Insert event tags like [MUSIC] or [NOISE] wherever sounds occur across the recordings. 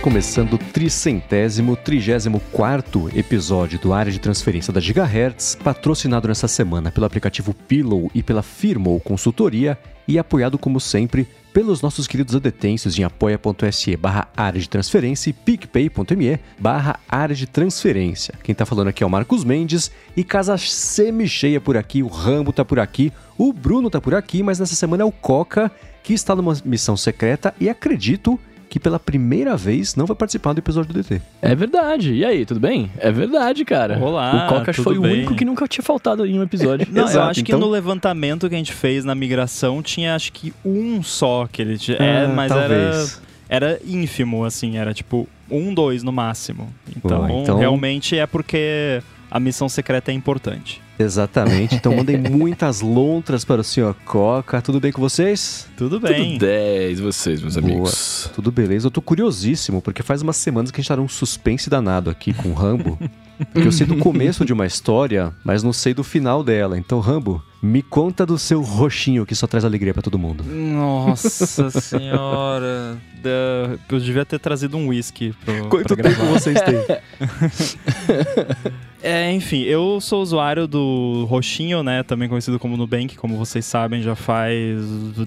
começando o tricentésimo, trigésimo quarto episódio do Área de Transferência da Gigahertz, patrocinado nessa semana pelo aplicativo Pillow e pela Firmo Consultoria e apoiado, como sempre, pelos nossos queridos adetêncios em apoia.se barra área de transferência e picpay.me barra área de transferência. Quem tá falando aqui é o Marcos Mendes e casa semi-cheia por aqui, o Rambo tá por aqui, o Bruno tá por aqui, mas nessa semana é o Coca que está numa missão secreta e acredito que pela primeira vez não vai participar do episódio do DT. É verdade. E aí, tudo bem? É verdade, cara. Olá, O Coca tudo foi o bem? único que nunca tinha faltado em um episódio. [LAUGHS] Não, eu Exato, acho que então- no levantamento que a gente fez na migração tinha acho que um só que ele tinha. é, Ah, mas era, talvez. era ínfimo, assim, era tipo um, dois no máximo. Então, Bom, então- realmente é porque a missão secreta é importante. Exatamente. Então mandem [LAUGHS] muitas lontras para o senhor Coca. Tudo bem com vocês? Tudo bem. Tudo 10, vocês, meus amigos. Tudo beleza. Eu tô curiosíssimo, porque faz umas semanas que a gente tá num suspense danado aqui com o Rambo. Porque eu sei do começo de uma história, mas não sei do final dela. Então, Rambo, me conta do seu roxinho que só traz alegria pra todo mundo. Nossa [LAUGHS] senhora. Eu devia ter trazido um whisky pro, Quanto pra tempo vocês têm? [LAUGHS] É, enfim, eu sou usuário do Roxinho, né? Também conhecido como Nubank, como vocês sabem, já faz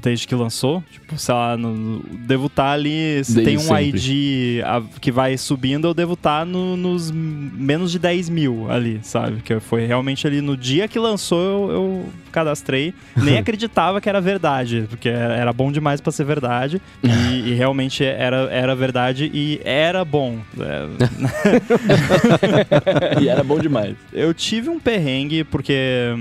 desde que lançou. Tipo, sei lá, no- devo estar ali. Se Desde tem um sempre. ID a- que vai subindo, eu devo estar no- nos menos de 10 mil ali, sabe? Que foi realmente ali no dia que lançou, eu, eu cadastrei. Nem [LAUGHS] acreditava que era verdade, porque era era bom demais pra ser verdade. E, [LAUGHS] e realmente era, era verdade e era bom. É, [LAUGHS] e era bom demais. eu tive um perrengue porque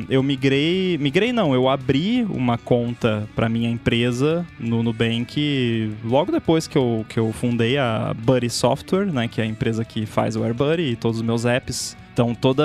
eu migrei. Migrei não, eu abri uma conta pra minha empresa no Nubank logo depois que eu, que eu fundei a Buddy Software, né? Que é a empresa que faz o AirBuddy e todos os meus apps. Então, todo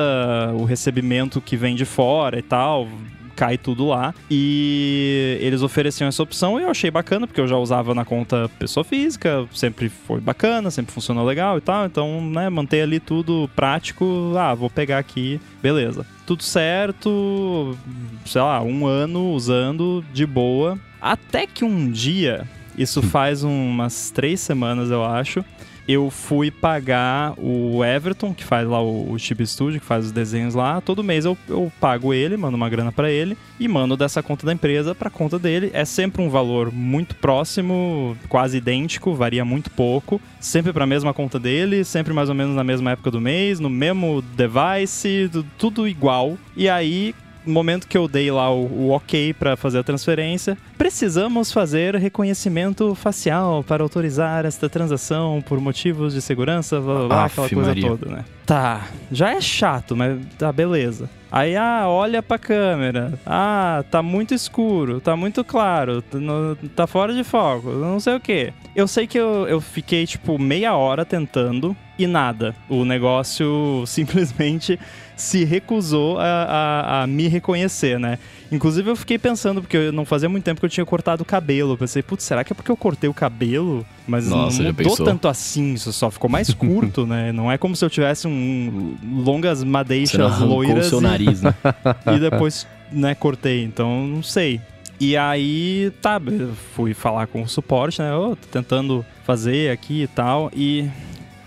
o recebimento que vem de fora e tal. Cai tudo lá. E eles ofereciam essa opção e eu achei bacana, porque eu já usava na conta pessoa física, sempre foi bacana, sempre funcionou legal e tal. Então, né, manter ali tudo prático. Ah, vou pegar aqui, beleza. Tudo certo, sei lá, um ano usando de boa. Até que um dia, isso faz umas três semanas, eu acho. Eu fui pagar o Everton, que faz lá o, o Chip Studio, que faz os desenhos lá. Todo mês eu, eu pago ele, mando uma grana pra ele e mando dessa conta da empresa pra conta dele. É sempre um valor muito próximo, quase idêntico, varia muito pouco. Sempre pra mesma conta dele, sempre mais ou menos na mesma época do mês, no mesmo device, tu- tudo igual. E aí, no momento que eu dei lá o, o ok para fazer a transferência, precisamos fazer reconhecimento facial para autorizar esta transação por motivos de segurança, blá, blá, blá, aquela coisa Maria. toda, né? Tá, já é chato, mas tá, beleza. Aí, ah, olha pra câmera. Ah, tá muito escuro, tá muito claro, tá, tá fora de foco, não sei o que. Eu sei que eu, eu fiquei, tipo, meia hora tentando e nada. O negócio [LAUGHS] simplesmente se recusou a, a- a me reconhecer, né? Inclusive eu fiquei pensando, porque eu não fazia muito tempo que eu tinha cortado o cabelo. Eu pensei, putz, será que é porque eu cortei o cabelo? Mas Nossa, não mudou tanto assim, isso só ficou mais [LAUGHS] curto, né? Não é como se eu tivesse um longas madeixas arrancou o loiras seu e- nariz, né? [LAUGHS] e depois, né, cortei. Então, não sei. E aí, tá, eu fui falar com o suporte, né? Ô, tô tentando fazer aqui e tal. E.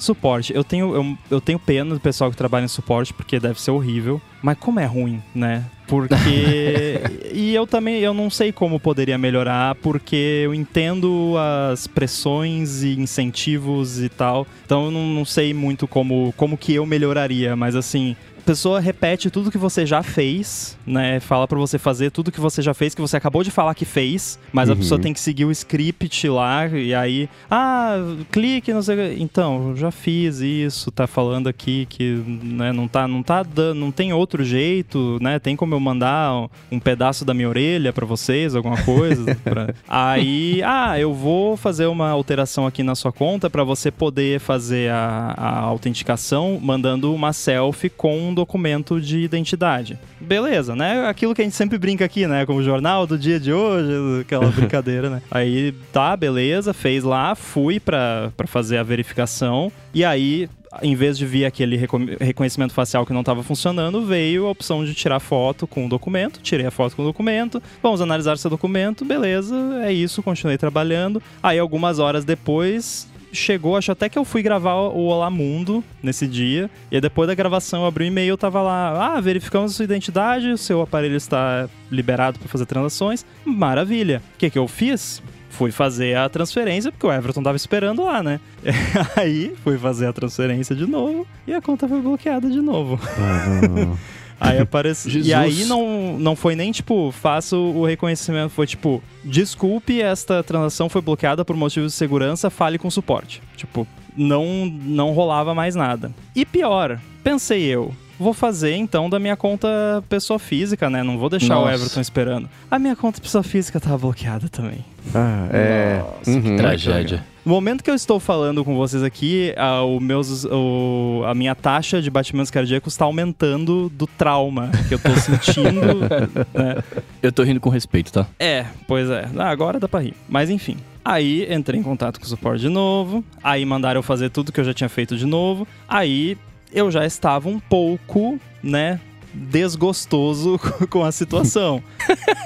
Suporte, eu tenho, eu, eu tenho pena do pessoal que trabalha em suporte, porque deve ser horrível. Mas como é ruim, né? Porque. [LAUGHS] e eu também eu não sei como poderia melhorar, porque eu entendo as pressões e incentivos e tal. Então eu não, não sei muito como, como que eu melhoraria, mas assim. A pessoa repete tudo que você já fez, né? Fala pra você fazer tudo que você já fez, que você acabou de falar que fez, mas a Uhum. pessoa tem que seguir o script lá e aí, ah, clique, não sei o que. Então, já fiz isso, tá falando aqui que né, não tá, não tá dando, não tem outro jeito, né? Tem como eu mandar um, pedaço da minha orelha pra vocês, alguma coisa? [LAUGHS] pra- Aí, ah, eu vou fazer uma alteração aqui na sua conta pra você poder fazer a, a autenticação mandando uma selfie com um documento de identidade. Beleza, né? Aquilo que a gente sempre brinca aqui, né? Com o jornal do dia de hoje, aquela [LAUGHS] brincadeira, né? Aí, tá, beleza, fez lá, fui pra, pra fazer a verificação e aí em vez de vir aquele reco- reconhecimento facial que não estava funcionando, veio a opção de tirar foto com o documento. Tirei a foto com o documento. Vamos analisar seu documento. Beleza, é isso. Continuei trabalhando. Aí, algumas horas depois, chegou, acho até que eu fui gravar o Olá Mundo nesse dia. E aí depois da gravação eu abri o e-mail, tava lá, ah, verificamos a sua identidade, o seu aparelho está liberado para fazer transações. Maravilha. O que que eu fiz? Fui fazer a transferência, porque o Everton tava esperando lá, né? [LAUGHS] Aí fui fazer a transferência de novo e a conta foi bloqueada de novo. [LAUGHS] Aí apareceu. E aí não, não foi nem tipo, faço o reconhecimento. Foi tipo, desculpe, esta transação foi bloqueada por motivos de segurança, fale com suporte. Tipo, não, não rolava mais nada. E pior, pensei eu. Vou fazer então da minha conta pessoa física, né? Não vou deixar o Nossa. Everton esperando. A minha conta pessoa física tava bloqueada também. Ah, é. Nossa, que Uhum. tragédia. No momento que eu estou falando com vocês aqui, a, o meus, o- a minha taxa de batimentos cardíacos está aumentando do trauma que eu tô sentindo. [LAUGHS] né? Eu tô rindo com respeito, tá? É, pois é. Ah, agora dá pra rir. Mas enfim. Aí entrei em contato com o suporte de novo. Aí mandaram eu fazer tudo que eu já tinha feito de novo. Aí eu já estava um pouco, né? Desgostoso [LAUGHS] com a situação.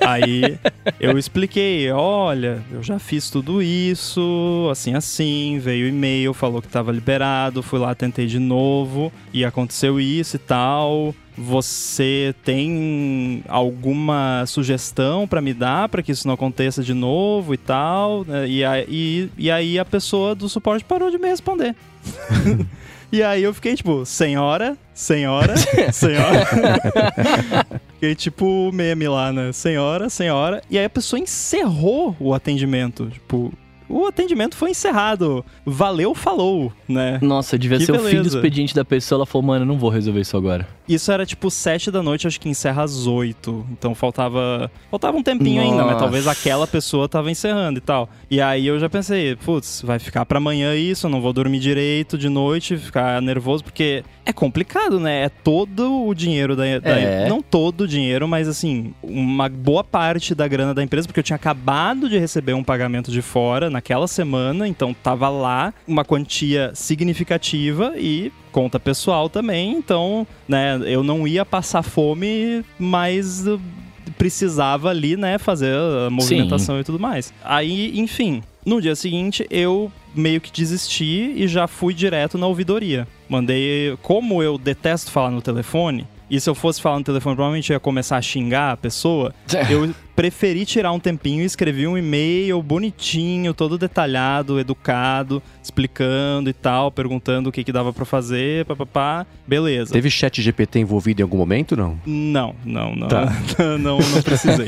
Aí eu expliquei: olha, eu já fiz tudo isso, assim, assim. Veio e-mail, falou que estava liberado. Fui lá, tentei de novo e aconteceu isso e tal. Você tem alguma sugestão pra me dar pra que isso não aconteça de novo e tal? E, aí- e aí a pessoa do suporte parou de me responder. [LAUGHS] e aí eu fiquei tipo, senhora, senhora, [LAUGHS] senhora. fiquei tipo meme lá, né? Senhora, senhora. E aí a pessoa encerrou o atendimento. Tipo, o atendimento foi encerrado. Valeu, falou, né? Nossa, devia Que ser o fim do beleza. expediente da pessoa. Ela falou, mano, eu não vou resolver isso agora. Isso era tipo sete da noite, acho que encerra às oito. Então faltava. Faltava um tempinho ainda, mas Nossa. talvez aquela pessoa tava encerrando e tal. E aí eu já pensei, putz, vai ficar pra amanhã isso, eu não vou dormir direito de noite, ficar nervoso, porque é complicado, né? É todo o dinheiro da. da- É. Não todo o dinheiro, mas assim, uma boa parte da grana da empresa, porque eu tinha acabado de receber um pagamento de fora naquela semana, então tava lá uma quantia significativa e conta pessoal também, então, né, eu não ia passar fome, mas uh, precisava ali, né, fazer a movimentação e tudo mais. Aí, enfim, no dia seguinte eu meio que desisti e já fui direto na ouvidoria. Mandei, como eu detesto falar no telefone, e se eu fosse falar no telefone, provavelmente eu ia começar a xingar a pessoa. Eu preferi tirar um tempinho e escrevi um e-mail bonitinho, todo detalhado, educado, explicando e tal, perguntando o que, que dava pra fazer, papapá. Beleza. Teve chat GPT envolvido em algum momento, não? Não, não, não. Tá. [LAUGHS] não, não precisei.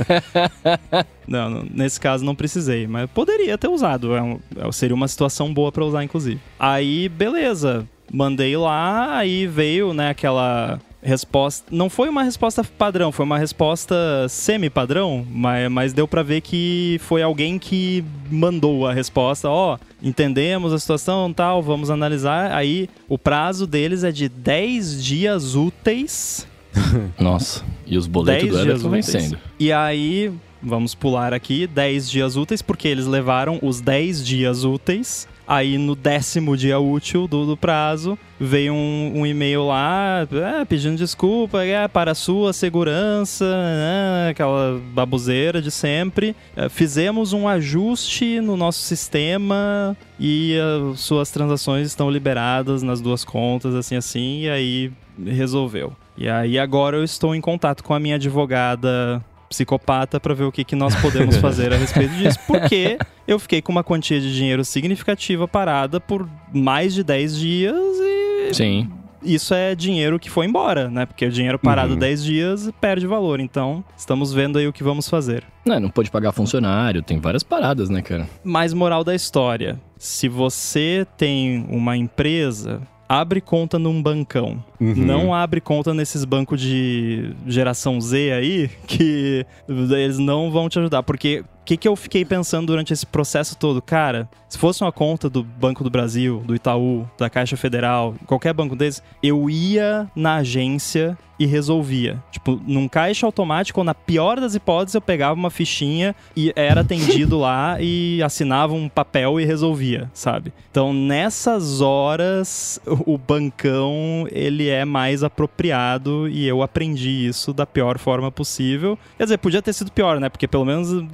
[LAUGHS] não, não, nesse caso não precisei, mas poderia ter usado. é um- é- seria uma situação boa pra usar, inclusive. Aí, beleza. Mandei lá, aí veio, né, aquela resposta. Não foi uma resposta padrão, foi uma resposta semi-padrão, mas, mas deu pra ver que foi alguém que mandou a resposta. Ó, entendemos a situação tal, vamos analisar. Aí o prazo deles é de 10 dias úteis [LAUGHS] Nossa. E os boletos 10 do Everton vencendo. E aí, vamos pular aqui, 10 dias úteis, porque eles levaram os 10 dias úteis. Aí no décimo dia útil do, do prazo, veio um, um e-mail lá é, pedindo desculpa é, para a sua segurança, né, aquela baboseira de sempre. É, fizemos um ajuste no nosso sistema e as suas transações estão liberadas nas duas contas, assim assim, e aí resolveu. E aí agora eu estou em contato com a minha advogada psicopata para ver o que, que nós podemos fazer a respeito disso, [LAUGHS] porque eu fiquei com uma quantia de dinheiro significativa parada por mais de 10 dias e Sim. isso é dinheiro que foi embora, né? Porque o dinheiro parado Uhum. 10 dias perde valor. Então, estamos vendo aí o que vamos fazer. Não, não pode pagar funcionário, tem várias paradas, né, cara? Mais moral da história: se você tem uma empresa, abre conta num bancão. Uhum. Não abre conta nesses bancos de geração Z aí, que eles não vão te ajudar. Porque que, que eu fiquei pensando durante esse processo todo? Cara, se fosse uma conta do Banco do Brasil, do Itaú, da Caixa Federal, qualquer banco desses, eu ia na agência e resolvia. Tipo, num caixa automático, ou na pior das hipóteses, eu pegava uma fichinha e era atendido lá e assinava um papel e resolvia, sabe? Então, nessas horas, o bancão, ele é mais apropriado e eu aprendi isso da pior forma possível. Quer dizer, podia ter sido pior, né? Porque pelo menos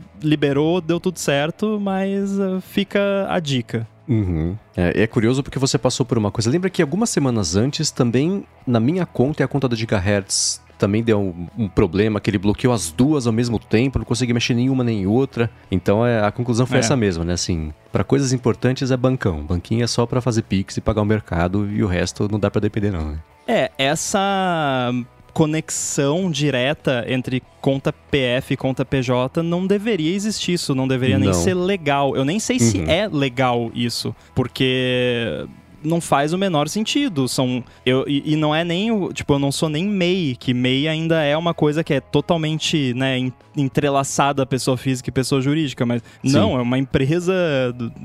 liberou, deu tudo certo, mas uh, fica a dica. Uhum. É, é, curioso porque você passou por uma coisa. Lembra que algumas semanas antes, também na minha conta e a conta da Gigahertz também deu um, um, problema que ele bloqueou as duas ao mesmo tempo, não consegui mexer nenhuma nem outra. Então é, a conclusão foi é. essa mesma, né? Assim, para coisas importantes é bancão. Banquinho é só para fazer pix e pagar o mercado e o resto não dá para depender não, né? É, essa conexão direta entre conta PF e conta PJ não deveria existir isso, não deveria não. nem ser legal. Eu nem sei uhum. se é legal isso, porque não faz o menor sentido. São eu e, e, não é nem o, tipo, eu não sou nem MEI, que MEI ainda é uma coisa que é totalmente, né, entrelaçada pessoa física e pessoa jurídica, mas Sim. não, é uma empresa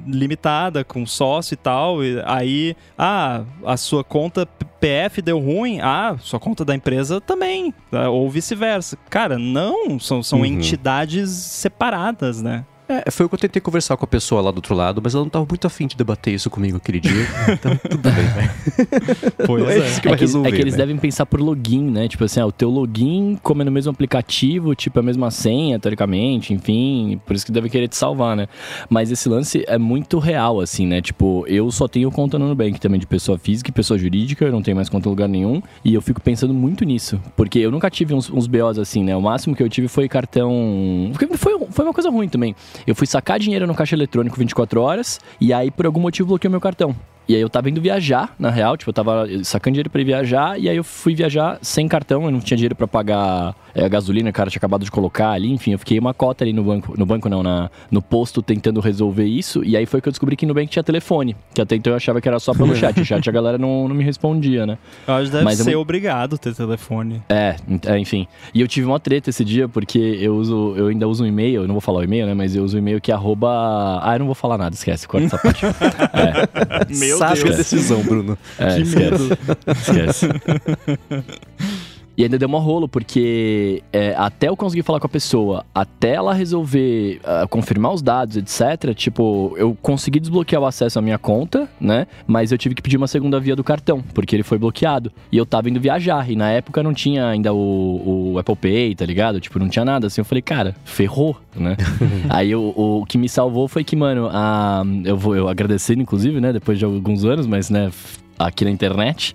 limitada com sócio e tal, e aí, ah, a sua conta PF deu ruim, ah, sua conta da empresa também, tá? ou vice-versa. Cara, não, são, são uhum. entidades separadas, né? É, foi o que eu tentei conversar com a pessoa lá do outro lado, mas ela não estava muito afim de debater isso comigo aquele dia. então, [LAUGHS] tudo bem, velho. Pois é. É que, é resolver, é que eles véio. devem pensar por login, né? Tipo assim, ah, o teu login, como é no mesmo aplicativo, tipo, a mesma senha, teoricamente, enfim, por isso que deve querer te salvar, né? Mas esse lance é muito real, assim, né? Tipo, eu só tenho conta no Nubank também de pessoa física e pessoa jurídica, eu não tenho mais conta em lugar nenhum, e eu fico pensando muito nisso, porque eu nunca tive uns, uns BOs assim, né? O máximo que eu tive foi cartão... Foi, foi uma coisa ruim também. Eu fui sacar dinheiro no caixa eletrônico 24 horas e aí por algum motivo bloqueei o meu cartão. E aí eu tava indo viajar, na real, tipo, eu tava sacando dinheiro pra ir viajar, e aí eu fui viajar sem cartão, eu não tinha dinheiro para pagar é, a gasolina, o cara tinha acabado de colocar ali, enfim, eu fiquei uma cota ali no banco, no banco não, na, no posto tentando resolver isso, e aí foi que eu descobri que no banco tinha telefone, que até então eu achava que era só pelo chat, o chat a galera não, não me respondia, né? Eu acho que deve Mas ser eu... obrigado ter telefone. É, é, enfim. E eu tive uma treta esse dia, porque eu uso, eu ainda uso um e-mail, eu não vou falar o e-mail, né, mas eu uso um e-mail que é arroba... Ah, eu não vou falar nada, esquece, corta essa [LAUGHS] parte. é. Meu Sabe Deus. a decisão, Bruno. É, que esquece. medo. Esquece. [LAUGHS] E ainda deu uma rolo, porque é, até eu conseguir falar com a pessoa, até ela resolver uh, confirmar os dados, etc., tipo, eu consegui desbloquear o acesso à minha conta, né? Mas eu tive que pedir uma segunda via do cartão, porque ele foi bloqueado. E eu tava indo viajar, e na época não tinha ainda o, o Apple Pay, tá ligado? Tipo, não tinha nada. Assim, eu falei, cara, ferrou, né? [LAUGHS] Aí o, o que me salvou foi que, mano, a, eu vou eu agradecendo, inclusive, né? Depois de alguns anos, mas, né? Aqui na internet.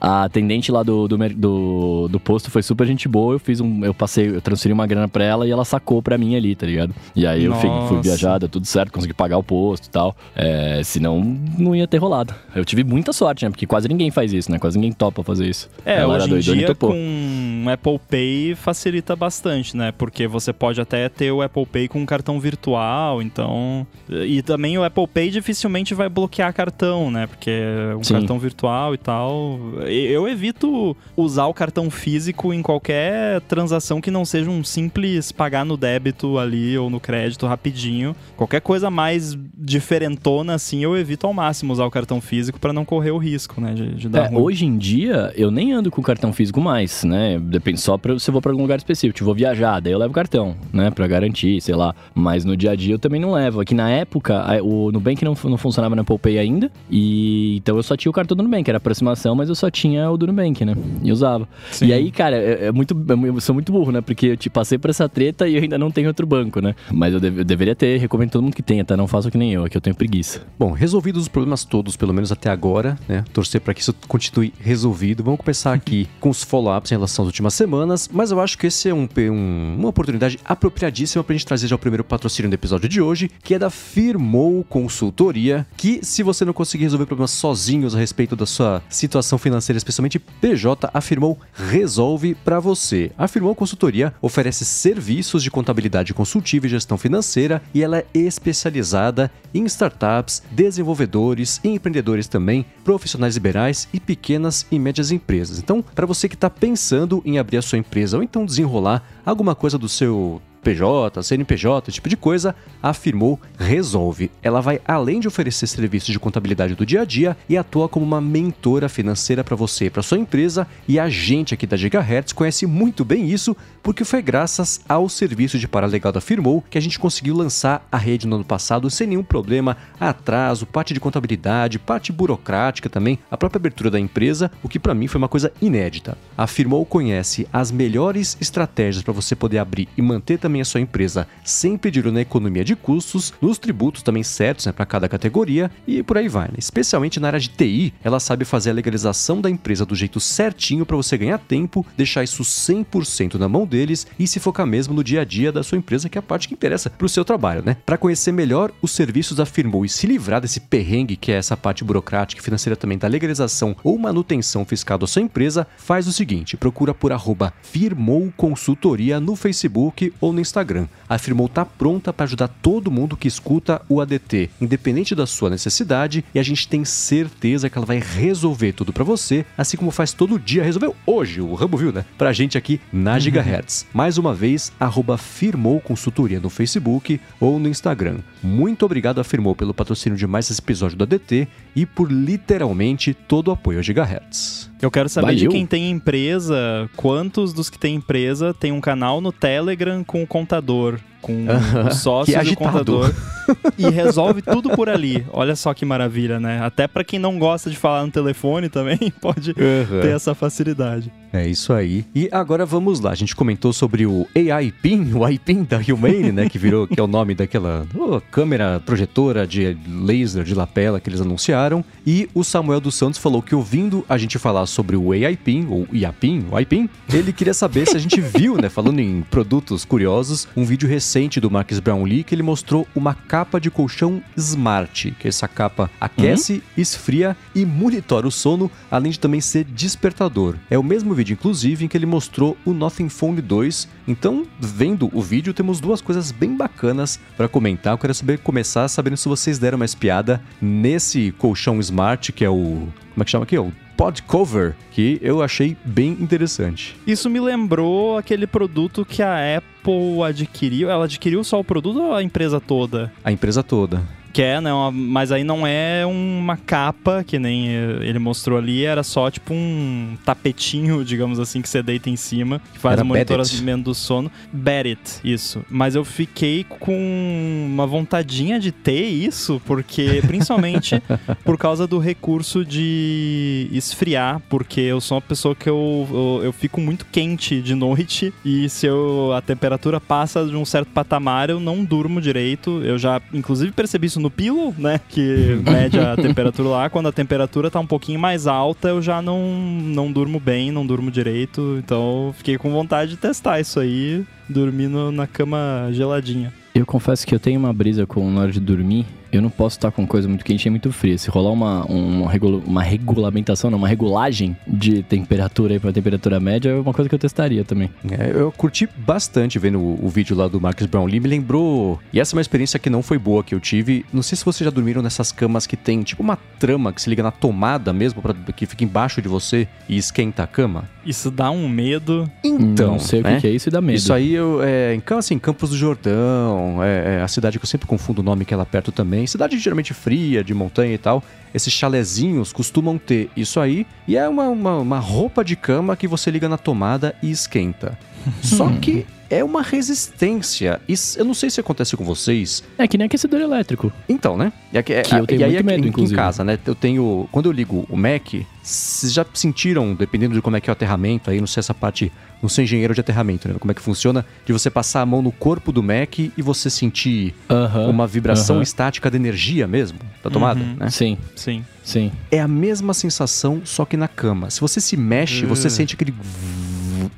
A atendente lá do, do, do, do, posto foi super gente boa. Eu fiz um. Eu passei, eu transferi uma grana pra ela e ela sacou pra mim ali, tá ligado? E aí eu fui, fui viajada, tudo certo, consegui pagar o posto e tal. É, senão não ia ter rolado. Eu tive muita sorte, né? Porque quase ninguém faz isso, né? Quase ninguém topa fazer isso. É, ela hoje em dia com Apple Pay facilita bastante, né? Porque você pode até ter o Apple Pay com um cartão virtual, então. E também o Apple Pay dificilmente vai bloquear cartão, né? Porque um Sim. cartão virtual e tal. Eu evito usar o cartão físico em qualquer transação que não seja um simples pagar no débito ali ou no crédito rapidinho. Qualquer coisa mais diferentona assim, eu evito ao máximo usar o cartão físico para não correr o risco, né, de, de dar é, ruim. Hoje em dia, eu nem ando com o cartão físico mais, né? Depende só pra, se eu vou para algum lugar específico. Tipo, vou viajar, daí eu levo cartão, né, para garantir, sei lá. Mas no dia a dia eu também não levo. Aqui na época, o Nubank não, não funcionava na Apple Pay ainda, e então eu só tinha o cartão do Nubank, era aproximação, mas eu só tinha o do Nubank, né? E usava. Sim. E aí, cara, é, é muito, é eu sou muito burro, né? Porque eu te passei por essa treta e eu ainda não tenho outro banco, né? Mas eu, eu deveria ter, recomendo todo mundo que tenha, tá? Não faço que nem eu, é que eu tenho preguiça. Bom, resolvidos os problemas todos, pelo menos até agora, né? Torcer para que isso continue resolvido. Vamos começar aqui [LAUGHS] com os follow-ups em relação às últimas semanas, mas eu acho que esse é um, um, uma oportunidade apropriadíssima pra gente trazer já o primeiro patrocínio do episódio de hoje, que é da Firmou Consultoria, que se você não conseguir resolver problemas sozinhos a respeito da sua situação financeira, especialmente PJ, afirmou resolve para você. Afirmou Consultoria oferece serviços de contabilidade consultiva e gestão financeira e ela é especializada em startups, desenvolvedores e empreendedores também, profissionais liberais e pequenas e médias empresas. Então, para você que está pensando em abrir a sua empresa ou então desenrolar alguma coisa do seu PJ, CNPJ, tipo de coisa, afirmou resolve. Ela vai além de oferecer serviços de contabilidade do dia a dia e atua como uma mentora financeira para você e para sua empresa. E a gente aqui da Gigahertz conhece muito bem isso, porque foi graças ao serviço de paralegal da Firmou que a gente conseguiu lançar a rede no ano passado sem nenhum problema, atraso, parte de contabilidade, parte burocrática também, a própria abertura da empresa, o que para mim foi uma coisa inédita. A Firmou conhece as melhores estratégias para você poder abrir e manter também também a sua empresa sempre de olho na economia de custos, nos tributos também certos né, para cada categoria e por aí vai. Né? Especialmente na área de TI, ela sabe fazer a legalização da empresa do jeito certinho para você ganhar tempo, deixar isso 100% na mão deles e se focar mesmo no dia a dia da sua empresa, que é a parte que interessa para o seu trabalho, né? Para conhecer melhor os serviços da Firmou e se livrar desse perrengue que é essa parte burocrática e financeira também da legalização ou manutenção fiscal da sua empresa, faz o seguinte: procura por arroba Firmou Consultoria no Facebook ou no Instagram. A Firmou está pronta para ajudar todo mundo que escuta o ADT, independente da sua necessidade, e a gente tem certeza que ela vai resolver tudo para você, assim como faz todo dia, resolveu hoje, o Rambo viu, né? Pra gente aqui na uhum. Gigahertz. Mais uma vez, arroba Firmou Consultoria no Facebook ou no Instagram. Muito obrigado a Firmou pelo patrocínio de mais esse episódio do ADT e por literalmente todo o apoio a Gigahertz. Eu quero saber Valeu. de quem tem empresa, quantos dos que tem empresa tem um canal no Telegram com o contador com [LAUGHS] o sócio é do contador [LAUGHS] e resolve tudo por ali. Olha só que maravilha, né? Até para quem não gosta de falar no telefone também [LAUGHS] pode uhum. ter essa facilidade. É isso aí. E agora vamos lá. A gente comentou sobre o AI PIN, o iPin da Humane, né, que virou que é o nome daquela oh, câmera projetora de laser de lapela que eles anunciaram, e o Samuel dos Santos falou que ouvindo a gente falar sobre o AI PIN ou IAPIN, o iPin, ele queria saber se a gente viu, né, falando em produtos curiosos, um vídeo recente do Marcus Brownlee que ele mostrou uma capa de colchão Smart, que essa capa aquece, uhum. esfria e monitora o sono, além de também ser despertador. É o mesmo vídeo, inclusive, em que ele mostrou o Nothing Phone 2. Então, vendo o vídeo, temos duas coisas bem bacanas para comentar. Eu quero saber começar sabendo se vocês deram uma espiada nesse colchão Smart, que é o. Como é que chama aqui? É o Podcover, que eu achei bem interessante. Isso me lembrou aquele produto que a Apple adquiriu. Ela adquiriu só o produto ou a empresa toda? A empresa toda que é, né? Uma, mas aí não é uma capa, que nem ele mostrou ali, era só tipo um tapetinho, [LAUGHS] digamos assim, que você deita em cima, que faz era o monitoramento do sono. Berit, isso. Mas eu fiquei com uma vontadinha de ter isso, porque principalmente [LAUGHS] por causa do recurso de esfriar, porque eu sou uma pessoa que eu, eu, eu fico muito quente de noite e se eu, a temperatura passa de um certo patamar, eu não durmo direito. Eu já, inclusive, percebi isso no Pillow, né? Que mede a [LAUGHS] temperatura lá. Quando a temperatura tá um pouquinho mais alta, eu já não, não durmo bem, não durmo direito. Então fiquei com vontade de testar isso aí, dormindo na cama geladinha. Eu confesso que eu tenho uma brisa com na hora de dormir eu não posso estar com coisa muito quente e muito fria. Se rolar uma, uma, regula, uma regulamentação, não, uma regulagem de temperatura aí para temperatura média, é uma coisa que eu testaria também. É, eu curti bastante vendo o, o, vídeo lá do Marcus Brownlee. Me lembrou. E essa é uma experiência que não foi boa que eu tive. Não sei se vocês já dormiram nessas camas que tem tipo uma trama que se liga na tomada mesmo, pra, que fica embaixo de você e esquenta a cama. Isso dá um medo. Então. Não sei né? o que é isso e dá medo. Isso aí eu, é, em assim, Campos do Jordão, é, é a cidade que eu sempre confundo o nome que é lá perto também também. Cidade geralmente fria, de montanha e tal. Esses chalezinhos costumam ter isso aí. E é uma, uma, uma roupa de cama que você liga na tomada e esquenta. Só que é uma resistência. Isso, eu não sei se acontece com vocês. É que nem aquecedor elétrico. Então, né? E, é, que eu tenho e aí, muito medo, em, inclusive. em casa, né? Eu tenho. Quando eu ligo o Mac, vocês já sentiram, dependendo de como é que é o aterramento, aí não sei essa parte, não sou engenheiro de aterramento, né? Como é que funciona, de você passar a mão no corpo do Mac e você sentir uh -huh, uma vibração uh -huh. estática de energia mesmo da tomada, uh uhum. -huh. né? Sim, sim, sim. É a mesma sensação, só que na cama. Se você se mexe, você uh. sente aquele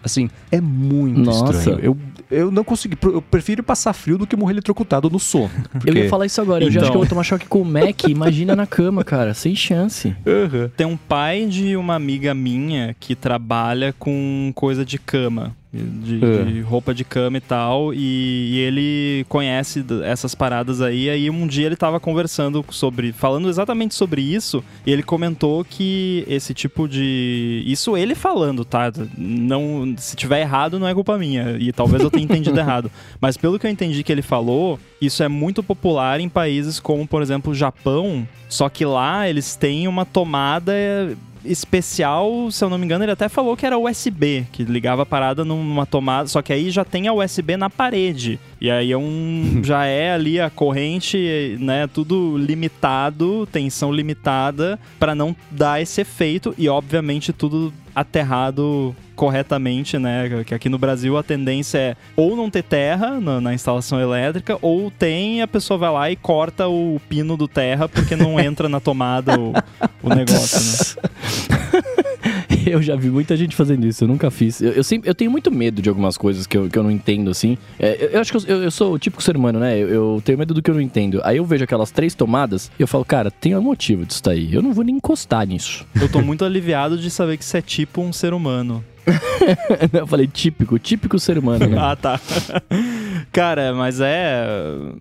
Assim, é muito Nossa. estranho. Eu, eu não consegui. Eu prefiro passar frio do que morrer eletrocutado no sono. Porque... Eu ia falar isso agora. Eu já acho que eu vou tomar choque com o Mac. Imagina na cama, cara. Sem chance. Uhum. Tem um pai de uma amiga minha que trabalha com coisa de cama de, é. de, roupa de cama e tal, e, e, ele conhece essas paradas aí. Aí um dia ele tava conversando sobre, falando exatamente sobre isso, e ele comentou que esse tipo de. Isso ele falando, tá? Não, se tiver errado, não é culpa minha, e talvez eu tenha entendido [LAUGHS] errado. Mas pelo que eu entendi que ele falou, isso é muito popular em países como, por exemplo, o Japão, só que lá eles têm uma tomada especial, se eu não me engano, ele até falou que era USB, que ligava a parada numa tomada, só que aí já tem a USB na parede. E aí é um [LAUGHS] já é ali a corrente, né, tudo limitado, tensão limitada para não dar esse efeito e obviamente tudo aterrado corretamente, né? Que aqui no Brasil a tendência é ou não ter terra na, na, instalação elétrica, ou tem a pessoa vai lá e corta o pino do terra porque não [LAUGHS] entra na tomada o, o negócio, né? [LAUGHS] [LAUGHS] eu já vi muita gente fazendo isso, eu nunca fiz. Eu, eu, sempre, eu tenho muito medo de algumas coisas que eu, que eu não entendo, assim. É, eu, eu, acho que eu, eu, sou o típico ser humano, né? Eu, eu, tenho medo do que eu não entendo. Aí eu vejo aquelas três tomadas e eu falo, cara, tem um motivo disso daí. Eu não vou nem encostar nisso. Eu tô muito aliviado de saber que você é tipo um ser humano. [LAUGHS] eu falei típico, típico ser humano, né? [LAUGHS] ah, tá. [LAUGHS] Cara, mas é.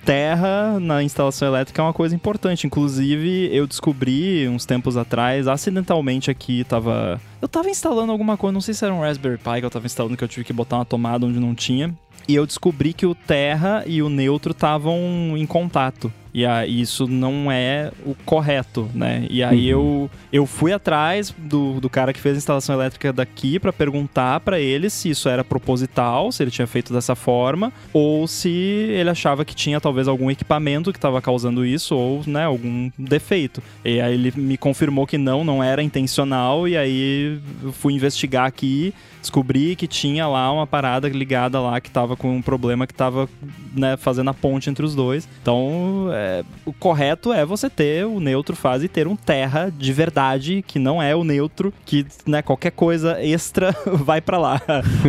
Terra na instalação elétrica é uma coisa importante. Inclusive, eu descobri uns tempos atrás, acidentalmente aqui, tava. Eu tava instalando alguma coisa, não sei se era um Raspberry Pi que eu tava instalando, que eu tive que botar uma tomada onde não tinha. E eu descobri que o terra e o neutro estavam em contato. E aí, isso não é o correto, né? E aí uhum. eu, eu fui atrás do, do cara que fez a instalação elétrica daqui para perguntar para ele se isso era proposital, se ele tinha feito dessa forma, ou se ele achava que tinha talvez algum equipamento que estava causando isso, ou né, algum defeito. E aí ele me confirmou que não, não era intencional, e aí eu fui investigar aqui descobri que tinha lá uma parada ligada lá que tava com um problema que tava né, fazendo a ponte entre os dois. Então, é, o correto é você ter o neutro fase e ter um terra de verdade, que não é o neutro, que né, qualquer coisa extra [LAUGHS] vai para lá.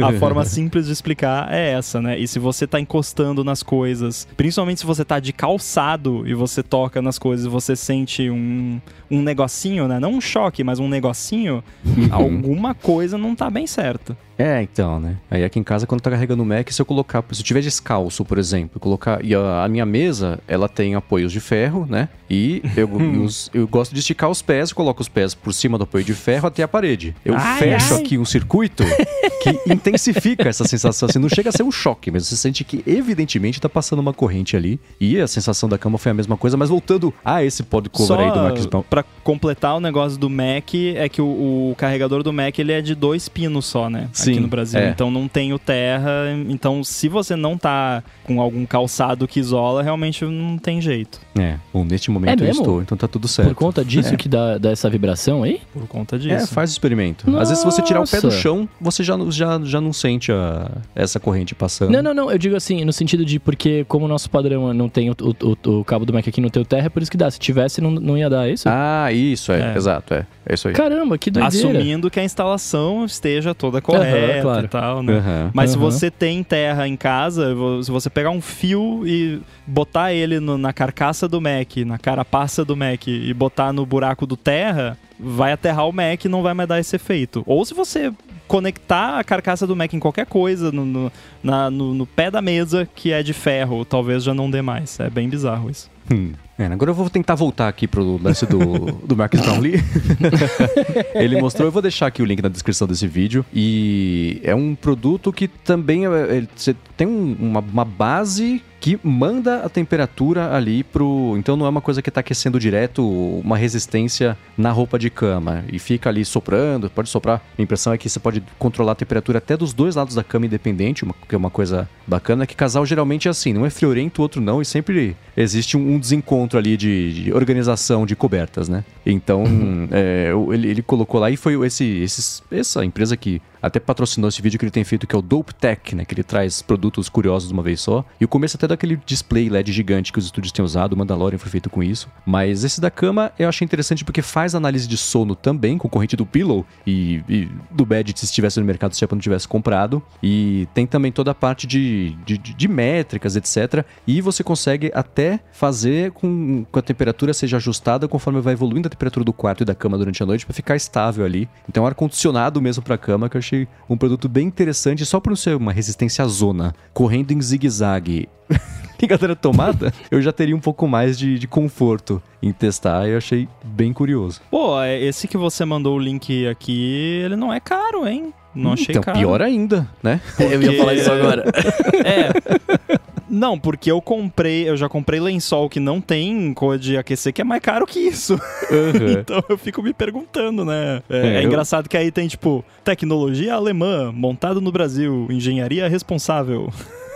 A forma [LAUGHS] simples de explicar é essa, né? E se você tá encostando nas coisas, principalmente se você tá de calçado e você toca nas coisas e você sente um, um negocinho, né? Não um choque, mas um negocinho, [LAUGHS] alguma coisa não tá bem certa. Exato. É, então, né? Aí aqui em casa, quando tá carregando o Mac, se eu colocar, se eu tiver descalço, por exemplo, colocar. E a, a minha mesa, ela tem apoios de ferro, né? E eu, [LAUGHS] eu, eu, gosto de esticar os pés, coloco os pés por cima do apoio de ferro até a parede. Eu ai, fecho ai. aqui um circuito que intensifica essa sensação. Assim, não chega a ser um choque, mas você sente que, evidentemente, tá passando uma corrente ali. E a sensação da cama foi a mesma coisa, mas voltando a esse pod cover aí do Mac Brown. Pra completar o negócio do Mac, é que o, o carregador do Mac ele é de dois pinos só, né? Sim, aqui no Brasil. É. Então não tem o terra. Então, se você não tá com algum calçado que isola, realmente não tem jeito. É, bom, neste momento é eu estou, então tá tudo certo. Por conta disso é. que dá, dá essa vibração aí? Por conta disso. É, faz o experimento. Nossa. Às vezes, se você tirar o pé do chão, você já, já, já não sente a, essa corrente passando. Não, não, não. Eu digo assim, no sentido de porque, como o nosso padrão não tem o, o, o cabo do Mac aqui no teu terra, é por isso que dá. Se tivesse, não, não ia dar, é isso? Ah, isso, é. é. Exato, é. É isso aí. Caramba, que doideira. Assumindo que a instalação esteja toda correta uhum, claro. e tal, né? Uhum. Mas uhum. se você tem terra em casa, se você pegar um fio e botar ele no, na carcaça do Mac, na carapaça do Mac e botar no buraco do terra, vai aterrar o Mac e não vai mais dar esse efeito. Ou se você conectar a carcaça do Mac em qualquer coisa, no, no, na, no, no pé da mesa que é de ferro, talvez já não dê mais. É bem bizarro isso. Hum. É, agora eu vou tentar voltar aqui pro lance do, [LAUGHS] do Marcus Brownlee. [LAUGHS] ele mostrou, eu vou deixar aqui o link na descrição desse vídeo. E é um produto que também é, é, você tem um, uma, uma base que manda a temperatura ali pro. Então não é uma coisa que está aquecendo direto uma resistência na roupa de cama e fica ali soprando, pode soprar. A impressão é que você pode controlar a temperatura até dos dois lados da cama independente, uma, que é uma coisa bacana, que casal geralmente é assim, não é friorento, o outro não, e sempre existe um, um desencontro ali de, de, organização de cobertas, né? Então, uhum. é, ele, ele colocou lá e foi esse, esses, essa empresa que até patrocinou esse vídeo que ele tem feito, que é o Dope Tech, né? Que ele traz produtos curiosos de uma vez só. E o começo até daquele display LED gigante que os estúdios têm usado, o Mandalorian foi feito com isso. Mas esse da cama eu achei interessante porque faz análise de sono também, concorrente do Pillow e, e do Bed se estivesse no mercado, se a não tivesse comprado. E tem também toda a parte de, de, de métricas, etc. E você consegue até fazer com que a temperatura seja ajustada conforme vai evoluindo a temperatura do quarto e da cama durante a noite para ficar estável ali. Então, ar-condicionado mesmo para a cama, que eu achei um produto bem interessante, só por ser uma resistência à zona, correndo em zigue-zague. [LAUGHS] ligadura tomada, eu já teria um pouco mais de, de conforto em testar e eu achei bem curioso. Pô, é, esse que você mandou o link aqui, ele não é caro, hein? Não achei então, caro. pior ainda, né? Porque... Eu ia falar isso [LAUGHS] agora. é. Não, porque eu comprei, eu já comprei lençol que não tem coisa de aquecer, que é mais caro que isso. Uhum. [LAUGHS] então eu fico me perguntando, né? É, é, é eu... engraçado que aí tem, tipo, tecnologia alemã, montado no Brasil, engenharia responsável.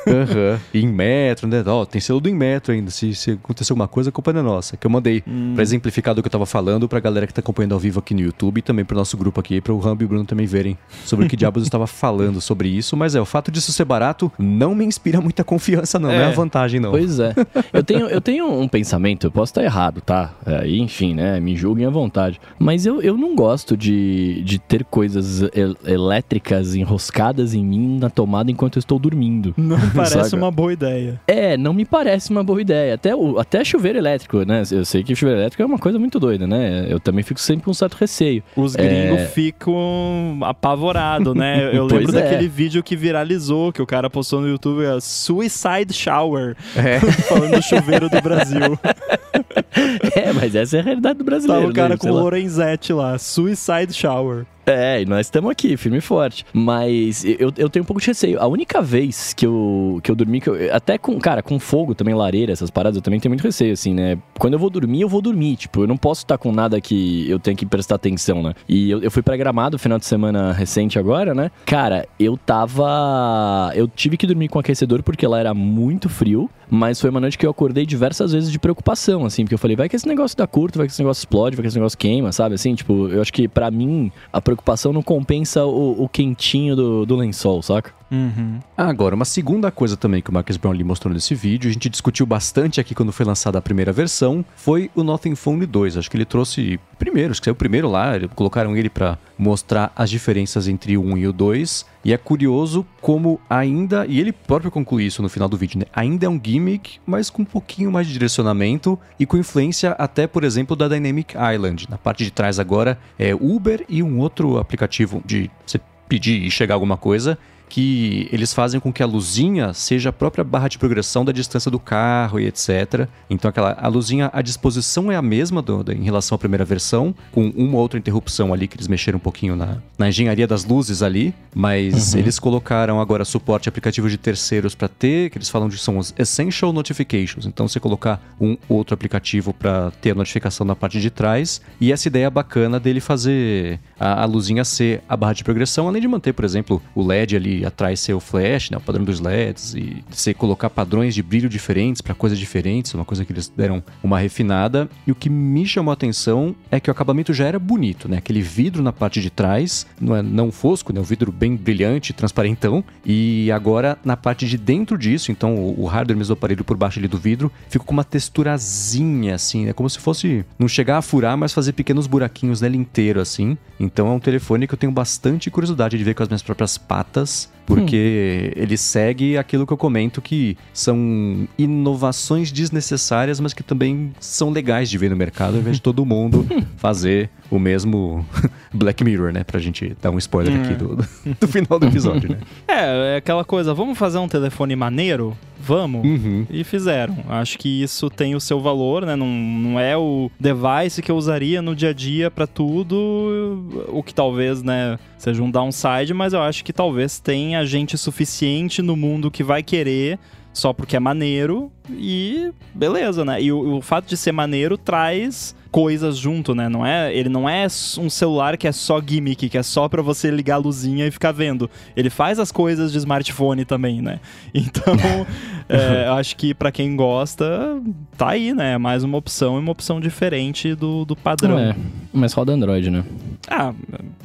Uhum. em metro, né? Ó, tem selo do Inmetro ainda. Se, se acontecer alguma coisa, a culpa não é nossa. Que eu mandei hum. pra exemplificar do que eu tava falando pra galera que tá acompanhando ao vivo aqui no YouTube e também pro nosso grupo aqui, pro Rambo e o Bruno também verem sobre o que diabos eu estava falando sobre isso. Mas é, o fato disso ser barato não me inspira muita confiança, não. É. Não é a vantagem, não. Pois é. Eu tenho, eu tenho um pensamento, eu posso estar errado, tá? É, enfim, né? Me julguem à vontade. Mas eu, eu não gosto de, de ter coisas el elétricas enroscadas em mim na tomada enquanto eu estou dormindo. Não parece uma boa ideia. É, não me parece uma boa ideia. Até, o, até chuveiro elétrico, né? Eu sei que chuveiro elétrico é uma coisa muito doida, né? Eu também fico sempre com um certo receio. Os gringos é... ficam apavorados, né? Eu [LAUGHS] lembro é. daquele vídeo que viralizou, que o cara postou no YouTube, é Suicide Shower, é. [LAUGHS] falando do chuveiro do Brasil. [LAUGHS] é, mas essa é a realidade do brasileiro. Tava o cara né? com o Lorenzetti lá, Suicide Shower. É, e nós estamos aqui, firme e forte. Mas eu, eu tenho um pouco de receio. A única vez que eu, que eu dormi, que eu, até com, cara, com fogo também, lareira, essas paradas, eu também tenho muito receio, assim, né? Quando eu vou dormir, eu vou dormir. Tipo, eu não posso estar com nada que eu tenho que prestar atenção, né? E eu, eu fui pra Gramado final de semana recente agora, né? Cara, eu tava. Eu tive que dormir com aquecedor porque lá era muito frio. Mas foi uma noite que eu acordei diversas vezes de preocupação, assim, porque eu falei, vai que esse negócio dá curto, vai que esse negócio explode, vai que esse negócio queima, sabe? Assim, tipo, eu acho que para mim a preocupação não compensa o, o quentinho do, do lençol, saca? Uhum. Agora, uma segunda coisa também que o Marcus Brownlee mostrou nesse vídeo, a gente discutiu bastante aqui quando foi lançada a primeira versão, foi o Nothing Phone 2. Acho que ele trouxe primeiro, acho que saiu primeiro lá, colocaram ele para mostrar as diferenças entre o 1 e o 2. E é curioso como ainda, e ele próprio conclui isso no final do vídeo, né? Ainda é um gimmick, mas com um pouquinho mais de direcionamento e com influência até, por exemplo, da Dynamic Island. Na parte de trás agora é Uber e um outro aplicativo de você pedir e chegar alguma coisa que eles fazem com que a luzinha seja a própria barra de progressão da distância do carro e etc. Então aquela a luzinha, a disposição é a mesma do, do, em relação à primeira versão, com uma outra interrupção ali que eles mexeram um pouquinho na, na engenharia das luzes ali, mas uhum. eles colocaram agora suporte aplicativo de terceiros para ter, que eles falam de são os essential notifications. Então você colocar um outro aplicativo para ter a notificação na parte de trás e essa ideia bacana dele fazer a, a luzinha ser a barra de progressão, além de manter, por exemplo, o LED ali atrás ser o flash, né, o padrão dos LEDs, e você colocar padrões de brilho diferentes para coisas diferentes, uma coisa que eles deram uma refinada. E o que me chamou a atenção é que o acabamento já era bonito, né? Aquele vidro na parte de trás, não é não fosco, né? O vidro bem brilhante, transparentão. E agora na parte de dentro disso, então o hardware mesmo do aparelho por baixo ali do vidro, fica com uma texturazinha assim, é como se fosse não chegar a furar, mas fazer pequenos buraquinhos nele inteiro assim. Então é um telefone que eu tenho bastante curiosidade de ver com as minhas próprias patas porque hum. ele segue aquilo que eu comento que são inovações desnecessárias, mas que também são legais de ver no mercado, ao invés de todo mundo [LAUGHS] fazer o mesmo [LAUGHS] Black Mirror, né? Pra gente dar um spoiler aqui é. do, do final do episódio, né? [LAUGHS] É, é aquela coisa, vamos fazer um telefone maneiro? Vamos. Uhum. E fizeram. Acho que isso tem o seu valor, né? Não, não é o device que eu usaria no dia a dia para tudo, o que talvez, né, seja um downside, mas eu acho que talvez tenha gente suficiente no mundo que vai querer só porque é maneiro e beleza, né? E o, o fato de ser maneiro traz coisas junto, né? Não é, ele não é um celular que é só gimmick, que é só para você ligar a luzinha e ficar vendo. Ele faz as coisas de smartphone também, né? [LAUGHS] Então, [LAUGHS] é, acho que para quem gosta, tá aí, né? É mais uma opção e uma opção diferente do, do padrão. É, mas roda Android, né? Ah,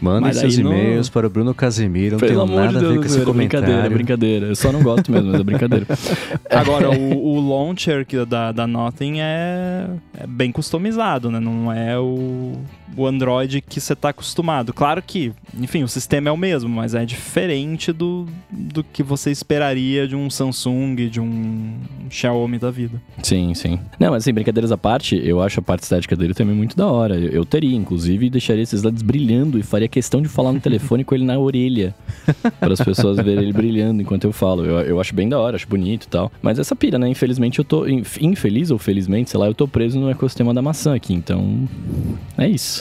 Mandem seus e-mails para o Bruno Casemiro, não Pelo tem nada de Deus, a ver com esse comentário. Brincadeira, brincadeira. Eu só não gosto mesmo, mas é brincadeira. [LAUGHS] Agora, o, o launcher da, da Nothing é, é bem customizado, né? Não é o, o Android que você está acostumado. Claro que, enfim, o sistema é o mesmo, mas é diferente do, do que você esperaria de um Samsung, de um Xiaomi da vida. Sim, sim. Não, mas assim, brincadeiras à parte, eu acho a parte estética dele também muito da hora. Eu, eu teria, inclusive, deixaria esses LEDs brilhando e faria questão de falar no [LAUGHS] telefone com ele na orelha. para as pessoas verem ele brilhando enquanto eu falo. Eu, eu acho bem da hora, acho bonito e tal. Mas essa pira, né? Infelizmente eu tô. Infeliz ou felizmente, sei lá, eu tô preso no ecossistema da maçã aqui. Então. É isso.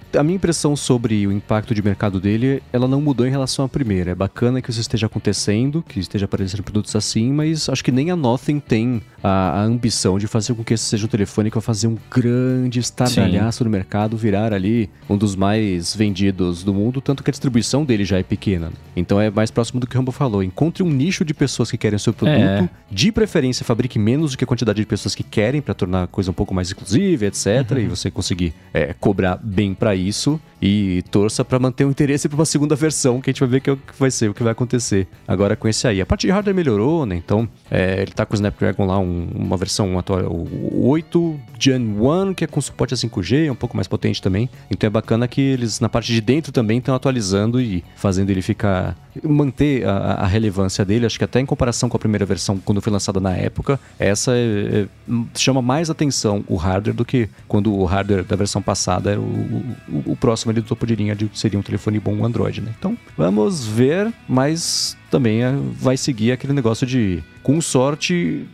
a minha impressão sobre o impacto de mercado dele, ela não mudou em relação à primeira. É bacana que isso esteja acontecendo, que esteja aparecendo produtos assim, mas acho que nem a Nothing tem a, a ambição de fazer com que esse seja um telefone que vai fazer um grande estardalhaço no mercado, virar ali um dos mais vendidos do mundo, tanto que a distribuição dele já é pequena. Então é mais próximo do que o Rambo falou. Encontre um nicho de pessoas que querem o seu produto, é. de preferência fabrique menos do que a quantidade de pessoas que querem para tornar a coisa um pouco mais inclusiva, etc. Uhum. E você conseguir é, cobrar bem para isso e torça para manter o interesse para uma segunda versão, que a gente vai ver é o que vai ser, o que vai acontecer agora com esse aí. A parte de hardware melhorou, né? Então, é, ele tá com o Snapdragon lá, um, uma versão atual, o 8 Gen 1, que é com suporte a 5G, é um pouco mais potente também. Então é bacana que eles, na parte de dentro também, estão atualizando e fazendo ele ficar. manter a, a, relevância dele. Acho que até em comparação com a primeira versão, quando foi lançada na época, essa é, é, chama mais atenção o hardware do que quando o hardware da versão passada era o, o próximo ali do topo de linha seria um telefone bom Android, né? Então, vamos ver, mas também é, vai seguir aquele negócio de, com sorte,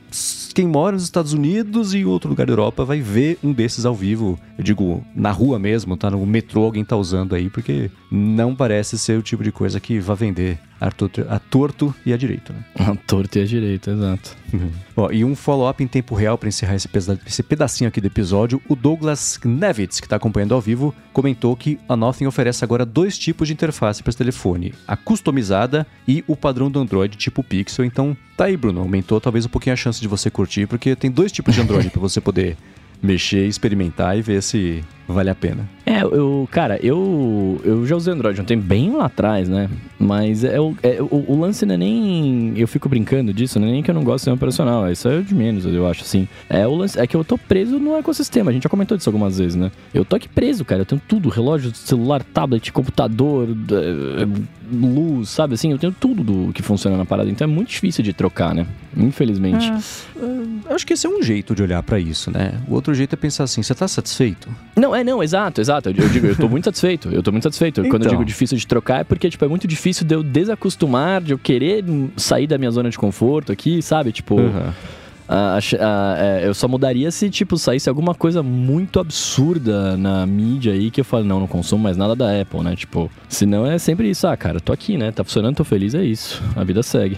quem mora nos Estados Unidos e outro lugar da Europa vai ver um desses ao vivo. Eu digo, na rua mesmo, tá no metrô, alguém tá usando aí, porque não parece ser o tipo de coisa que vai vender a torto, a torto e a direito. Né? A torto e a direito, exato. Uhum. Ó, e um follow-up em tempo real para encerrar esse, esse, pedacinho aqui do episódio, o Douglas Nevitz, que está acompanhando ao vivo, comentou que a Nothing oferece agora dois tipos de interface para esse telefone, a customizada e o padrão do Android tipo Pixel. Então, tá aí, Bruno, aumentou talvez um pouquinho a chance de você curtir, porque tem dois tipos de Android [LAUGHS] para você poder mexer, experimentar e ver se vale a pena. É, eu, cara, eu, eu já usei Android um tempo bem lá atrás, né? Mas é, o, é, o, o, lance não é nem. Eu fico brincando disso, não é nem que eu não gosto de ser operacional. Isso é de menos, eu acho, assim. É, o lance, é que eu tô preso no ecossistema. A gente já comentou disso algumas vezes, né? Eu tô aqui preso, cara. Eu tenho tudo: relógio, celular, tablet, computador, é, luz, sabe? Assim, eu tenho tudo do que funciona na parada. Então é muito difícil de trocar, né? Infelizmente. É, acho que esse é um jeito de olhar para isso, né? O outro jeito é pensar assim: você tá satisfeito? Não, é, não, exato, exato. Eu, digo, eu tô muito satisfeito. Eu tô muito satisfeito. Então. Quando eu digo então. difícil de trocar, é porque, tipo, é muito difícil de eu desacostumar, de eu querer sair da minha zona de conforto aqui, sabe? Tipo. Uhum. Uh, uh, eu só mudaria se, tipo, saísse alguma coisa muito absurda na mídia aí que eu falo, não, não consumo mais nada da Apple, né? Tipo, senão é sempre isso, ah, cara, tô aqui, né? Tá funcionando, tô feliz, é isso. A vida segue.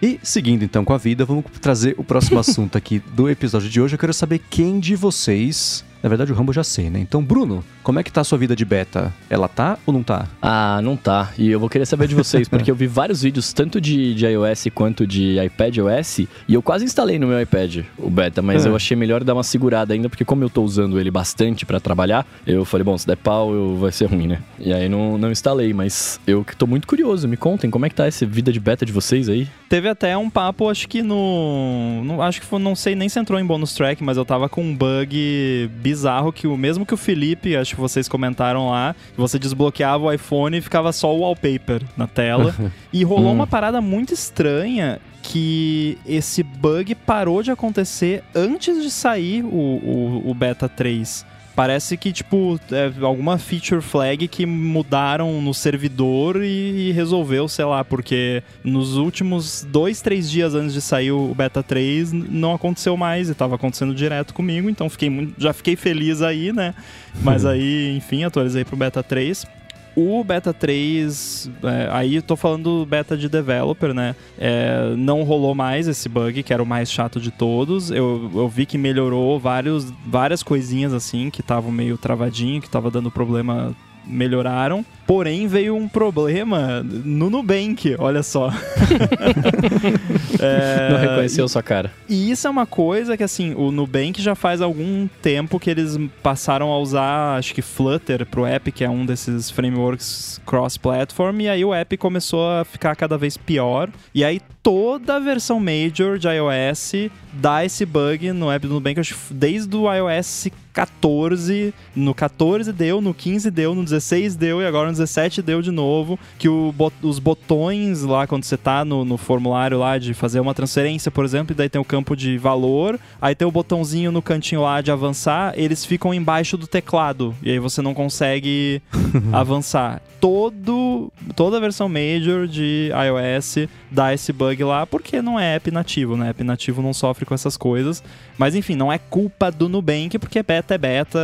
E seguindo então com a vida, vamos trazer o próximo [LAUGHS] assunto aqui do episódio de hoje. Eu quero saber quem de vocês na verdade, o Rambo já sei, né? Então, Bruno, como é que tá a sua vida de beta? Ela tá ou não tá? Ah, não tá. E eu vou querer saber de vocês, [LAUGHS] porque eu vi vários vídeos, tanto de, de iOS quanto de iPadOS, e eu quase instalei no meu iPad o beta, mas é. eu achei melhor dar uma segurada ainda, porque como eu tô usando ele bastante para trabalhar, eu falei, bom, se der pau, eu, vai ser ruim, né? E aí não, não instalei, mas eu que tô muito curioso. Me contem, como é que tá essa vida de beta de vocês aí? Teve até um papo, acho que no. no acho que foi, não sei nem se entrou em bonus track, mas eu tava com um bug bizarro bizarro que o mesmo que o Felipe, acho que vocês comentaram lá, você desbloqueava o iPhone e ficava só o wallpaper na tela. [LAUGHS] e rolou hum. uma parada muito estranha que esse bug parou de acontecer antes de sair o, o, o beta 3. Parece que, tipo, é alguma feature flag que mudaram no servidor e, e, resolveu, sei lá, porque nos últimos dois, três dias antes de sair o beta 3 não aconteceu mais e tava acontecendo direto comigo, então fiquei muito, já fiquei feliz aí, né? Mas [LAUGHS] aí, enfim, atualizei pro beta 3. O beta 3, é, aí tô falando do beta de developer, né? É, não rolou mais esse bug, que era o mais chato de todos. Eu, eu vi que melhorou vários, várias coisinhas assim, que estavam meio travadinho, que tava dando problema melhoraram. Porém, veio um problema no Nubank, olha só. [LAUGHS] é, Não reconheceu sua cara. E isso é uma coisa que, assim, o Nubank já faz algum tempo que eles passaram a usar, acho que Flutter pro app, que é um desses frameworks cross-platform, e aí o app começou a ficar cada vez pior. E aí toda a versão major de iOS dá esse bug no app do Nubank, acho, desde o iOS 14, no 14 deu, no 15 deu, no 16 deu e agora no 17 deu de novo, que o, os botões lá, quando você tá no, no, formulário lá de fazer uma transferência, por exemplo, e daí tem o campo de valor, aí tem o botãozinho no cantinho lá de avançar, eles ficam embaixo do teclado, e aí você não consegue [LAUGHS] avançar. Todo, toda a versão major de iOS dá esse bug lá, porque não é app nativo, né? App nativo não sofre com essas coisas. Mas enfim, não é culpa do Nubank, porque beta é beta,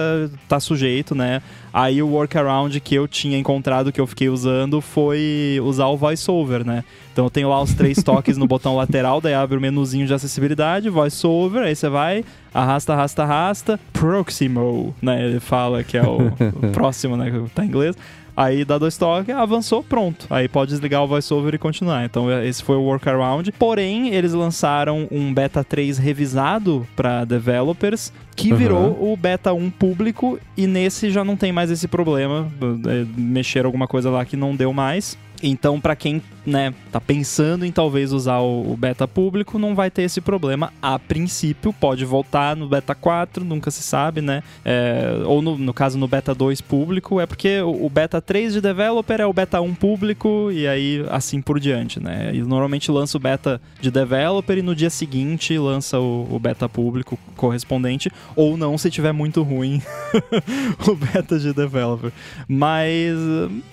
tá sujeito, né? Aí o workaround que eu tinha encontrado, que eu fiquei usando, foi usar o VoiceOver, né? Então eu tenho lá os três [LAUGHS] toques no botão lateral, daí abre o menuzinho de acessibilidade, VoiceOver, aí você vai, arrasta, arrasta, arrasta, Proximo, né? Ele fala que é o, o [LAUGHS] próximo, né? Tá em inglês. Aí dá dois toques, avançou, pronto. Aí pode desligar o voiceover e continuar. Então é, esse foi o workaround. Porém, eles lançaram um beta 3 revisado para developers que virou uhum. o beta 1 público e nesse já não tem mais esse problema. É, mexer alguma coisa lá que não deu mais. Então, para quem né, tá pensando em talvez usar o, beta público, não vai ter esse problema a princípio. Pode voltar no beta 4, nunca se sabe, né? É, ou no, no, caso no beta 2 público, é porque o, o, beta 3 de developer é o beta 1 público e aí assim por diante, né? E normalmente lança o beta de developer e no dia seguinte lança o, o beta público correspondente, ou não se tiver muito ruim [LAUGHS] o beta de developer. Mas,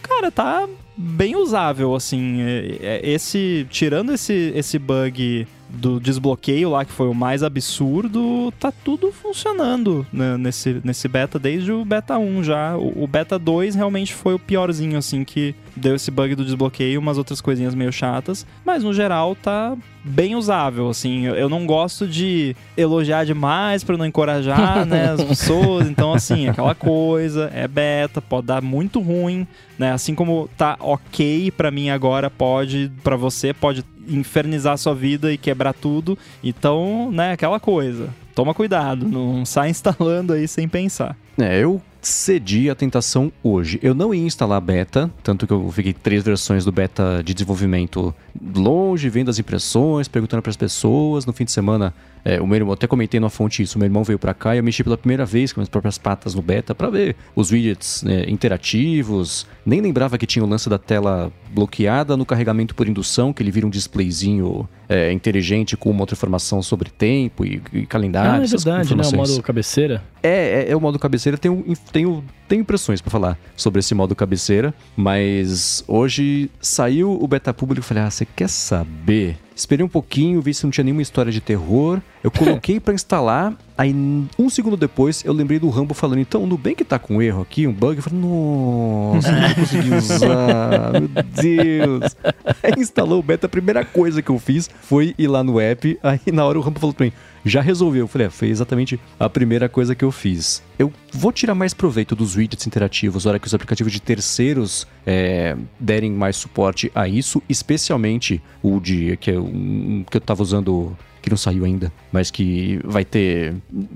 cara, tá bem usável, assim. É, é, esse, tirando esse, esse bug do desbloqueio lá, que foi o mais absurdo, tá tudo funcionando né, nesse, nesse beta, desde o beta 1 já. O, o, beta 2 realmente foi o piorzinho, assim, que deu esse bug do desbloqueio, umas outras coisinhas meio chatas, mas no geral tá bem usável, assim. Eu não gosto de elogiar demais para não encorajar, [LAUGHS] né, as pessoas. Então, assim, aquela coisa, é beta, pode dar muito ruim, né? Assim como tá ok para mim agora, pode para você pode infernizar a sua vida e quebrar tudo. Então, né, aquela coisa. Toma cuidado, não sai instalando aí sem pensar. É, eu cedi a tentação hoje. Eu não ia instalar beta, tanto que eu fiquei três versões do beta de desenvolvimento longe, vendo as impressões, perguntando para as pessoas. No fim de semana, é, o meu irmão, até comentei na fonte isso, o meu irmão veio para cá e eu mexi pela primeira vez com as próprias patas no beta para ver os widgets né, interativos. Nem lembrava que tinha o lance da tela bloqueada no carregamento por indução, que ele vira um displayzinho é, inteligente com uma outra informação sobre tempo e, e calendário. Ah, é verdade, né? O modo cabeceira. É, é, é o modo cabeceira. Tem, tem, tem impressões para falar sobre esse modo cabeceira, mas hoje saiu o beta público e falei, ah, você quer saber? Esperei um pouquinho, vi se não tinha nenhuma história de terror. Eu coloquei para instalar, aí um segundo depois eu lembrei do Rambo falando, então o Nubank tá com erro aqui, um bug. Eu falei, nossa, não consegui usar, meu Deus. [LAUGHS] Aí instalou o beta, a primeira coisa que eu fiz foi ir lá no app, aí na hora o Rambo falou pra mim, já resolveu. Eu falei, é, foi exatamente a primeira coisa que eu fiz. Eu vou tirar mais proveito dos widgets interativos, hora que os aplicativos de terceiros é, derem mais suporte a isso, especialmente o de que, é um, que eu estava usando que não saiu ainda, mas que vai ter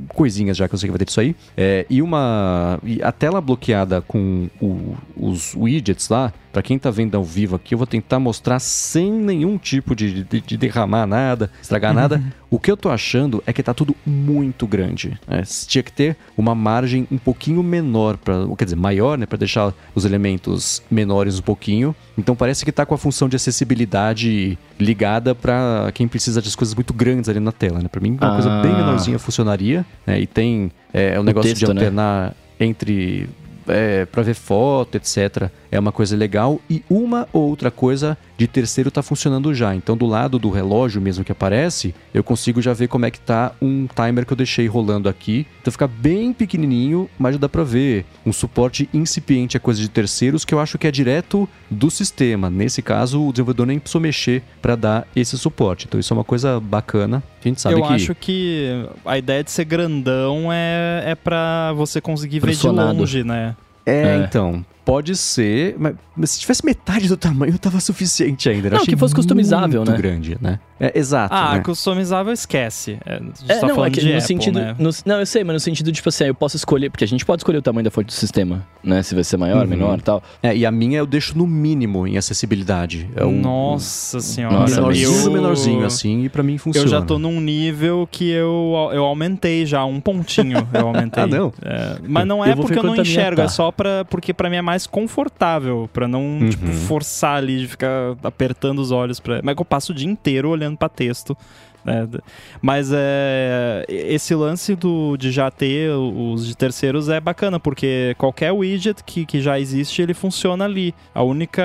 coisinhas já que eu sei que vai ter disso aí. É, e uma. E a tela bloqueada com o, os widgets lá, para quem tá vendo ao vivo aqui, eu vou tentar mostrar sem nenhum tipo de, de, de derramar nada, estragar nada. [LAUGHS] o que eu tô achando é que tá tudo muito grande. Né? Tinha que ter uma margem um pouquinho menor, pra, quer dizer, maior, né? Para deixar os elementos menores um pouquinho. Então parece que tá com a função de acessibilidade ligada para quem precisa de coisas muito grandes ali na tela, né? Para mim, uma ah. coisa bem menorzinha funcionaria. Né? E tem é, o negócio texto, de alternar né? entre é, para ver foto, etc. É uma coisa legal. E uma ou outra coisa de terceiro está funcionando já. Então, do lado do relógio mesmo que aparece, eu consigo já ver como é que tá um timer que eu deixei rolando aqui. Então, fica bem pequenininho, mas já dá para ver um suporte incipiente a coisa de terceiros que eu acho que é direto do sistema. Nesse caso, o desenvolvedor nem precisou mexer para dar esse suporte. Então, isso é uma coisa bacana. A gente sabe eu que... acho que a ideia de ser grandão é, é para você conseguir ver de longe, né? É, é, então. Pode ser, mas se tivesse metade do tamanho, tava suficiente ainda. Eu não, que fosse customizável, muito né? grande, né? É, exato. Ah, né? customizável esquece. É, é, tá não, é que no Apple, sentido. Né? No, não, eu sei, mas no sentido, tipo assim, eu posso escolher, porque a gente pode escolher o tamanho da fonte do sistema, né? Se vai ser maior, uhum. menor e tal. É, e a minha eu deixo no mínimo em acessibilidade. É o, Nossa senhora. Nossa, menorzinho eu... menorzinho, assim, e pra mim funciona. Eu já tô num nível que eu, eu aumentei já, um pontinho eu [LAUGHS] aumentei. ah, não? É, mas não é eu porque eu não enxergo, tá. é só pra, porque pra mim é mais confortável, pra não, uhum. tipo, forçar ali de ficar apertando os olhos. Pra... Mas eu passo o dia inteiro olhando pra texto É, mas é, esse lance do, de já ter os de terceiros é bacana, porque qualquer widget que, que já existe, ele funciona ali. A única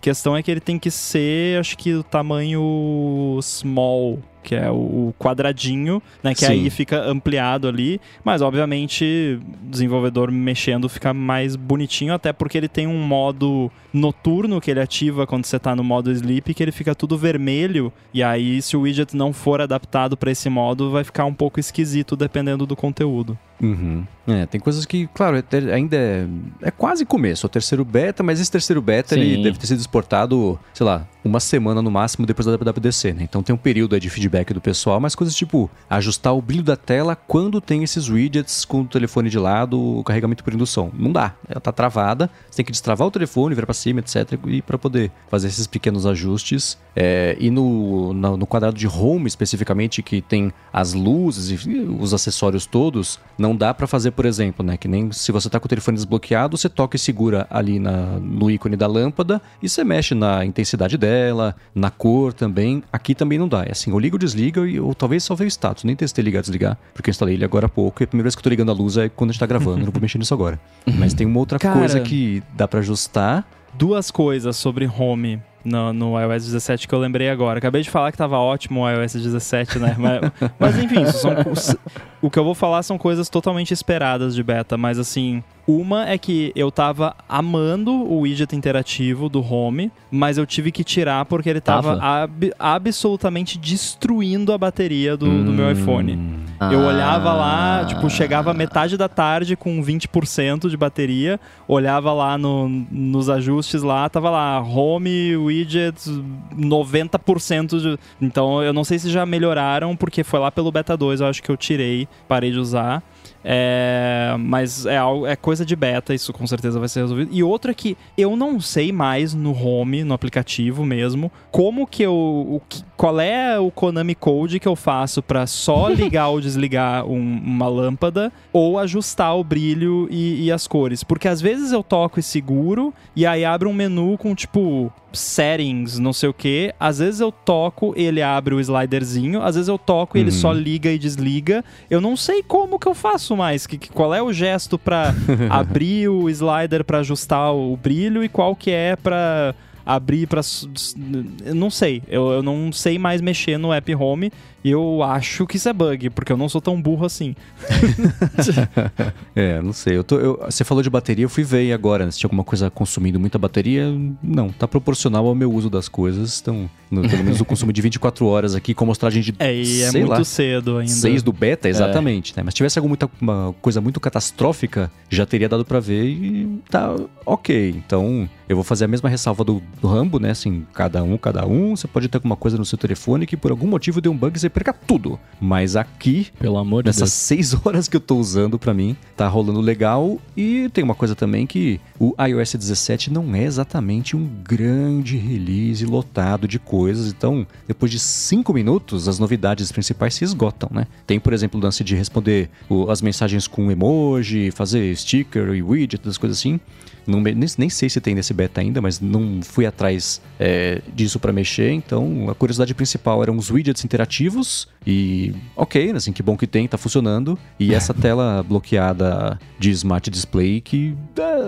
questão é que ele tem que ser, acho que o tamanho small que é o quadradinho, né? Que Sim. aí fica ampliado ali. Mas, obviamente, desenvolvedor mexendo fica mais bonitinho, até porque ele tem um modo noturno que ele ativa quando você está no modo sleep, que ele fica tudo vermelho. E aí, se o widget não for adaptado para esse modo, vai ficar um pouco esquisito dependendo do conteúdo. Uhum. É, tem coisas que, claro, é ainda é, é quase começo, é o terceiro beta, mas esse terceiro beta ele deve ter sido exportado, sei lá, uma semana no máximo depois da WWDC, né? Então tem um período de feedback do pessoal, mas coisas tipo ajustar o brilho da tela quando tem esses widgets com o telefone de lado, o carregamento por indução. Não dá, ela tá travada, você tem que destravar o telefone, virar para cima, etc, e para poder fazer esses pequenos ajustes. É, e no, no, no quadrado de home especificamente, que tem as luzes e os acessórios todos, não dá para fazer por exemplo, né? Que nem se você está com o telefone desbloqueado, você toca e segura ali na, no ícone da lâmpada e você mexe na intensidade dela, na cor também. Aqui também não dá. É assim, eu ligo, desliga e ou talvez só veio o status. Nem testei ligar, desligar, porque eu instalei ele agora há pouco e a primeira vez que eu tô ligando a luz é quando a gente tá gravando. não vou mexer nisso agora. [LAUGHS] Mas tem uma outra Cara, coisa que dá para ajustar. Duas coisas sobre home no, no iOS 17 que eu lembrei agora. Acabei de falar que tava ótimo o iOS 17, né? mas, mas enfim, são, o que eu vou falar são coisas totalmente esperadas de beta, mas assim, uma é que eu tava amando o widget interativo do Home, mas eu tive que tirar porque ele tava, tava? Ab absolutamente destruindo a bateria do, hum. do meu hum. iPhone. Ah. Eu olhava lá, tipo, chegava metade da tarde com 20% de bateria, olhava lá no, nos ajustes lá, tava lá, Home, widgets, 90% de... Então eu não sei se já melhoraram, porque foi lá pelo beta 2, eu acho que eu tirei, parei de usar. É, mas é, é coisa de beta, isso com certeza vai ser resolvido. E outra que eu não sei mais no home, no aplicativo mesmo, como que eu. O, qual é o Konami Code que eu faço para só [LAUGHS] ligar ou desligar um, uma lâmpada ou ajustar o brilho e, e as cores. Porque às vezes eu toco e seguro e aí abre um menu com tipo settings, não sei o que. Às vezes eu toco e ele abre o sliderzinho, às vezes eu toco e ele só uhum. liga e desliga. Eu não sei como que eu faço mais, que, que qual é o gesto para [LAUGHS] abrir o slider para ajustar o brilho e qual que é para abrir para não sei, eu, eu não sei mais mexer no app home eu acho que isso é bug, porque eu não sou tão burro assim. [LAUGHS] é, não sei. Eu tô, eu, você falou de bateria, eu fui ver agora se tinha alguma coisa consumindo muita bateria. Não, tá proporcional ao meu uso das coisas. Então, no, pelo menos o [LAUGHS] consumo de 24 horas aqui com mostragem de. É, e é muito lá, cedo ainda. 6 do beta, é. exatamente. É. Né? Mas se tivesse alguma uma coisa muito catastrófica, já teria dado para ver e tá ok. Então, eu vou fazer a mesma ressalva do, do Rambo, né? Assim, cada um, cada um. Você pode ter alguma coisa no seu telefone que por algum motivo deu um bug e você perca tudo. Mas aqui, pelo amor de nessas seis [LAUGHS] horas que eu tô usando para mim, tá rolando legal. E tem uma coisa também que o iOS 17 não é exatamente um grande release lotado de coisas. Então, depois de cinco minutos, as novidades principais se esgotam, né? Tem, por exemplo, o lance de responder as mensagens com emoji, fazer sticker e widget, das coisas assim. Não, nem, nem, sei se tem nesse beta ainda, mas não fui atrás é, disso para mexer. Então, a curiosidade principal eram os widgets interativos. E, ok, assim, que bom que tem, tá funcionando. E [LAUGHS] essa tela bloqueada de Smart Display que dá,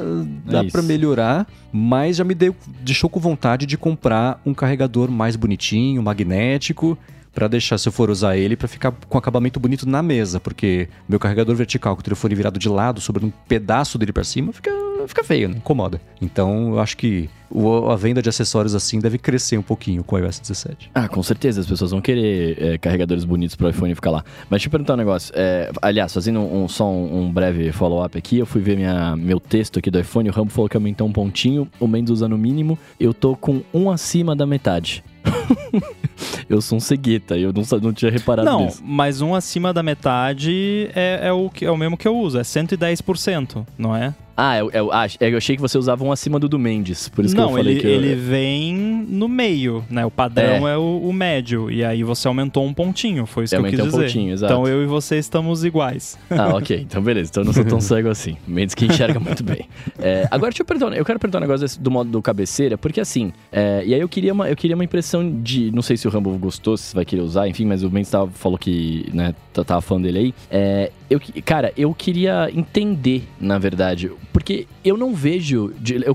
dá é para melhorar, mas já me deu, deixou com vontade de comprar um carregador mais bonitinho, magnético para deixar, se eu for usar ele, para ficar com acabamento bonito na mesa, porque meu carregador vertical com o telefone virado de lado sobre um pedaço dele para cima fica fica feio, né? Incomoda. Então, eu acho que o, a venda de acessórios assim deve crescer um pouquinho com o iOS 17. Ah, com certeza. As pessoas vão querer é, carregadores bonitos para o iPhone ficar lá. Mas deixa eu perguntar um negócio. É, aliás, fazendo um, só um, um breve follow-up aqui, eu fui ver minha, meu texto aqui do iPhone. O Rambo falou que aumentou um pontinho. O Mendes usa no mínimo. Eu tô com um acima da metade. [LAUGHS] eu sou um cegueta, eu não, não tinha reparado não, nisso. Não, mas um acima da metade é, é, o, é o mesmo que eu uso, é 110%, não é? Ah, eu, eu, ah, eu achei que você usava um acima do do Mendes, por isso não, que eu falei ele, que eu... ele vem no meio, né? O padrão é, é o, o, médio. E aí você aumentou um pontinho, foi isso eu que eu quis dizer. Um pontinho, exato. Então eu e você estamos iguais. Ah, ok. [LAUGHS] Então beleza. Então eu não sou tão cego assim. Menos que enxerga [LAUGHS] muito bem. É, agora deixa eu perguntar. Eu quero perguntar um negócio desse, do modo do cabeceira, porque assim. É, e aí eu queria, uma, eu queria uma impressão de. Não sei se o Rambo gostou, se vai querer usar, enfim, mas o Mendes falou que, né, tava fã dele aí. Eu, cara, eu queria entender, na verdade, porque eu não vejo. Eu,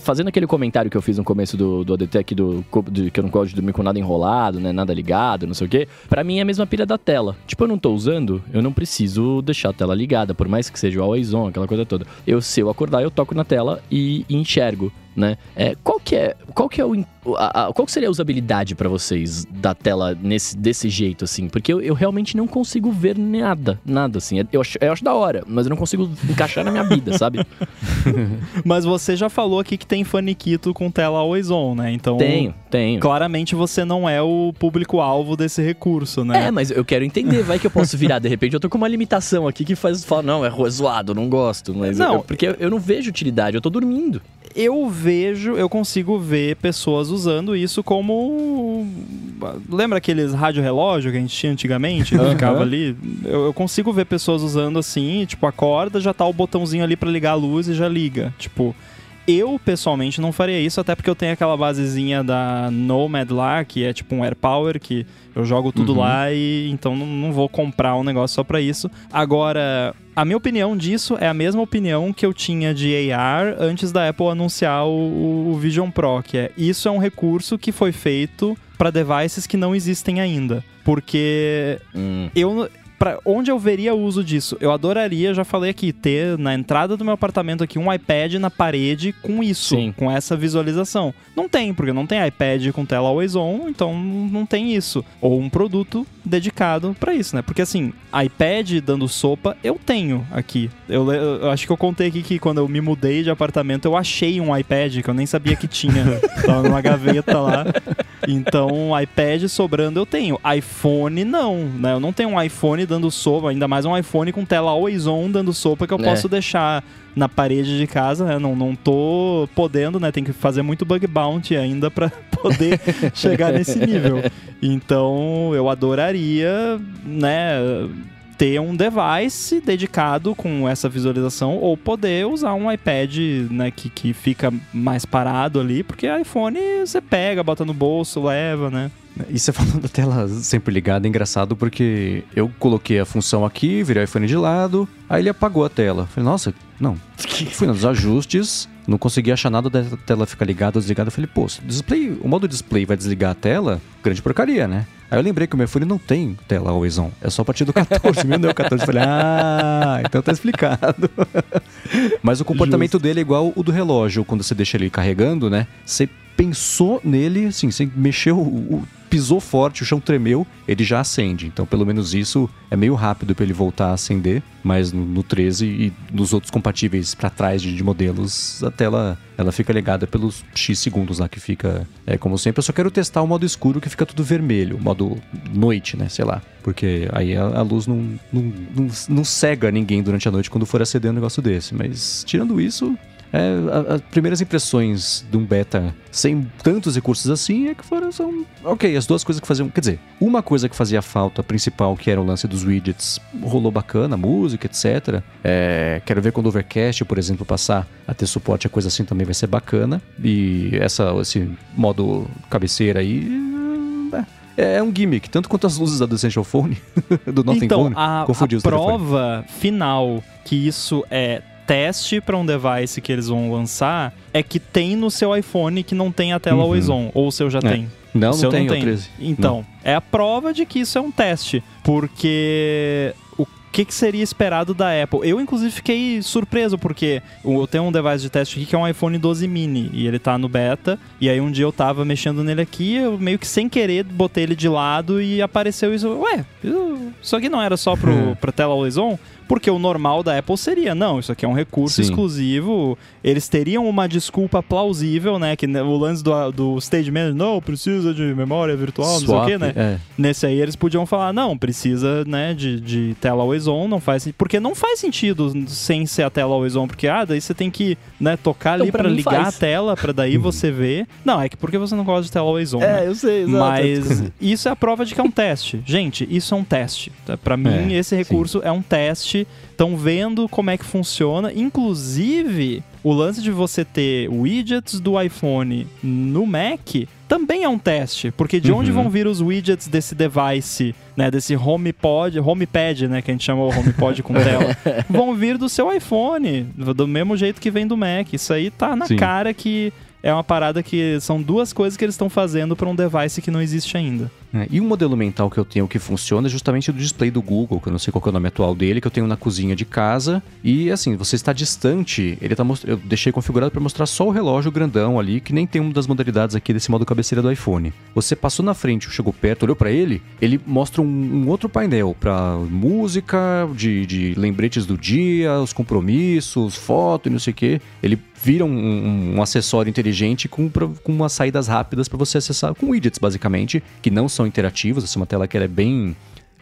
fazendo aquele comentário que eu fiz no começo do, do ADT aqui, do, do, que eu não gosto de dormir com nada enrolado, né? Nada ligado, não sei o quê. Pra mim é a mesma pilha da tela. Tipo, eu não tô usando, eu não preciso deixar a tela ligada, por mais que seja o always on, aquela coisa toda. Eu, se eu acordar, eu toco na tela e, e enxergo né? É, qual que é, qual que é o a, a, qual seria a usabilidade para vocês da tela nesse desse jeito assim? Porque eu, eu, realmente não consigo ver nada, nada assim. Eu acho, eu acho da hora, mas eu não consigo encaixar na minha vida, [LAUGHS] sabe? mas você já falou aqui que tem faniquito com tela always on, né? Então Tenho, tenho. Claramente você não é o público alvo desse recurso, né? É, mas eu quero entender, vai que eu posso virar de repente eu tô com uma limitação aqui que faz falar, não, é zoado, não gosto, mas não, eu, porque eu, eu não vejo utilidade, eu tô dormindo eu vejo, eu consigo ver pessoas usando isso como. Lembra aqueles rádio relógio que a gente tinha antigamente? Uhum. Ficava ali. Eu, eu, consigo ver pessoas usando assim, tipo, acorda, já tá o botãozinho ali para ligar a luz e já liga. Tipo. Eu, pessoalmente, não faria isso, até porque eu tenho aquela basezinha da Nomad lá, que é tipo um AirPower, que eu jogo tudo uhum. lá e então não, não vou comprar um negócio só para isso. Agora, a minha opinião disso é a mesma opinião que eu tinha de AR antes da Apple anunciar o, o Vision Pro, que é isso é um recurso que foi feito para devices que não existem ainda. Porque hum. eu para onde eu veria o uso disso? Eu adoraria, já falei aqui, ter na entrada do meu apartamento aqui um iPad na parede com isso, Sim. com essa visualização. Não tem, porque não tem iPad com tela always on, então não tem isso. Ou um produto dedicado para isso, né? Porque assim, iPad dando sopa eu tenho aqui. Eu, eu, acho que eu contei aqui que quando eu me mudei de apartamento eu achei um iPad que eu nem sabia que tinha. [LAUGHS] Tava numa gaveta lá. Então, iPad sobrando eu tenho. iPhone não, né? Eu não tenho um iPhone dando sopa, ainda mais um iPhone com tela always on dando sopa que eu é. posso deixar na parede de casa, né? Não, não tô podendo, né? Tem que fazer muito bug bounty ainda para [LAUGHS] poder chegar nesse nível. [LAUGHS] Então, eu adoraria, né? Ter um device dedicado com essa visualização ou poder usar um iPad né, que, que fica mais parado ali, porque iPhone você pega, bota no bolso, leva, né? E você falando da tela sempre ligada, é engraçado porque eu coloquei a função aqui, virei o iPhone de lado, aí ele apagou a tela. Falei, nossa, não. [LAUGHS] Fui nos ajustes, não consegui achar nada da tela ficar ligada ou desligada. Falei, pô, display, o modo display vai desligar a tela? Grande porcaria, né? Aí eu lembrei que o meu iPhone não tem tela always on. É só a partir do 14. [LAUGHS] meu Deus, 14. Falei, ah, então tá explicado. [LAUGHS] Mas o comportamento Justo. dele é igual o do relógio. Quando você deixa ele carregando, né? Você pensou nele, assim, você mexeu o, pisou forte, o chão tremeu, ele já acende. Então, pelo menos isso é meio rápido para ele voltar a acender. Mas no, no 13 e nos outros compatíveis para trás de, de, modelos, a tela ela fica ligada pelos X segundos lá que fica. É como sempre. Eu só quero testar o modo escuro que fica tudo vermelho, modo noite, né? Sei lá. Porque aí a, a luz não, não, não, não cega ninguém durante a noite quando for acender um negócio desse. Mas tirando isso, é, as primeiras impressões de um beta sem tantos recursos assim é que foram são ok as duas coisas que faziam quer dizer uma coisa que fazia falta principal que era o lance dos widgets rolou bacana música etc é, quero ver quando o Overcast por exemplo passar a ter suporte a coisa assim também vai ser bacana e essa esse modo cabeceira aí é, é um gimmick, tanto quanto as luzes da Essential Phone, [LAUGHS] do Nothing então, Phone. A, a prova final que isso é teste para um device que eles vão lançar é que tem no seu iPhone que não tem a tela uhum. always on, ou o seu já é. tem. Não, não tem, não tem. 13. Então, não. é a prova de que isso é um teste, porque que, que seria esperado da Apple. Eu, inclusive, fiquei surpreso, porque eu tenho um device de teste aqui que é um iPhone 12 mini, e ele tá no beta, e aí um dia eu tava mexendo nele aqui, eu meio que sem querer botei ele de lado e apareceu isso. Ué, isso aqui não era só pro, [LAUGHS] pra tela always on? Porque o normal da Apple seria, não, isso aqui é um recurso Sim. exclusivo. Eles teriam uma desculpa plausível, né? Que o lance do, do Stage Manager, não, precisa de memória virtual, Swap, não sei o quê, né? É. Nesse aí eles podiam falar, não, precisa, né, de, de tela always on, não faz Porque não faz sentido sem ser a tela always on, porque, ah, daí você tem que, né, tocar então, ali para ligar faz. a tela, para daí você ver. Não, é que porque você não gosta de tela always on. É, né? eu sei, exato. Mas [LAUGHS] isso é a prova de que é um teste. Gente, isso é um teste. Para mim, é, esse recurso sim. é um teste. Estão vendo como é que funciona. Inclusive, o lance de você ter widgets do iPhone no Mac também é um teste, porque de uhum. onde vão vir os widgets desse device, né, desse HomePod, HomePad, né, que a gente chamou HomePod com tela, [LAUGHS] vão vir do seu iPhone, do mesmo jeito que vem do Mac. Isso aí tá na Sim. cara que é uma parada que são duas coisas que eles estão fazendo para um device que não existe ainda. É, e um modelo mental que eu tenho que funciona é justamente do display do Google, que eu não sei qual é o nome atual dele, que eu tenho na cozinha de casa. E assim, você está distante, ele tá most... eu deixei configurado para mostrar só o relógio grandão ali, que nem tem uma das modalidades aqui desse modo cabeceira do iPhone. Você passou na frente, chegou perto, olhou para ele, ele mostra um, um outro painel para música, de, de lembretes do dia, os compromissos, foto e não sei o que. Ele vira um, um, acessório inteligente com, com umas saídas rápidas para você acessar, com widgets basicamente, que não são interativos. Essa é uma tela que é bem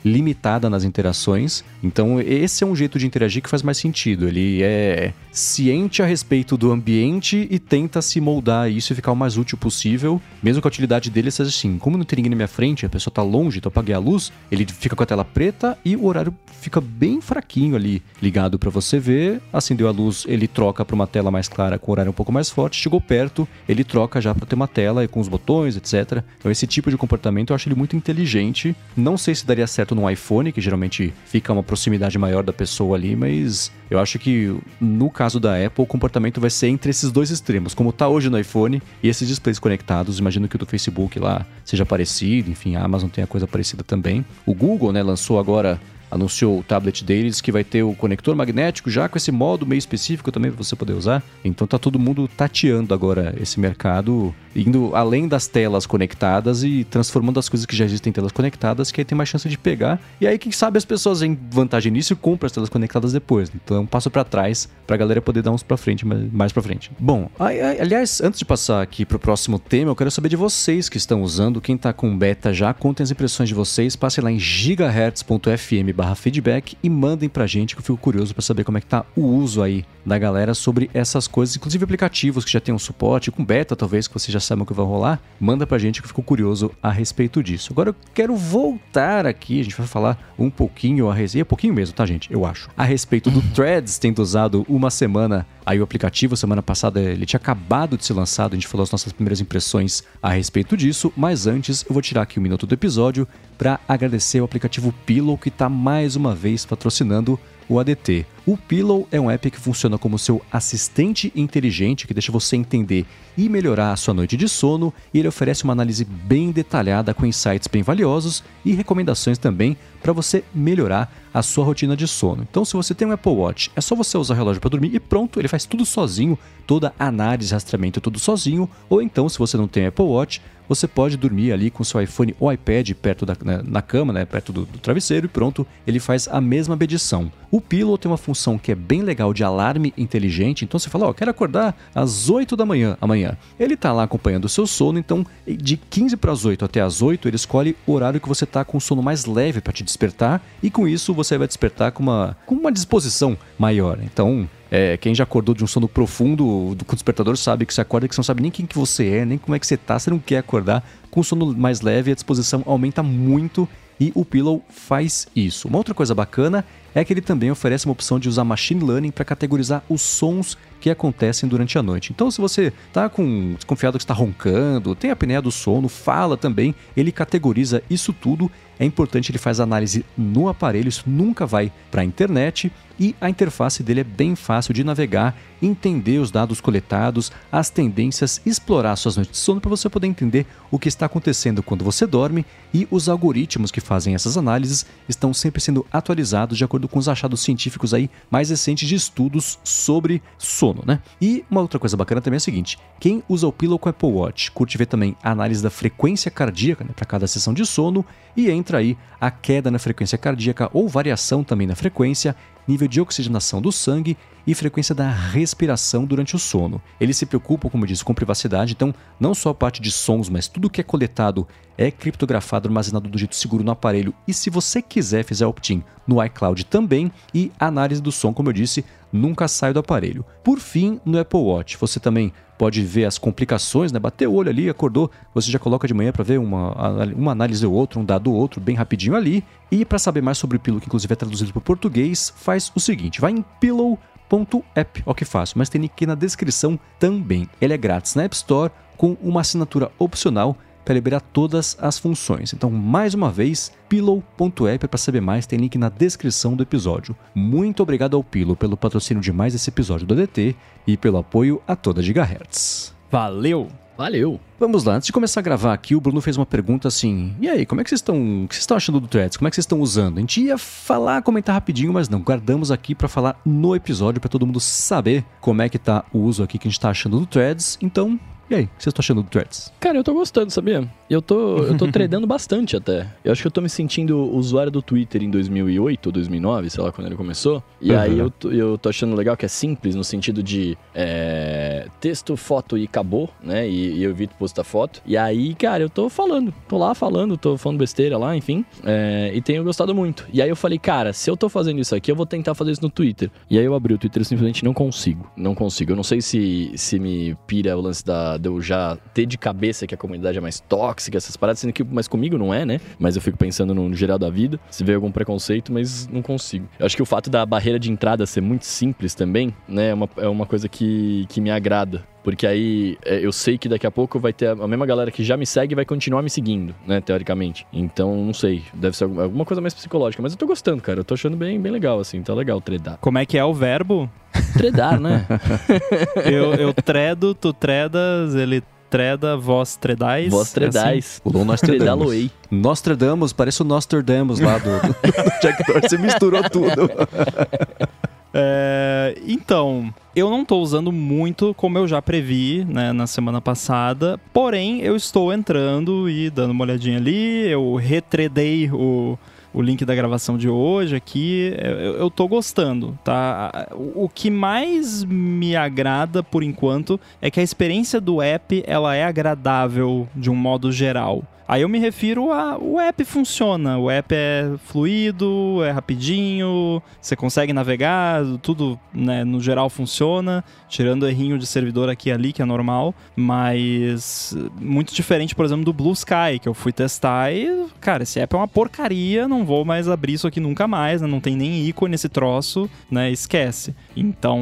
limitada nas interações. Então, esse é um jeito de interagir que faz mais sentido. Ele é ciente a respeito do ambiente e tenta se moldar isso e ficar o mais útil possível, mesmo que a utilidade dele seja assim: como não tem ninguém na minha frente, a pessoa está longe, então eu apaguei a luz, ele fica com a tela preta e o horário fica bem fraquinho ali, ligado para você ver. Acendeu a luz, ele troca para uma tela mais clara com o horário um pouco mais forte. Chegou perto, ele troca já para ter uma tela com os botões, etc. Então, esse tipo de comportamento eu acho ele muito inteligente. Não sei se daria certo no iPhone, que geralmente fica uma proximidade maior da pessoa ali, mas eu acho que no caso da Apple, o comportamento vai ser entre esses dois extremos, como está hoje no iPhone e esses displays conectados. Imagino que o do Facebook lá seja parecido, enfim, a Amazon tem a coisa parecida também. O Google, né, lançou agora anunciou o tablet deles que vai ter o conector magnético já com esse modo meio específico também para você poder usar. Então tá todo mundo tateando agora esse mercado, indo além das telas conectadas e transformando as coisas que já existem em telas conectadas, que aí tem mais chance de pegar. E aí quem sabe as pessoas em vantagem nisso compram as telas conectadas depois. Então é um passo para trás para a galera poder dar uns para frente, mais para frente. Bom, aliás, antes de passar aqui pro próximo tema, eu quero saber de vocês que estão usando, quem tá com beta já, contem as impressões de vocês, passem lá em gigahertz.fm feedback e mandem pra gente que eu fico curioso para saber como é que tá o uso aí da galera sobre essas coisas, inclusive aplicativos que já tem um suporte, com beta talvez, que vocês já sabem o que vai rolar, manda pra gente que eu fico curioso a respeito disso. Agora eu quero voltar aqui, a gente vai falar um pouquinho a respeito, um pouquinho mesmo, tá gente, eu acho, a respeito do [LAUGHS] Threads tendo usado uma semana aí o aplicativo, semana passada ele tinha acabado de ser lançado, a gente falou as nossas primeiras impressões a respeito disso, mas antes eu vou tirar aqui um minuto do episódio para agradecer o aplicativo Pillow que está mais uma vez patrocinando o ADT. O Pillow é um app que funciona como seu assistente inteligente que deixa você entender e melhorar a sua noite de sono, e ele oferece uma análise bem detalhada com insights bem valiosos e recomendações também para você melhorar a sua rotina de sono. Então, se você tem um Apple Watch, é só você usar o relógio para dormir e pronto, ele faz tudo sozinho, toda análise, rastreamento tudo sozinho. Ou então, se você não tem Apple Watch, você pode dormir ali com seu iPhone ou iPad perto da na, na cama, né, perto do, do, travesseiro e pronto, ele faz a mesma medição. O Pillow tem uma função que é bem legal de alarme inteligente, então você fala, ó, oh, quero acordar às 8 da manhã amanhã. Ele tá lá acompanhando o seu sono, então de 15 para as 8 até as 8, ele escolhe o horário que você tá com sono mais leve para te despertar e com isso você vai despertar com uma, com uma disposição maior. Então, é, quem já acordou de um sono profundo do, despertador sabe que você acorda que você não sabe nem quem que você é, nem como é que você tá, você não quer acordar. Com sono mais leve, a disposição aumenta muito e o Pillow faz isso. Uma outra coisa bacana é que ele também oferece uma opção de usar machine learning para categorizar os sons que acontecem durante a noite. Então, se você está com desconfiado que está roncando, tem a apneia do sono, fala também, ele categoriza isso tudo. É importante ele faz análise no aparelho, isso nunca vai para a internet e a interface dele é bem fácil de navegar, entender os dados coletados, as tendências, explorar suas noites de sono para você poder entender o que está acontecendo quando você dorme e os algoritmos que fazem essas análises estão sempre sendo atualizados de acordo com os achados científicos aí mais recentes de estudos sobre sono sono, né? E uma outra coisa bacana também é o seguinte: quem usa o Pillow com Apple Watch curte ver também a análise da frequência cardíaca né, para cada sessão de sono e entra aí a queda na frequência cardíaca ou variação também na frequência nível de oxigenação do sangue e frequência da respiração durante o sono. Eles se preocupam, como eu disse, com privacidade, então não só a parte de sons, mas tudo que é coletado é criptografado, armazenado do jeito seguro no aparelho. E se você quiser, fizer opt-in no iCloud também. E análise do som, como eu disse, nunca sai do aparelho. Por fim, no Apple Watch, você também pode ver as complicações, né? Bater o olho ali, acordou, você já coloca de manhã para ver uma, uma análise ou outra, um dado ou outro, bem rapidinho ali. E para saber mais sobre o Pillow, que inclusive é traduzido para o português, faz o seguinte: vai em pillow.app, ó que fácil, mas tem link aqui na descrição também. Ele é grátis na App Store com uma assinatura opcional para liberar todas as funções. Então, mais uma vez, pillow.app para saber mais, tem link na descrição do episódio. Muito obrigado ao Pillow pelo patrocínio de mais esse episódio do DT e pelo apoio a toda Gigahertz. Valeu! Valeu! Vamos lá, antes de começar a gravar aqui, o Bruno fez uma pergunta assim: e aí, como é que vocês estão. O que vocês estão achando do Threads? Como é que vocês estão usando? A gente ia falar, comentar rapidinho, mas não, guardamos aqui para falar no episódio para todo mundo saber como é que tá o uso aqui que a gente tá achando do Threads. Então, e aí, o que vocês estão achando do Threads? Cara, eu tô gostando, sabia? Eu tô, eu tô [LAUGHS] tradando bastante até. Eu acho que eu tô me sentindo usuário do Twitter em 2008 ou 2009, sei lá, quando ele começou. E uhum. aí eu tô, eu tô achando legal que é simples, no sentido de é, texto, foto e acabou, né? E, e, eu evito postar foto. E aí, cara, eu tô falando. Tô lá falando, tô falando besteira lá, enfim. É, e tenho gostado muito. E aí eu falei, cara, se eu tô fazendo isso aqui, eu vou tentar fazer isso no Twitter. E aí eu abri o Twitter e simplesmente não consigo. Não consigo. Eu não sei se, se me pira o lance da de eu já ter de cabeça que a comunidade é mais tóxica, essas paradas, sendo que mas comigo não é, né? Mas eu fico pensando no, no geral da vida, se vê algum preconceito, mas não consigo. Eu acho que o fato da barreira de entrada ser muito simples também, né, é uma, é uma coisa que, que me agrada. Porque aí é, eu sei que daqui a pouco vai ter a mesma galera que já me segue vai continuar me seguindo, né? Teoricamente. Então, não sei. Deve ser alguma coisa mais psicológica. Mas eu tô gostando, cara. Eu tô achando bem, bem legal, assim. Tá legal tredar. Como é que é o verbo? Tredar, né? [LAUGHS] eu, eu tredo, tu tredas, ele treda, vós tredais. Vós é tredais. É assim. nós tredamos. Nós tredamos, parece o Nostradamus lá do, do [LAUGHS] Jack Dorsey. misturou tudo. [LAUGHS] É, então, eu não estou usando muito como eu já previ né, na semana passada, porém eu estou entrando e dando uma olhadinha ali. Eu retredei o, o link da gravação de hoje aqui. Eu, eu tô gostando, tá? O, o que mais me agrada por enquanto é que a experiência do app ela é agradável de um modo geral. Aí eu me refiro a o app funciona, o app é fluido, é rapidinho, você consegue navegar, tudo, né, no geral funciona, tirando errinho de servidor aqui e ali, que é normal, mas muito diferente, por exemplo, do Blue Sky, que eu fui testar e, cara, esse app é uma porcaria, não vou mais abrir isso aqui nunca mais, né, não tem nem ícone nesse troço, né, esquece. Então,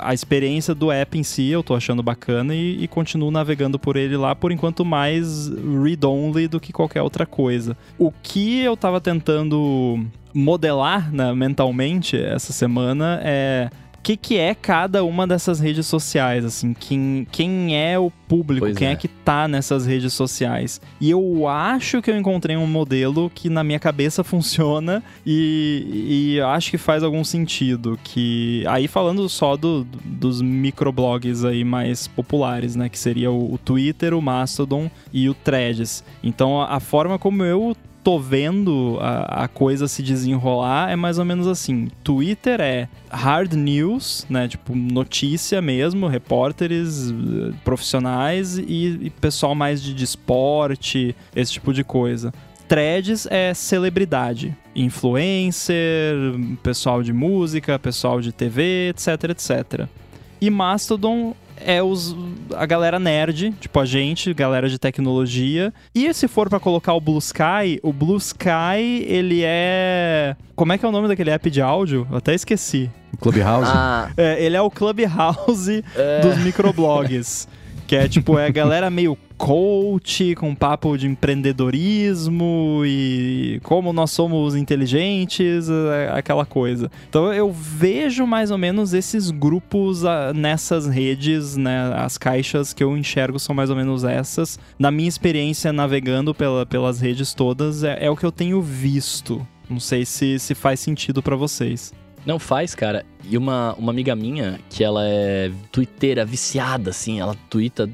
a experiência do app em si eu tô achando bacana e, e continuo navegando por ele lá, por enquanto mais read-on only do que qualquer outra coisa. O que eu tava tentando modelar né, mentalmente essa semana é que, que é cada uma dessas redes sociais, assim, quem, quem é o público, pois quem é. é. que tá nessas redes sociais. E eu acho que eu encontrei um modelo que na minha cabeça [LAUGHS] funciona e, e acho que faz algum sentido. Que aí falando só do, dos microblogs aí mais populares, né? Que seria o, o Twitter, o Mastodon e o Threads. Então a, a forma como eu tô vendo a, a, coisa se desenrolar é mais ou menos assim. Twitter é hard news, né? Tipo, notícia mesmo, repórteres eh, profissionais e, e pessoal mais de, de esporte, esse tipo de coisa. Threads é celebridade, influencer, pessoal de música, pessoal de TV, etc, etc. E Mastodon é os, a galera nerd, tipo a gente, galera de tecnologia. E se for para colocar o Blue Sky, o Blue Sky, ele é. Como é que é o nome daquele app de áudio? Eu até esqueci. Clubhouse? Ah. É, ele é o Clubhouse é. dos microblogs. [LAUGHS] Que é tipo, é a galera meio coach, com papo de empreendedorismo e como nós somos inteligentes, é, aquela coisa. Então eu vejo mais ou menos esses grupos ah, nessas redes, né? As caixas que eu enxergo são mais ou menos essas. Na minha experiência navegando pela, pelas redes todas, é, é o que eu tenho visto. Não sei se, se faz sentido para vocês. Não faz, cara. E uma, uma amiga minha, que ela é twitteira, viciada, assim, ela twitta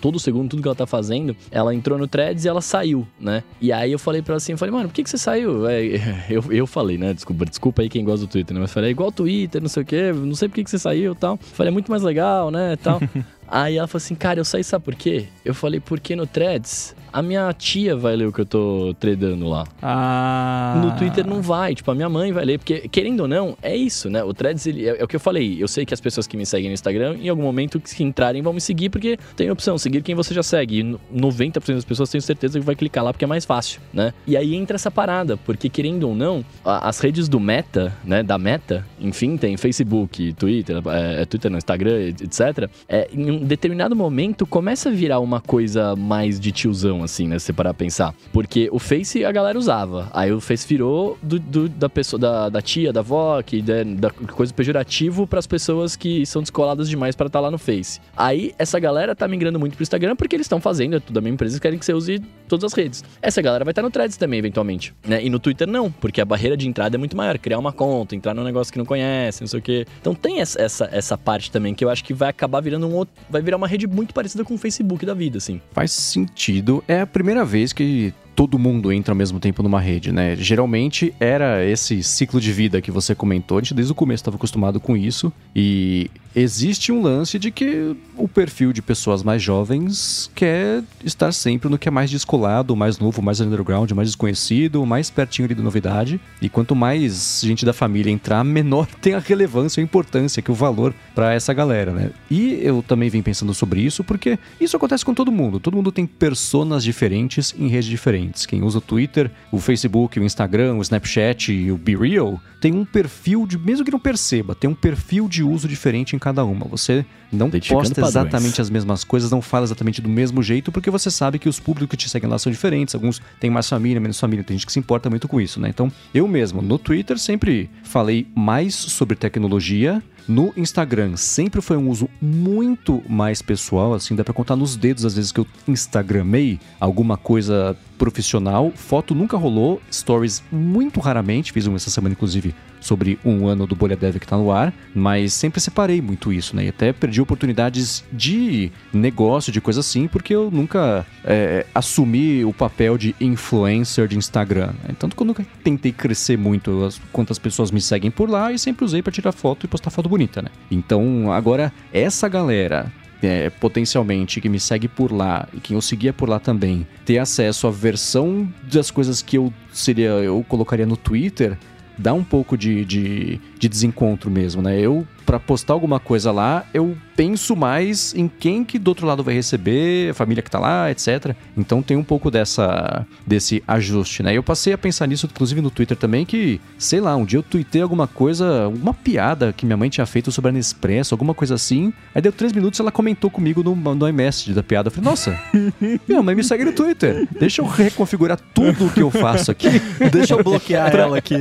todo segundo, tudo que ela tá fazendo. Ela entrou no Threads e ela saiu, né? E aí eu falei pra ela assim, eu falei, mano, por que, que você saiu? É, [LAUGHS] eu, eu falei, né? Desculpa, desculpa aí quem gosta do Twitter, né? Mas falei, é igual Twitter, não sei o quê, não sei por que, que você saiu e tal. Falei, é muito mais legal, né? tal. [LAUGHS] aí ela falou assim, cara, eu saí, sabe por quê? Eu falei, porque no Threads a minha tia vai ler o que eu tô tradando lá. Ah. No Twitter não vai, tipo, a minha mãe vai ler, porque querendo ou não, é isso, né? O Threads, é, é, o que eu falei. Eu sei que as pessoas que me seguem no Instagram, em algum momento que entrarem, vão me seguir, porque tem a opção, seguir quem você já segue. E 90% das pessoas tenho certeza que vai clicar lá porque é mais fácil, né? E aí entra essa parada, porque querendo ou não, as redes do Meta, né? Da Meta, enfim, tem Facebook, Twitter, é, é Twitter no Instagram, etc. É, em um determinado momento começa a virar uma coisa mais de tiozão, assim, né? Se você parar pra pensar. Porque o Face a galera usava. Aí o Face virou do, do da pessoa, da, da, tia, da avó, que da, da coisa pejorativo para as pessoas que são descoladas demais para estar tá lá no Face. Aí essa galera tá migrando muito pro Instagram porque eles estão fazendo, é tudo a mesma empresa, querem que você use todas as redes. Essa galera vai estar tá no Threads também, eventualmente. Né? E no Twitter não, porque a barreira de entrada é muito maior. Criar uma conta, entrar num negócio que não conhece, não sei o quê. Então tem essa, essa, essa parte também que eu acho que vai acabar virando um outro. Vai virar uma rede muito parecida com o Facebook da vida, assim. Faz sentido. É a primeira vez que todo mundo entra ao mesmo tempo numa rede, né? Geralmente era esse ciclo de vida que você comentou, a gente desde o começo estava acostumado com isso, e existe um lance de que o perfil de pessoas mais jovens quer estar sempre no que é mais descolado, mais novo, mais underground, mais desconhecido, mais pertinho ali da novidade, e quanto mais gente da família entrar, menor [LAUGHS] tem a relevância, a importância, que o valor para essa galera, né? E eu também vim pensando sobre isso porque isso acontece com todo mundo, todo mundo tem personas diferentes em redes diferentes. Quem usa o Twitter, o Facebook, o Instagram, o Snapchat e o BeReal tem um perfil de, mesmo que não perceba, tem um perfil de uso diferente em cada uma. Você não posta exatamente as mesmas coisas, não fala exatamente do mesmo jeito, porque você sabe que os públicos que te seguem lá são diferentes. Alguns têm mais família, menos família, tem gente que se importa muito com isso, né? Então, eu mesmo, no Twitter, sempre falei mais sobre tecnologia no Instagram sempre foi um uso muito mais pessoal, assim, dá para contar nos dedos às vezes que eu instagramei alguma coisa profissional. Foto nunca rolou, stories muito raramente, fiz um essa semana inclusive sobre um ano do Bolha Dev que está no ar, mas sempre separei muito isso, né? E até perdi oportunidades de negócio, de coisa assim, porque eu nunca é, assumi o papel de influencer de Instagram. Né? Tanto que eu nunca tentei crescer muito as, quantas pessoas me seguem por lá e sempre usei para tirar foto e postar foto bonita, né? Então, agora, essa galera é, potencialmente que me segue por lá e quem eu seguia por lá também ter acesso à versão das coisas que eu seria eu colocaria no Twitter dá um pouco de, de, de desencontro mesmo, né? Eu, para postar alguma coisa lá, eu penso mais em quem que do outro lado vai receber, a família que tá lá, etc. Então tem um pouco dessa desse ajuste, né? Eu passei a pensar nisso, inclusive no Twitter também, que, sei lá, um dia eu tuitei alguma coisa, uma piada que minha mãe tinha feito sobre a Nespresso, alguma coisa assim. Aí deu três minutos ela comentou comigo no, no iMessage da piada. Eu falei, nossa, [LAUGHS] minha mãe me segue no Twitter. Deixa eu reconfigurar tudo o que eu faço aqui. [LAUGHS] Deixa eu bloquear pra, ela aqui.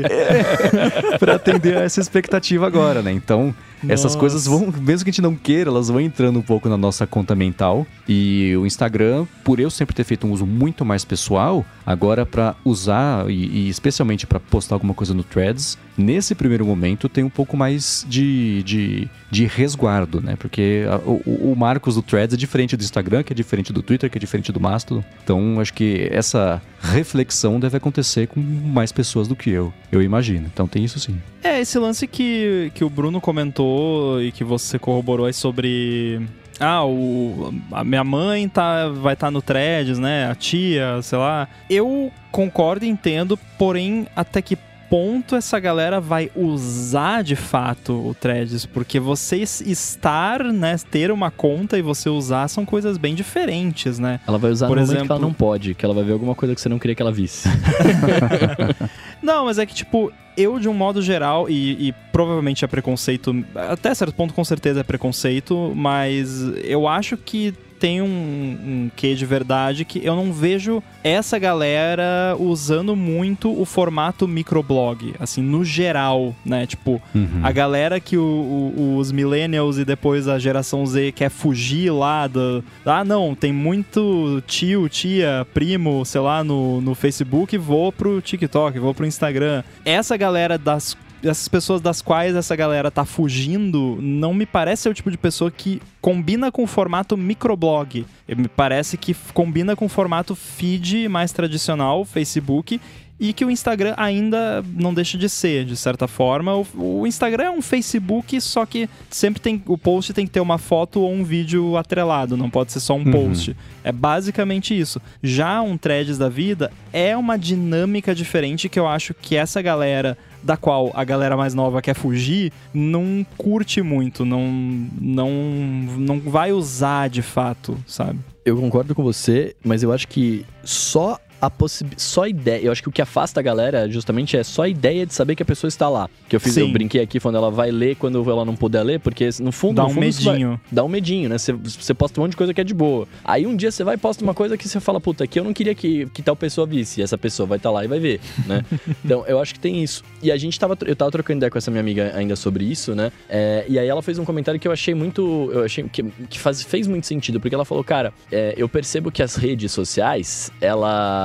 [LAUGHS] Pra atender a essa expectativa agora, né? Então, essas coisas vão, mesmo que a gente não queira, elas vão entrando um pouco na nossa conta mental. E o Instagram, por eu sempre ter feito um uso muito mais pessoal, agora para usar e, e especialmente para postar alguma coisa no Threads, nesse primeiro momento tem um pouco mais de, de, de resguardo, né? Porque a, o, o, Marcos do Threads é diferente do Instagram, que é diferente do Twitter, que é diferente do Mastodon. Então acho que essa reflexão deve acontecer com mais pessoas do que eu, eu imagino. Então tem isso sim. É, esse lance que, que o Bruno comentou e que você corroborou aí sobre ah, o, a minha mãe tá, vai estar tá no Threads, né? A tia, sei lá. Eu concordo e entendo, porém, até que ponto essa galera vai usar de fato o Threads, porque você estar, né, ter uma conta e você usar são coisas bem diferentes, né? Ela vai usar Por no exemplo... momento que ela não pode, que ela vai ver alguma coisa que você não queria que ela visse. [LAUGHS] não, mas é que tipo, eu, de um modo geral, e, e, provavelmente é preconceito, até certo ponto com certeza é preconceito, mas eu acho que tem um, um quê de verdade que eu não vejo essa galera usando muito o formato microblog, assim, no geral, né? Tipo, uhum. a galera que o, o, os millennials e depois a geração Z quer fugir lá do... Ah, não, tem muito tio, tia, primo, sei lá, no, no Facebook, vou pro TikTok, vou pro Instagram. Essa galera das essas pessoas das quais essa galera tá fugindo não me parece ser o tipo de pessoa que combina com o formato microblog. Me parece que combina com o formato feed mais tradicional, Facebook, e que o Instagram ainda não deixa de ser, de certa forma. O, o, Instagram é um Facebook, só que sempre tem o post tem que ter uma foto ou um vídeo atrelado, não pode ser só um uhum. post. É basicamente isso. Já um Threads da vida é uma dinâmica diferente que eu acho que essa galera da qual a galera mais nova quer fugir, não curte muito, não não não vai usar de fato, sabe? Eu concordo com você, mas eu acho que só a possibilidade. Só ideia. Eu acho que o que afasta a galera justamente é só a ideia de saber que a pessoa está lá. Que eu fiz, Sim. eu brinquei aqui quando ela vai ler quando ela não puder ler, porque no fundo. Dá no um fundo, medinho. Vai, dá um medinho, né? Você, você posta um monte de coisa que é de boa. Aí um dia você vai e posta uma coisa que você fala, puta, aqui eu não queria que, que tal pessoa visse. E essa pessoa vai estar tá lá e vai ver, né? [LAUGHS] então eu acho que tem isso. E a gente tava. Eu tava trocando ideia com essa minha amiga ainda sobre isso, né? É, e aí ela fez um comentário que eu achei muito. Eu achei que, que faz, fez muito sentido, porque ela falou, cara, é, eu percebo que as redes sociais, elas.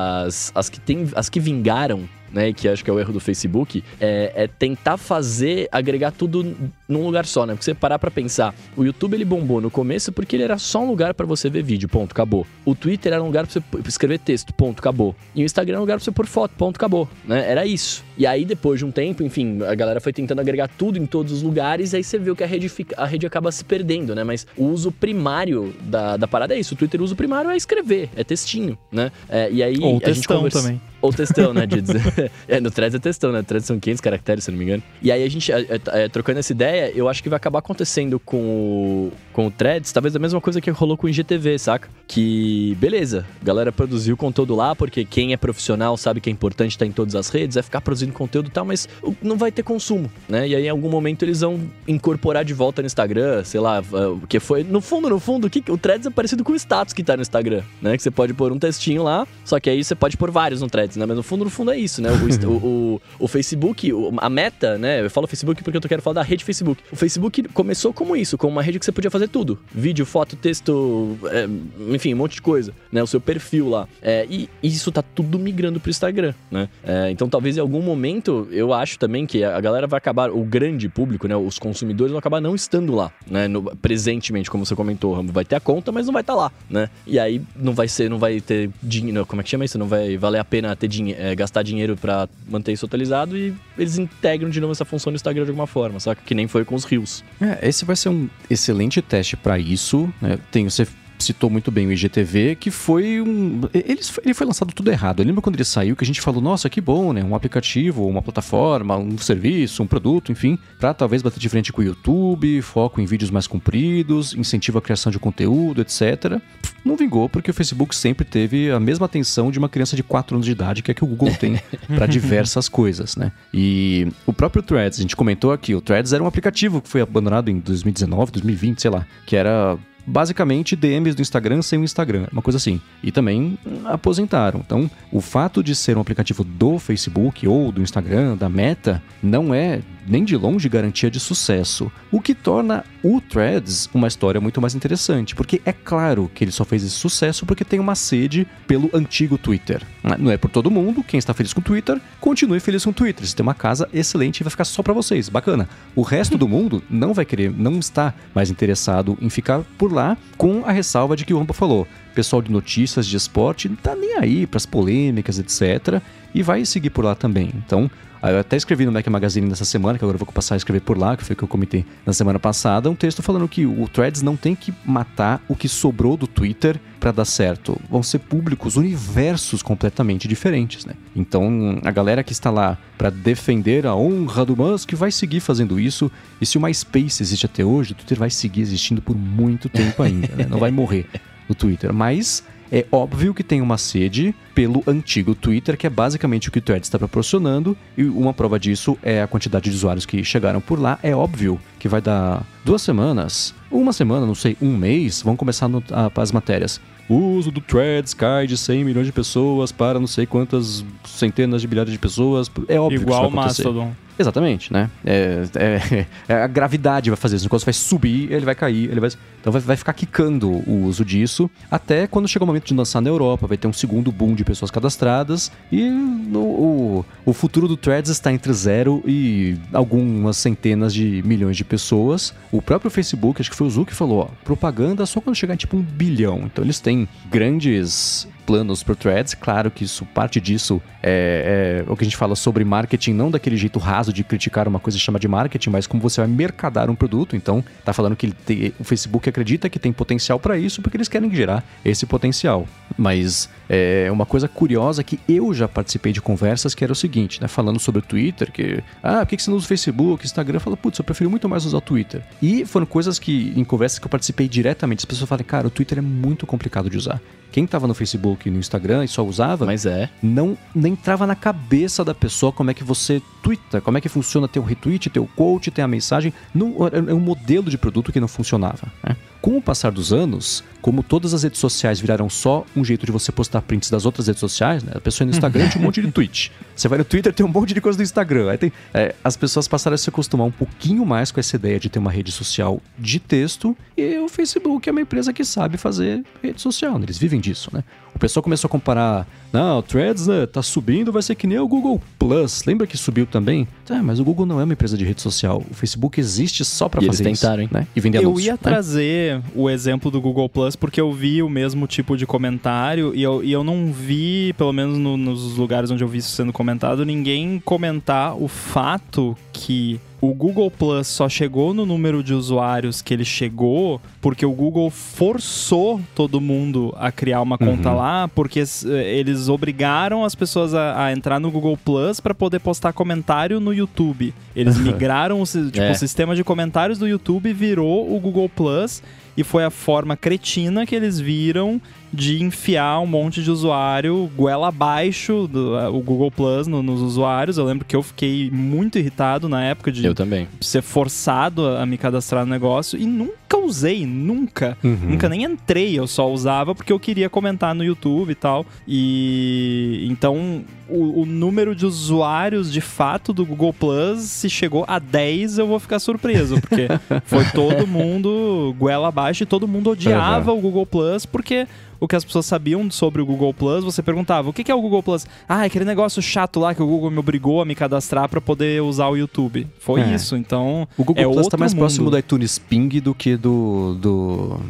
As que tem, as que vingaram né, que acho que é o erro do Facebook, é, é, tentar fazer, agregar tudo num lugar só, né? Porque você parar pra pensar, o YouTube ele bombou no começo porque ele era só um lugar para você ver vídeo, ponto, acabou. O Twitter era um lugar pra você escrever texto, ponto, acabou. E o Instagram era um lugar pra você pôr foto, ponto, acabou, né? Era isso. E aí, depois de um tempo, enfim, a galera foi tentando agregar tudo em todos os lugares, aí você viu que a rede, fica, a rede acaba se perdendo, né? Mas o uso primário da, da parada é isso. O Twitter, o uso primário é escrever, é textinho, né? É, e aí, Ou a textão gente conversa... também. Ou textão, né? De dizer. [LAUGHS] é, no Threads é textão, né? Threads são 500 caracteres, se não me engano. E aí a gente, é, é, trocando essa ideia, eu acho que vai acabar acontecendo com o, com o Threads, talvez a mesma coisa que rolou com o IGTV, saca? Que, beleza, galera produziu conteúdo lá, porque quem é profissional sabe que é importante estar em todas as redes, vai ficar produzindo conteúdo e tal, mas não vai ter consumo, né? E aí em algum momento eles vão incorporar de volta no Instagram, sei lá, o que foi. No fundo, no fundo, o, que, o Threads é parecido com o status que tá no Instagram, né? Que você pode pôr um textinho lá, só que aí você pode pôr vários no Threads, né? Mas no fundo, no fundo é isso, né? O, o, o, o Facebook, a meta, né? Eu falo Facebook porque eu quero falar da rede Facebook. O Facebook começou como isso, como uma rede que você podia fazer tudo: vídeo, foto, texto, é, enfim, um monte de coisa, né? O seu perfil lá. É, e isso tá tudo migrando pro Instagram, né? É, então talvez em algum momento eu acho também que a galera vai acabar, o grande público, né? Os consumidores vão acabar não estando lá, né? No, presentemente, como você comentou, Rambo, vai ter a conta, mas não vai estar tá lá, né? E aí não vai ser, não vai ter dinheiro, como é que chama isso? Não vai valer a pena ter dinheiro, é, gastar dinheiro para manter isso atualizado e eles integram de novo essa função no Instagram de alguma forma, saca? Que nem foi com os rios. É, esse vai ser um excelente teste para isso, né? Tem, você citou muito bem o IGTV, que foi um. Ele, ele foi lançado tudo errado. Eu lembro quando ele saiu que a gente falou, nossa, que bom, né? Um aplicativo, uma plataforma, um serviço, um produto, enfim, para talvez bater de frente com o YouTube, foco em vídeos mais compridos, incentivo a criação de conteúdo, etc. Não vingou, porque o Facebook sempre teve a mesma atenção de uma criança de 4 anos de idade, que é que o Google tem [LAUGHS] para diversas coisas, né? E o próprio Threads, a gente comentou aqui, o Threads era um aplicativo que foi abandonado em 2019, 2020, sei lá, que era basicamente DMs do Instagram sem o Instagram, uma coisa assim. E também aposentaram. Então, o fato de ser um aplicativo do Facebook ou do Instagram, da Meta, não é nem de longe garantia de sucesso, o que torna o Threads uma história muito mais interessante, porque é claro que ele só fez esse sucesso porque tem uma sede pelo antigo Twitter. Não é por todo mundo, quem está feliz com o Twitter, continue feliz com o Twitter. Você tem uma casa excelente vai ficar só para vocês, bacana. O resto do mundo não vai querer, não está mais interessado em ficar por lá, com a ressalva de que o Rampa falou. Pessoal de notícias de esporte não tá nem aí para as polêmicas, etc. E vai seguir por lá também. Então, eu até escrevi no Mac Magazine nessa semana, que agora eu vou passar a escrever por lá, que foi o que eu comentei na semana passada, um texto falando que o Threads não tem que matar o que sobrou do Twitter para dar certo. Vão ser públicos, universos completamente diferentes, né? Então, a galera que está lá para defender a honra do Musk vai seguir fazendo isso. E se o MySpace existe até hoje, o Twitter vai seguir existindo por muito tempo ainda, né? Não vai morrer o Twitter. Mas é óbvio que tem uma sede pelo antigo Twitter, que é basicamente o que o Threads está proporcionando, e uma prova disso é a quantidade de usuários que chegaram por lá. É óbvio que vai dar duas semanas, uma semana, não sei, um mês, vão começar no, a, as matérias. O uso do Threads cai de 100 milhões de pessoas para não sei quantas centenas de bilhares de pessoas. É óbvio Igual que isso vai Mastodon. Exatamente, né? É, é, é, a gravidade vai fazer isso. O negócio vai subir, ele vai cair, ele vai. Então vai, vai ficar quicando o uso disso. Até quando chegar o momento de lançar na Europa, vai ter um segundo boom de pessoas cadastradas. E no, o, o futuro do Threads está entre zero e algumas centenas de milhões de pessoas. O próprio Facebook, acho que foi o Zuck que falou, ó, propaganda só quando chegar tipo um bilhão. Então eles têm grandes planos para Threads. Claro que isso, parte disso é, é, o que a gente fala sobre marketing, não daquele jeito raso de criticar uma coisa e chamar de marketing, mas como você vai mercadar um produto. Então, tá falando que tem, o Facebook acredita que tem potencial para isso porque eles querem gerar esse potencial. Mas é uma coisa curiosa que eu já participei de conversas que era o seguinte, né? Falando sobre o Twitter, que ah, por que você não usa o Facebook, Instagram? Fala, putz, eu prefiro muito mais usar o Twitter. E foram coisas que, em conversas que eu participei diretamente, as pessoas falam, cara, o Twitter é muito complicado de usar. Quem estava no Facebook e no Instagram e só usava, mas é, não nem entrava na cabeça da pessoa como é que você twitta, como é que funciona teu retweet, teu quote, tem a mensagem. Não, é um modelo de produto que não funcionava. Né? Com o passar dos anos, como todas as redes sociais viraram só um jeito de você postar prints das outras redes sociais, né? A pessoa no Instagram tem um monte de tweet. Você vai no Twitter, tem um monte de coisa do Instagram. Aí tem, é, as pessoas passaram a se acostumar um pouquinho mais com essa ideia de ter uma rede social de texto. E o Facebook é uma empresa que sabe fazer rede social. Né? Eles vivem disso, né? O pessoal começou a comparar, não, o Threads né, tá subindo, vai ser que nem o Google Plus. Lembra que subiu também? É, mas o Google não é uma empresa de rede social. O Facebook existe só para fazer eles tentaram, isso, hein? né? E vender Eu anúncio, ia né? trazer o exemplo do Google Plus porque eu vi o mesmo tipo de comentário e eu, e eu não vi, pelo menos no, nos lugares onde eu vi isso sendo comentado, ninguém comentar o fato que o Google Plus só chegou no número de usuários que ele chegou porque o Google forçou todo mundo a criar uma conta Uhum. lá, porque eles obrigaram as pessoas a, a entrar no Google Plus para poder postar comentário no YouTube. Eles migraram o, tipo, É. o sistema de comentários do YouTube virou o Google Plus e foi a forma cretina que eles viram de enfiar um monte de usuário goela abaixo do eh, o Google Plus no- nos usuários. Eu lembro que eu fiquei muito irritado na época de Eu também. ser forçado a a me cadastrar no negócio e nunca usei, nunca. Uhum. Nunca nem entrei, eu só usava porque eu queria comentar no YouTube e tal. E então o, o número de usuários de fato do Google Plus, se chegou a 10, eu vou ficar surpreso, porque [LAUGHS] foi todo mundo goela abaixo e todo mundo odiava o Google Plus porque o que as pessoas sabiam sobre o Google Plus, você perguntava: o que que é o Google Plus? Ah, aquele negócio chato lá que o Google me obrigou a me cadastrar pra poder usar o YouTube. Foi É. isso, então. O Google é Plus tá outro mais próximo mundo. do iTunes Ping do que do. do.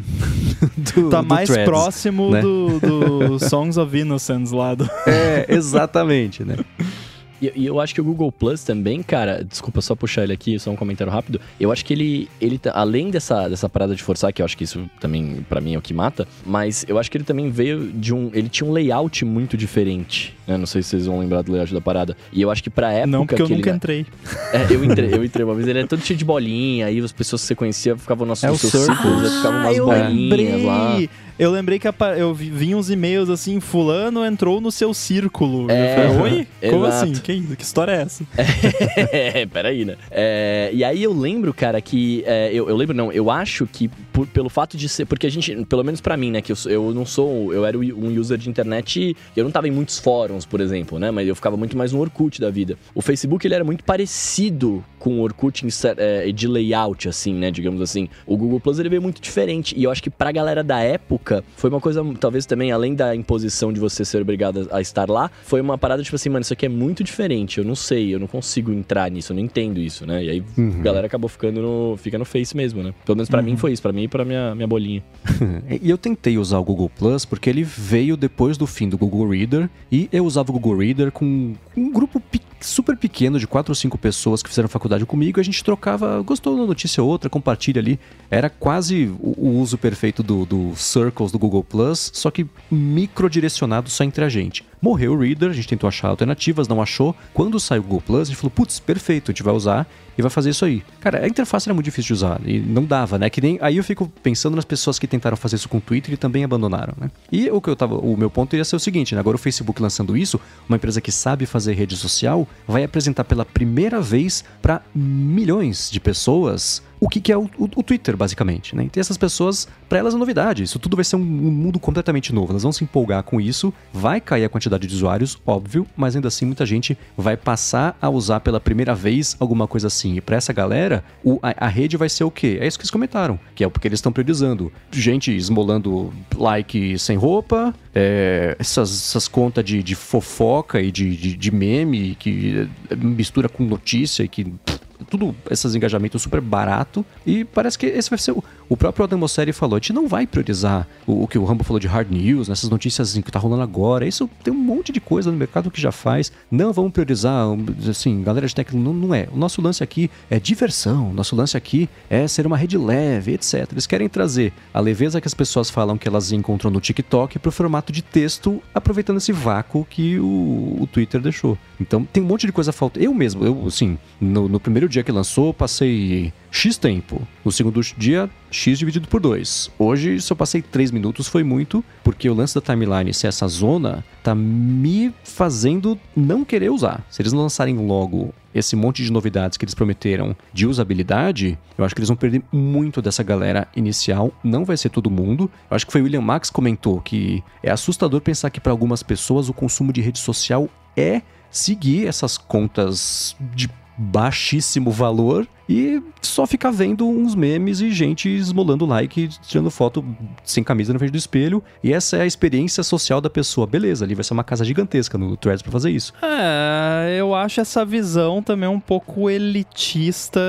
[LAUGHS] do Tá do mais Threads, próximo né? do, do Songs of Innocence lá do. É, exatamente, né? [LAUGHS] E, e eu acho que o Google Plus também, cara, desculpa só puxar ele aqui, só um comentário rápido. Eu acho que ele, ele tá- além dessa, dessa parada de forçar, que eu acho que isso também, pra mim, é o que mata, mas eu acho que ele também veio de um. Ele tinha um layout muito diferente. Né? Não sei se vocês vão lembrar do layout da parada. E eu acho que pra época. Não, porque eu nunca ele, entrei. [LAUGHS] É, eu entrei, eu entrei uma vez, ele é todo cheio de bolinha, aí as pessoas que você conhecia ficavam nos, É Circles. círculos, ficavam umas eu bolinhas lá. Eu lembrei que eu vi, vi uns e-mails assim, fulano entrou no seu círculo. É, eu falei, Oi? [LAUGHS] Como exato. assim? Que, que história é essa? [LAUGHS] é, peraí, né? É, e aí eu lembro, cara, que. é, eu, eu lembro, não, eu acho que por- pelo fato de ser. Porque a gente, pelo menos pra mim, né? Que eu, eu não sou. Eu era um user de internet. Eu não tava em muitos fóruns, por exemplo, né? Mas eu ficava muito mais no Orkut da vida. O Facebook, ele era muito parecido com o Orkut em é, de layout, assim, né? Digamos assim. O Google Plus, ele veio muito diferente. E eu acho que pra galera da época, foi uma coisa, talvez também, além da imposição de você ser obrigado a a estar lá, foi uma parada tipo assim, mano, isso aqui é muito diferente. Eu não sei, eu não consigo entrar nisso, eu não entendo isso, né? E aí Uhum. a galera acabou ficando no. Fica no Face mesmo, né? Pelo menos pra Uhum. mim foi isso, pra mim e pra minha, minha bolinha. [LAUGHS] E eu tentei usar o Google Plus porque ele veio depois do fim do Google Reader e eu usava o Google Reader com um grupo pe- super pequeno de quatro ou cinco pessoas que fizeram faculdade comigo. A gente trocava, gostou de uma notícia ou outra, compartilha ali. Era quase o, uso perfeito do, do Circles do Google Plus, só que microdirecionado só entre a gente. Morreu o Reader, a gente tentou achar alternativas, não achou. Quando saiu o Google Plus, a gente falou, putz, perfeito, a gente vai usar e vai fazer isso aí. Cara, a interface era muito difícil de usar e não dava, né? Que nem aí eu fico pensando nas pessoas que tentaram fazer isso com o Twitter e também abandonaram, né? E o que eu tava, o meu ponto ia ser o seguinte, né? Agora o Facebook lançando isso, uma empresa que sabe fazer rede social, vai apresentar pela primeira vez para milhões de pessoas o que, que é o, o, o, Twitter, basicamente. Né? Então essas pessoas, para elas é novidade. Isso tudo vai ser um, um, mundo completamente novo. Elas vão se empolgar com isso, vai cair a quantidade de usuários, óbvio, mas ainda assim muita gente vai passar a usar pela primeira vez alguma coisa assim. E para essa galera, o, a, a, rede vai ser o quê? É isso que eles comentaram, que é porque eles estão priorizando. Gente esmolando like sem roupa, é, essas, essas contas de, de, fofoca e de, de, de meme que mistura com notícia e que. Pff, tudo esses engajamentos super barato e parece que esse vai ser o, o próprio Adam Mosseri falou, a gente não vai priorizar o, o que o Rambo falou de hard news, nessas notícias assim, que tá rolando agora, isso tem um monte de coisa no mercado que já faz, não vamos priorizar, assim, galera de tecnologia, não, não é, o nosso lance aqui é diversão, nosso lance aqui é ser uma rede leve, etc. Eles querem trazer a leveza que as pessoas falam que elas encontram no TikTok pro formato de texto, aproveitando esse vácuo que o, o Twitter deixou. Então tem um monte de coisa falta. Eu mesmo, eu, assim, no, no primeiro dia que lançou, passei X tempo. No segundo dia, X dividido por 2. Hoje, se eu passei 3 minutos, foi muito, porque o lance da timeline ser essa zona tá me fazendo não querer usar. Se eles lançarem logo esse monte de novidades que eles prometeram de usabilidade, eu acho que eles vão perder muito dessa galera inicial. Não vai ser todo mundo. Eu acho que foi o William Max comentou que é assustador pensar que para algumas pessoas o consumo de rede social é seguir essas contas de baixíssimo valor e só ficar vendo uns memes e gente esmolando like, tirando foto sem camisa na frente do espelho. E essa é a experiência social da pessoa. Beleza, ali vai ser uma casa gigantesca no Threads para fazer isso. É, eu acho essa visão também um pouco elitista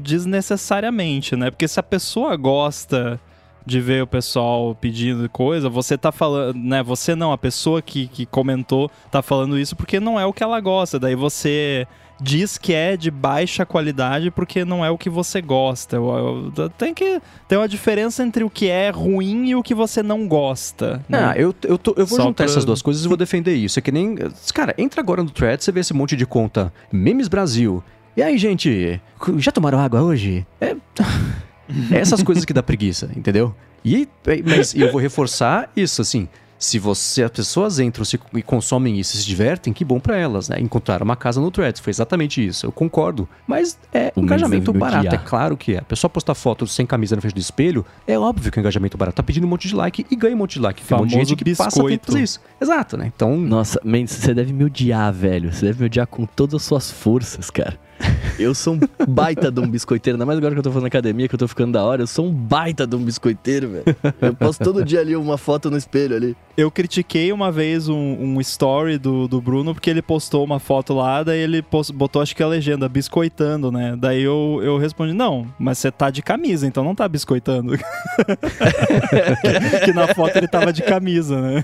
desnecessariamente, né? Porque se a pessoa gosta de ver o pessoal pedindo coisa, você tá falando, né? Você não, a pessoa que, que comentou tá falando isso porque não é o que ela gosta. Daí você diz que é de baixa qualidade porque não é o que você gosta. Tem que ter uma diferença entre o que é ruim e o que você não gosta. Né? Ah, eu, eu, tô, eu vou Só juntar pra... essas duas coisas e vou defender isso. É que nem. Cara, entra agora no thread, você vê esse monte de conta. Memes Brasil. E aí, gente, já tomaram água hoje? É. [LAUGHS] é essas coisas que dá preguiça, entendeu? E, mas eu vou reforçar isso, assim se você as pessoas entram se, e consomem isso e se divertem, que bom para elas, né? Encontraram uma casa no Threads, foi exatamente isso. Eu concordo. Mas é um engajamento barato, é claro que é. A pessoa postar foto sem camisa na frente do espelho, é óbvio que é um engajamento barato. Tá pedindo um monte de like e ganha um monte de like. Tem um monte de gente que biscoito. passa a fazer isso. Exato, né? Então. Nossa, Mendes, você deve me odiar, velho. Você deve me odiar com todas as suas forças, cara. Eu sou um baita de um biscoiteiro, ainda mais agora que eu tô fazendo academia, que eu tô ficando da hora, eu sou um baita de um biscoiteiro, velho. Eu posto todo dia ali uma foto no espelho ali. Eu critiquei uma vez um, um story do, do Bruno, porque ele postou uma foto lá, daí ele post, botou acho que a legenda, biscoitando, né? Daí eu, eu respondi, não, mas você tá de camisa, então não tá biscoitando. que, [LAUGHS] que na foto ele tava de camisa, né?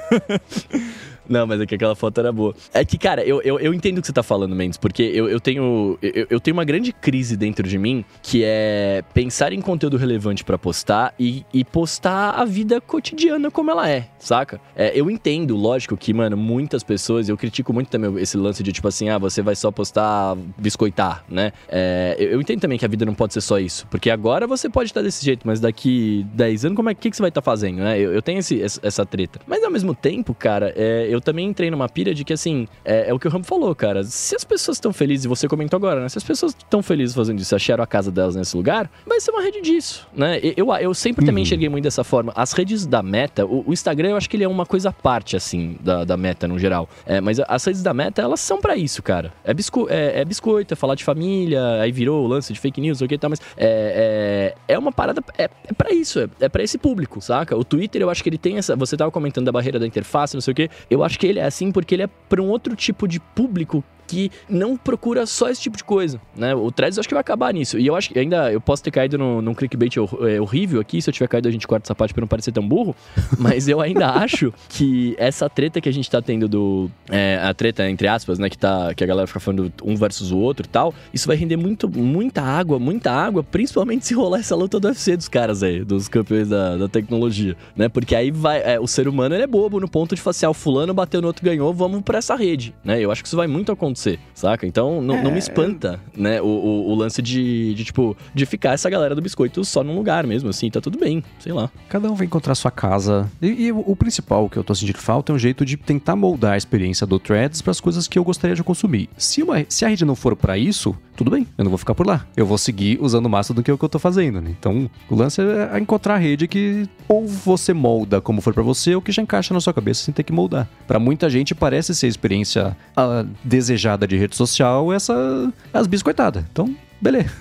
Não, mas é que aquela foto era boa. É que, cara, eu, eu, eu entendo o que você tá falando, Mendes, porque eu, eu tenho. Eu, eu tenho uma grande crise dentro de mim que é pensar em conteúdo relevante para postar e, e postar a vida cotidiana como ela é, saca? É, eu entendo, lógico, que, mano, muitas pessoas, eu critico muito também esse lance de tipo assim, ah, você vai só postar biscoitar, né? É, eu, eu, entendo também que a vida não pode ser só isso, porque agora você pode estar desse jeito, mas daqui 10 anos, como é que, que você vai estar fazendo, né? Eu, eu tenho esse, essa treta. Mas ao mesmo tempo, cara, é, eu eu também entrei numa pira de que, assim, é, é o que o Rambo falou, cara. Se as pessoas estão felizes, e você comentou agora, né? Se as pessoas estão felizes fazendo isso, acharam a casa delas nesse lugar, vai ser uma rede disso, né? Eu, eu sempre também uhum. enxerguei muito dessa forma. As redes da Meta, o, o, Instagram, eu acho que ele é uma coisa à parte, assim, da, da Meta no geral. É, mas as redes da Meta, elas são para isso, cara. É, bisco, é, é, biscoito, é falar de família, aí virou o lance de fake news, o que tal, mas é, é, é uma parada, é, é para isso, é, é para esse público, saca? O Twitter, eu acho que ele tem essa. Você tava comentando da barreira da interface, não sei o que. Eu acho que ele é assim porque ele é para um outro tipo de público que não procura só esse tipo de coisa, né? O Threads acho que vai acabar nisso. E eu acho que ainda eu posso ter caído no, num clickbait é, horrível aqui, se eu tiver caído a gente corta essa parte pra não parecer tão burro, [LAUGHS] mas eu ainda acho que essa treta que a gente tá tendo do... É, a treta, entre aspas, né? Que, tá, que a galera fica falando um versus o outro e tal, isso vai render muito, muita água, muita água, principalmente se rolar essa luta do UFC dos caras aí, dos campeões da, da tecnologia, né? Porque aí vai... É, o ser humano, ele é bobo no ponto de falar assim, ah, o fulano bateu no outro ganhou, vamos pra essa rede, né? Eu acho que isso vai muito acontecer acontecer, saca? Então não, é... não me é. espanta, né, o, o, o, lance de, de, tipo, de ficar essa galera do biscoito só num lugar mesmo, assim, tá tudo bem, sei lá. Cada um vai encontrar sua casa. E, e o, o, principal que eu tô sentindo falta é um jeito de tentar moldar a experiência do Threads para as coisas que eu gostaria de consumir. Se, uma, se a rede não for para isso, tudo bem, eu não vou ficar por lá. Eu vou seguir usando o do que, é o que eu tô fazendo, né? Então, o lance é encontrar a rede que ou você molda como for para você, ou que já encaixa na sua cabeça sem ter que moldar. Para muita gente parece ser a experiência a, desejada de rede social essa as biscoitadas. Então, beleza.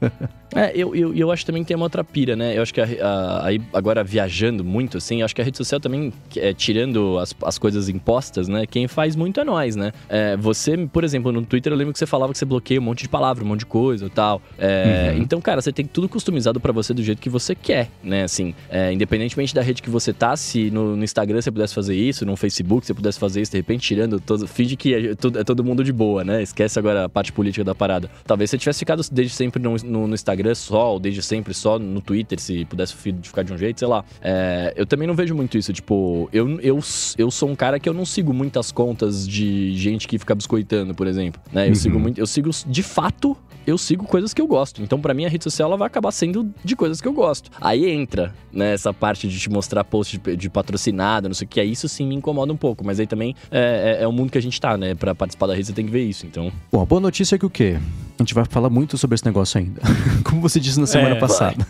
[LAUGHS] É, eu, eu, eu acho também que tem uma outra pira, né? Eu acho que aí agora viajando muito, assim, eu acho que a rede social também, é, tirando as, as coisas impostas, né? Quem faz muito é nós, né? É, você, por exemplo, no Twitter eu lembro que você falava que você bloqueia um monte de palavra, um monte de coisa e tal. É, uhum. Então, cara, você tem tudo customizado para você do jeito que você quer, né? Assim, é, independentemente da rede que você tá, se no, no, Instagram você pudesse fazer isso, no Facebook você pudesse fazer isso, de repente tirando todo. Finge que é, é todo mundo de boa, né? Esquece agora a parte política da parada. Talvez você tivesse ficado desde sempre no, no, no Instagram Instagram só, ou desde sempre só no Twitter, se pudesse ficar de um jeito, sei lá. É, eu também não vejo muito isso. Tipo, eu, eu, eu sou um cara que eu não sigo muitas contas de gente que fica biscoitando, por exemplo. Né? Eu uhum. sigo muito. Eu sigo, de fato, eu sigo coisas que eu gosto. Então, para mim, a rede social ela vai acabar sendo de coisas que eu gosto. Aí entra, né, essa parte de te mostrar post de, de patrocinado, não sei o que. Aí isso sim me incomoda um pouco. Mas aí também é, é, é o mundo que a gente tá, né? Pra participar da rede, você tem que ver isso. Então. Bom, a boa notícia é que o quê? A gente vai falar muito sobre esse negócio ainda. [LAUGHS] Como você disse na semana é, passada.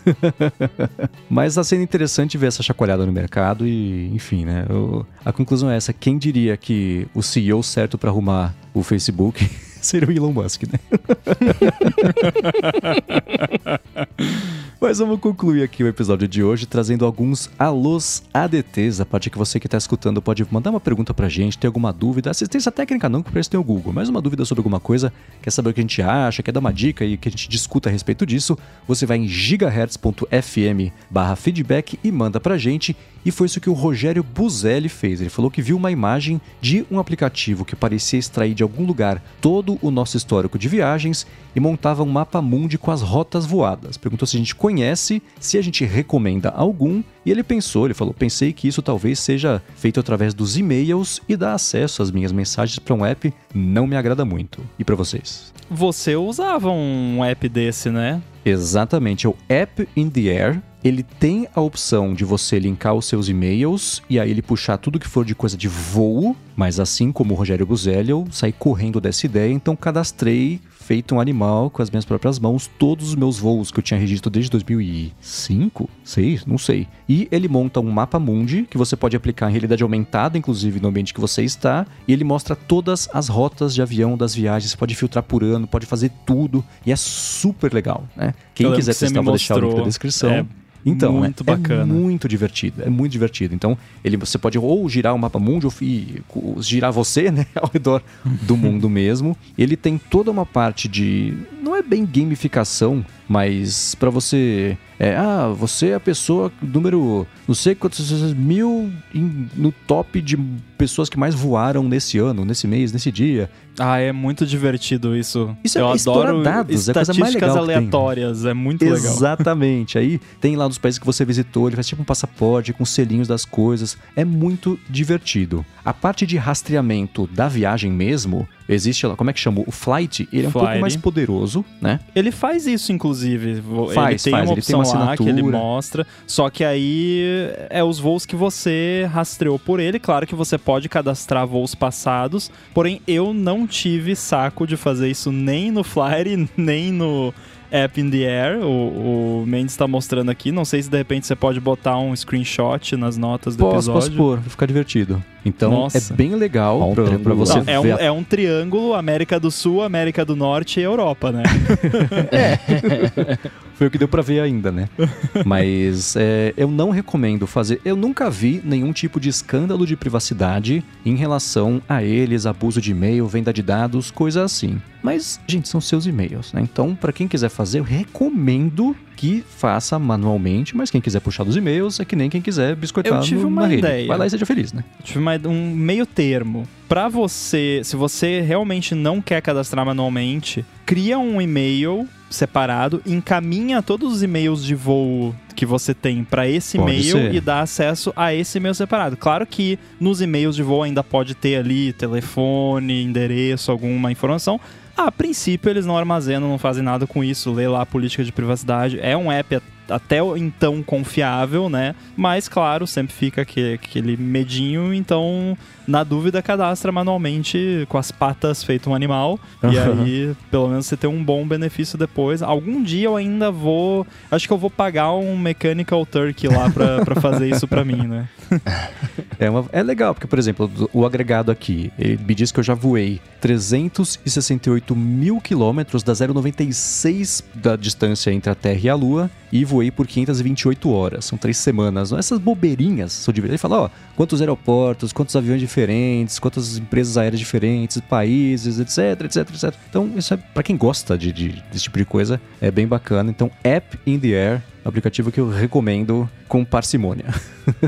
[LAUGHS] Mas tá sendo interessante ver essa chacoalhada no mercado e, enfim, né? Eu, a conclusão é essa. Quem diria que o CEO certo para arrumar o Facebook [LAUGHS] seria o Elon Musk, né? [LAUGHS] Mas vamos concluir aqui o episódio de hoje trazendo alguns alôs ADTs. A parte que você que está escutando pode mandar uma pergunta pra gente, ter alguma dúvida. Assistência técnica não, porque isso tem o Google, mas uma dúvida sobre alguma coisa, quer saber o que a gente acha, quer dar uma dica e que a gente discuta a respeito disso, você vai em gigahertz.fm feedback e manda pra gente. E foi isso que o Rogério Buzelli fez. Ele falou que viu uma imagem de um aplicativo que parecia extrair de algum lugar todo o nosso histórico de viagens e montava um mapa mundi com as rotas voadas. Perguntou se a gente conhece, se a gente recomenda algum, e ele pensou, ele falou: "Pensei que isso talvez seja feito através dos e-mails e dar acesso às minhas mensagens para um app não me agrada muito". E para vocês? Você usava um app desse, né? Exatamente, é o App in the Air. Ele tem a opção de você linkar os seus e-mails e aí ele puxar tudo que for de coisa de voo, mas assim como o Rogério Buzelli, eu saí correndo dessa ideia, então cadastrei feito um animal com as minhas próprias mãos todos os meus voos que eu tinha registro desde 2005, 6, não sei. E ele monta um mapa mundi que você pode aplicar em realidade aumentada, inclusive no ambiente que você está, e ele mostra todas as rotas de avião das viagens, você pode filtrar por ano, pode fazer tudo, e é super legal, né? Quem quiser que testar, vou deixar o link na descrição. É então, muito é, bacana. é muito divertido, é muito divertido. Então, ele você pode ou girar o mapa mundo ou e, girar você, né, [LAUGHS] ao redor do mundo mesmo. Ele tem toda uma parte de não é bem gamificação, mas para você é, ah, você é a pessoa número não sei quantos mil no top de pessoas que mais voaram nesse ano, nesse mês, nesse dia. Ah, é muito divertido isso. Isso é Eu é adoro dados, é coisa mais legal aleatórias, é muito legal. Exatamente. Aí tem lá dos países que você visitou, ele faz tipo um passaporte com selinhos das coisas. É muito divertido. A parte de rastreamento da viagem mesmo, existe lá, como é que chama? O Flight, ele é um pouco mais poderoso, né? Ele faz isso, inclusive. Faz, ele tem faz, uma opção ele tem uma lá que ele mostra, só que aí é os voos que você rastreou por ele. Claro que você pode cadastrar voos passados, porém eu não tive saco de fazer isso nem no Flyer, [LAUGHS] nem no App in the Air. O, o Mendes está mostrando aqui. Não sei se de repente você pode botar um screenshot nas notas do posso, episódio. Posso pôr, vai ficar divertido. Então Nossa. é bem legal um pra, pra, você Não, é, um, é um triângulo América do Sul, América do Norte e Europa, né? [LAUGHS] é. [LAUGHS] Foi o que deu para ver ainda, né? Mas é, eu não recomendo fazer. Eu nunca vi nenhum tipo de escândalo de privacidade em relação a eles, abuso de e-mail, venda de dados, coisa assim. Mas, gente, são seus e-mails, né? Então, para quem quiser fazer, eu recomendo que faça manualmente, mas quem quiser puxar dos e-mails é que nem quem quiser biscoitar eu tive uma rede. ideia. Vai lá e seja feliz, né? Eu tive uma, um meio termo. Para você, se você realmente não quer cadastrar manualmente, cria um e-mail separado, encaminha todos os e-mails de voo que você tem para esse e-mail e dar acesso a esse e-mail separado. Claro que nos e-mails de voo ainda pode ter ali telefone, endereço, alguma informação. A princípio eles não armazenam, não fazem nada com isso, lê lá a política de privacidade. É um app até então confiável, né? Mas, claro, sempre fica aquele, aquele medinho, então, na dúvida, cadastra manualmente com as patas feito um animal. Uhum. E aí, pelo menos, você tem um bom benefício depois. Algum dia eu ainda vou. Acho que eu vou pagar um Mechanical Turkey lá pra, pra fazer isso pra mim, né? [LAUGHS] é, uma, é legal, porque, por exemplo, o agregado aqui, ele me diz que eu já voei 368 mil quilômetros da 0,96 da distância entre a Terra e a Lua e voei por 528 horas. São três semanas. Essas bobeirinhas são divertidas. Ele fala, ó, quantos aeroportos, quantos aviões diferentes, quantas empresas aéreas diferentes, países, etc, etc, etc. Então, isso é para quem gosta de, de, desse tipo de coisa, é bem bacana. Então, App in the Air aplicativo que eu recomendo com parcimônia.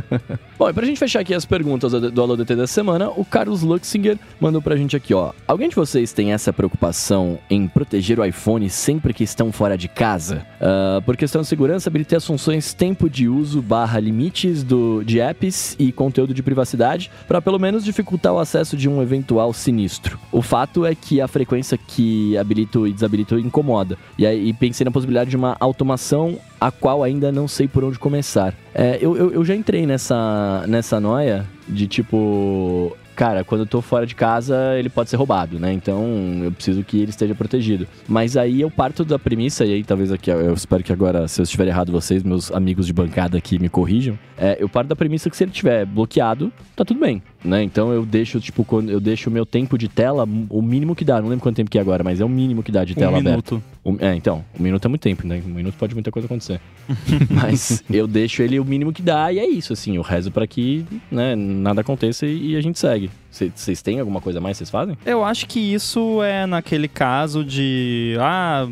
[LAUGHS] Bom, e pra gente fechar aqui as perguntas do Alô DT da semana, o Carlos Luxinger mandou pra gente aqui, ó. Alguém de vocês tem essa preocupação em proteger o iPhone sempre que estão fora de casa? Uh, por questão de segurança, habilitei as funções tempo de uso barra limites do, de apps e conteúdo de privacidade para pelo menos dificultar o acesso de um eventual sinistro. O fato é que a frequência que habilito e desabilito incomoda. E aí pensei na possibilidade de uma automação a qual ainda não sei por onde começar. É, eu, eu, eu, já entrei nessa, nessa noia de tipo. Cara, quando eu tô fora de casa, ele pode ser roubado, né? Então eu preciso que ele esteja protegido. Mas aí eu parto da premissa, e aí talvez aqui, eu espero que agora, se eu estiver errado, vocês, meus amigos de bancada aqui, me corrijam. É, eu parto da premissa que se ele estiver bloqueado, tá tudo bem né? Então eu deixo, tipo, quando eu deixo o meu tempo de tela, o mínimo que dá, não lembro quanto tempo que é agora, mas é o mínimo que dá de tela um aberta. Um, é, então, um minuto é muito tempo, né? Um minuto pode muita coisa acontecer. [LAUGHS] mas eu deixo ele o mínimo que dá e é isso, assim, eu rezo para que, né, nada aconteça e, e a gente segue. Vocês têm alguma coisa mais vocês fazem? Eu acho que isso é naquele caso de, ah,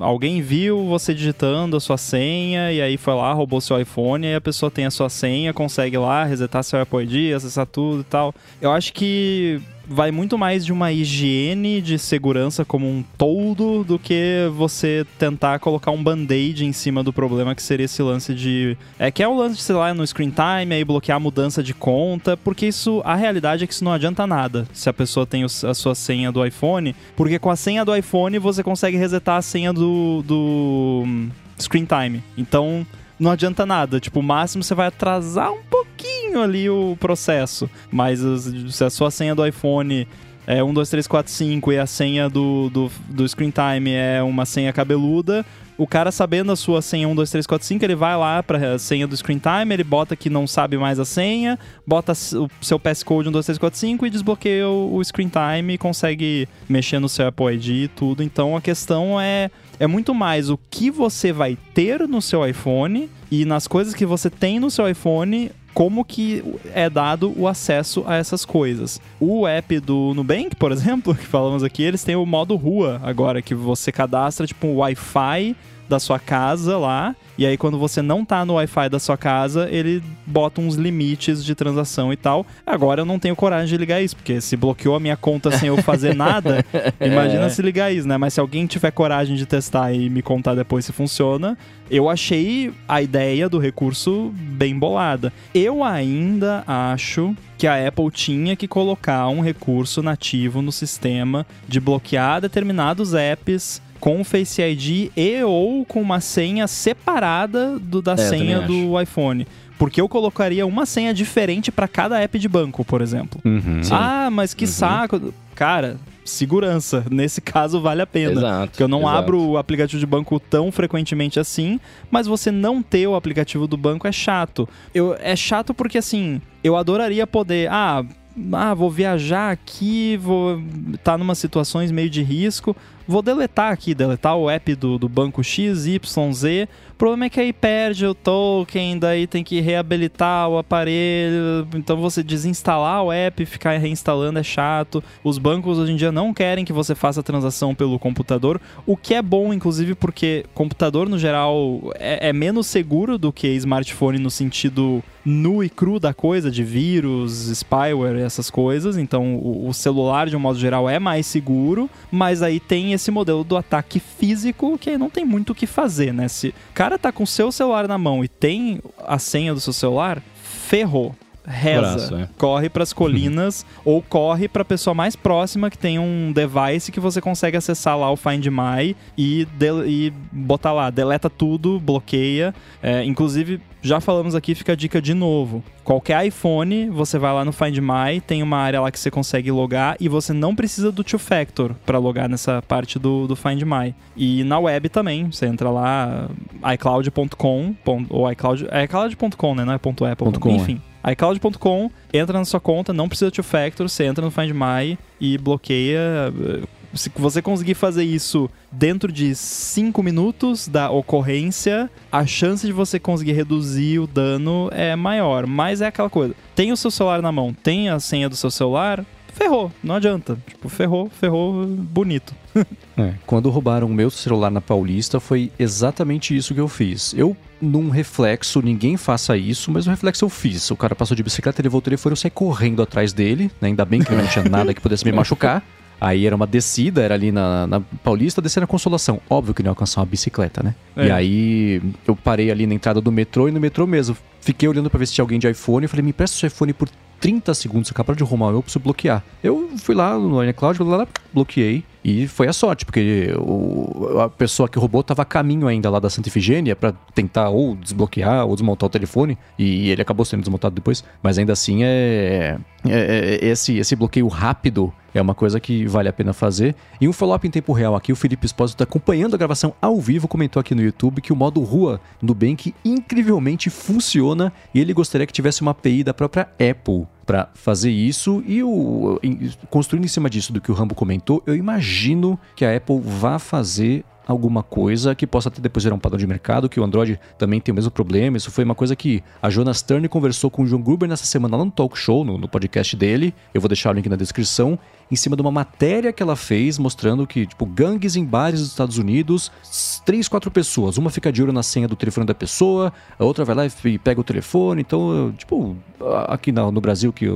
alguém viu você digitando a sua senha e aí foi lá, roubou seu iPhone, e a pessoa tem a sua senha, consegue lá resetar seu Apple ID, acessar tudo e tal. Eu acho que vai muito mais de uma higiene de segurança como um todo do que você tentar colocar um band-aid em cima do problema que seria esse lance de. É que é o lance de, sei lá, no screen time, aí bloquear a mudança de conta, porque isso. A realidade é que isso não adianta nada se a pessoa tem a sua senha do iPhone, porque com a senha do iPhone você consegue resetar a senha do. do hum, screen time. Então não adianta nada. Tipo, o máximo você vai atrasar um pouquinho ali o processo. Mas se a sua senha do iPhone é 1, 2, 3, 4, 5 e a senha do, do, do screen time é uma senha cabeluda, o cara sabendo a sua senha 1, 2, 3, 4, 5, ele vai lá para a senha do screen time, ele bota que não sabe mais a senha, bota o seu passcode 1, 2, 3, 4, 5 e desbloqueia o, o screen time e consegue mexer no seu Apple ID e tudo. Então a questão é é muito mais o que você vai ter no seu iPhone e nas coisas que você tem no seu iPhone, como que é dado o acesso a essas coisas. O app do Nubank, por [LAUGHS] exemplo, que falamos aqui, eles têm o modo rua agora, que você cadastra tipo um Wi-Fi da sua casa lá. E aí, quando você não tá no Wi-Fi da sua casa, ele bota uns limites de transação e tal. Agora eu não tenho coragem de ligar isso, porque se bloqueou a minha conta sem eu fazer nada, [LAUGHS] imagina é. se ligar isso, né? Mas se alguém tiver coragem de testar e me contar depois se funciona, eu achei a ideia do recurso bem bolada. Eu ainda acho que a Apple tinha que colocar um recurso nativo no sistema de bloquear determinados apps com o Face ID e ou com uma senha separada do, da é, senha do iPhone. Porque eu colocaria uma senha diferente para cada app de banco, por exemplo. Uhum. Ah, mas que uhum. saco. Cara, segurança. [LAUGHS] Nesse caso, vale a pena. Exato, porque eu não exato. abro o aplicativo de banco tão frequentemente assim, mas você não ter o aplicativo do banco é chato. Eu, é chato porque, assim, eu adoraria poder. Ah, ah, vou viajar aqui, vou estar tá numa situações meio de risco, vou deletar aqui, deletar o app do, do banco XYZ problema é que aí perde o token, daí tem que reabilitar o aparelho, então você desinstalar o app ficar reinstalando é chato. Os bancos hoje em dia não querem que você faça a transação pelo computador, o que é bom, inclusive, porque computador no geral é, é menos seguro do que smartphone no sentido nu e cru da coisa, de vírus, spyware dessas coisas, então o, o, celular, de um modo geral, é mais seguro, mas aí tem esse modelo do ataque físico que aí não tem muito o que fazer, né? Se o cara tá com o seu celular na mão e tem a senha do seu celular, ferrou reza, Braço, é. corre para as colinas [LAUGHS] ou corre para a pessoa mais próxima que tem um device que você consegue acessar lá o Find My e, e botar lá, deleta tudo, bloqueia. É, inclusive, já falamos aqui, fica a dica de novo. Qualquer iPhone, você vai lá no Find My, tem uma área lá que você consegue logar e você não precisa do two-factor para logar nessa parte do, do Find My. E na web também, você entra lá, iCloud.com, ou iCloud, é iCloud.com, né? Não é ponto .apple, .com, enfim. É iCloud.com, entra na sua conta, não precisa de two-factor, você entra no Find My e bloqueia se você conseguir fazer isso dentro de 5 minutos da ocorrência, a chance de você conseguir reduzir o dano é maior. Mas é aquela coisa: tem o seu celular na mão, tem a senha do seu celular, ferrou, não adianta. Tipo, ferrou, ferrou bonito. [LAUGHS] é, quando roubaram o meu celular na Paulista, foi exatamente isso que eu fiz. Eu, num reflexo, ninguém faça isso, mas no reflexo eu fiz. O cara passou de bicicleta, ele voltou, ele foi, eu saí correndo atrás dele, né? Ainda bem que não tinha [LAUGHS] nada que pudesse me machucar. Aí era uma descida, era ali na, na Paulista, descendo a Consolação. Óbvio que não ia alcançar uma bicicleta, né? É. E aí eu parei ali na entrada do metrô e no metrô mesmo. Fiquei olhando para ver se tinha alguém de iPhone e falei, me presta seu iPhone por 30 segundos, acabaram de arrumar o eu preciso bloquear. Eu fui lá no iCloud, lá, lá, bloqueei. E foi a sorte, porque o, a pessoa que roubou estava a caminho ainda lá da Santa Ifigênia para tentar ou desbloquear ou desmontar o telefone, e ele acabou sendo desmontado depois. Mas ainda assim, é, é, é esse, esse bloqueio rápido é uma coisa que vale a pena fazer. E um follow-up em tempo real aqui, o Felipe Espósito está acompanhando a gravação ao vivo, comentou aqui no YouTube que o modo rua do Bank incrivelmente funciona e ele gostaria que tivesse uma API da própria Apple para fazer isso e o, construindo em cima disso do que o Rambo comentou, eu imagino que a Apple vá fazer alguma coisa que possa até depois gerar um padrão de mercado, que o Android também tem o mesmo problema. Isso foi uma coisa que a Jonas Turner conversou com o John Gruber nessa semana lá no talk show, no, no podcast dele. Eu vou deixar o link na descrição em cima de uma matéria que ela fez mostrando que, tipo, gangues em bares dos Estados Unidos, três, quatro pessoas. Uma fica de olho na senha do telefone da pessoa, a outra vai lá e pega o telefone. Então, tipo, aqui no, Brasil, que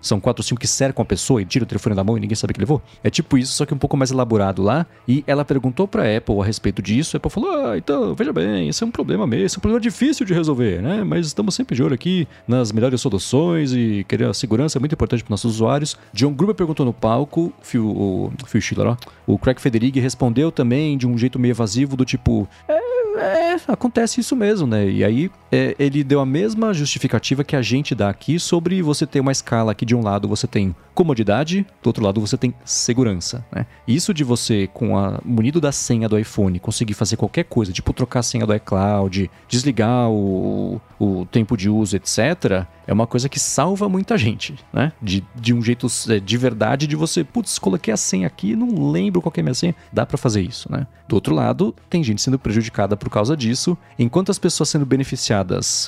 são quatro ou cinco que cercam a pessoa e tiram o telefone da mão e ninguém sabe que levou. É tipo isso, só que um pouco mais elaborado lá. E ela perguntou pra Apple a respeito disso. A Apple falou: Ah, então, veja bem, isso é um problema mesmo, é um problema difícil de resolver, né? Mas estamos sempre de olho aqui nas melhores soluções e querer a segurança é muito importante para nossos usuários. John Gruber perguntou no palco, Phil, o Phil Schiller, ó. O Craig Federighi respondeu também de um jeito meio evasivo, do tipo. É, é, acontece isso mesmo, né? E aí é, ele deu a mesma justificativa que a gente dá aqui sobre você ter uma escala que de um lado você tem comodidade, do outro lado você tem segurança, né? Isso de você, com a munido da senha do iPhone, conseguir fazer qualquer coisa, tipo trocar a senha do iCloud, desligar o, o tempo de uso, etc., é uma coisa que salva muita gente, né? De, de um jeito é, de verdade, de você, putz, coloquei a senha aqui, não lembro qual é a minha senha, dá para fazer isso, né? Do outro lado, tem gente sendo prejudicada por causa disso, enquanto as pessoas sendo beneficiadas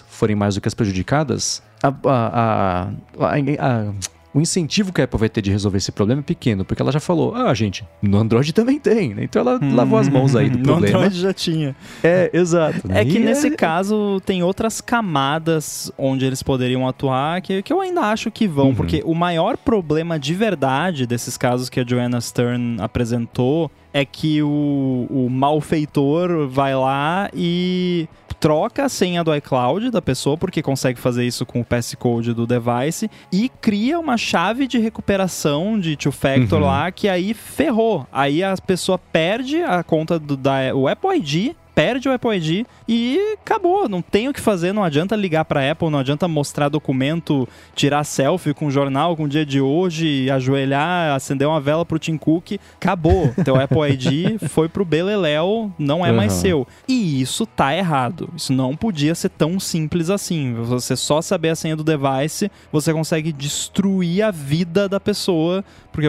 forem mais do que as prejudicadas, a, a, a, a o incentivo que a Apple vai ter de resolver esse problema é pequeno, porque ela já falou, ah, gente, no Android também tem, né? Então ela hum, lavou as mãos aí do [LAUGHS] problema. No Android já tinha. É, exato. É que nesse é... caso tem outras camadas onde eles poderiam atuar que, que eu ainda acho que vão, uhum. porque o maior problema de verdade desses casos que a Joanna Stern apresentou é que o, o malfeitor vai lá e troca a senha do iCloud da pessoa, porque consegue fazer isso com o passcode do device, e cria uma chave de recuperação de two-factor uhum. lá, que aí ferrou. Aí a pessoa perde a conta do da, o Apple ID perde o Apple ID e acabou. Não tem o que fazer, não adianta ligar para Apple, não adianta mostrar documento, tirar selfie com o jornal, com o dia de hoje, ajoelhar, acender uma vela pro Tim Cook. Acabou. Teu Apple ID [LAUGHS] foi pro Beleléu, não é uhum. mais seu. E isso tá errado. Isso não podia ser tão simples assim. Você só saber a senha do device, você consegue destruir a vida da pessoa, porque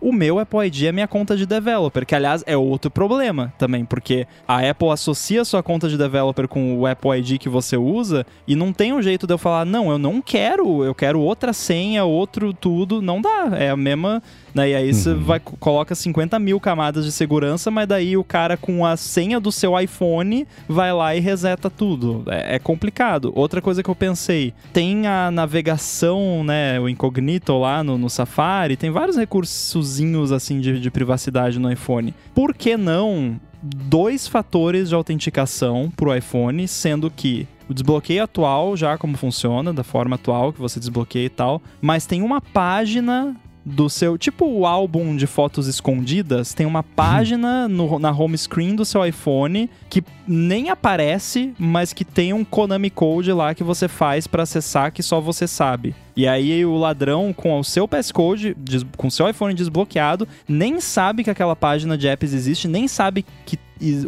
o meu Apple ID é minha conta de developer, que aliás é outro problema também, porque a Apple Apple associa sua conta de developer com o Apple ID que você usa e não tem um jeito de eu falar, não, eu não quero, eu quero outra senha, outro tudo. Não dá. É a mesma. Né? E aí você Uhum. vai, coloca 50 mil camadas de segurança, mas daí o cara com a senha do seu iPhone vai lá e reseta tudo. É, é complicado. Outra coisa que eu pensei, tem a navegação, né, o incognito lá no, no Safari, tem vários recursozinhos assim de, de privacidade no iPhone. Por que não dois fatores de autenticação pro iPhone, sendo que o desbloqueio atual, já como funciona, da forma atual que você desbloqueia e tal, mas tem uma página do seu. Tipo o álbum de fotos escondidas, tem uma página no- na home screen do seu iPhone que nem aparece, mas que tem um Konami Code lá que você faz pra acessar que só você sabe. E aí o ladrão com o seu passcode, com o seu iPhone desbloqueado, nem sabe que aquela página de apps existe, nem sabe que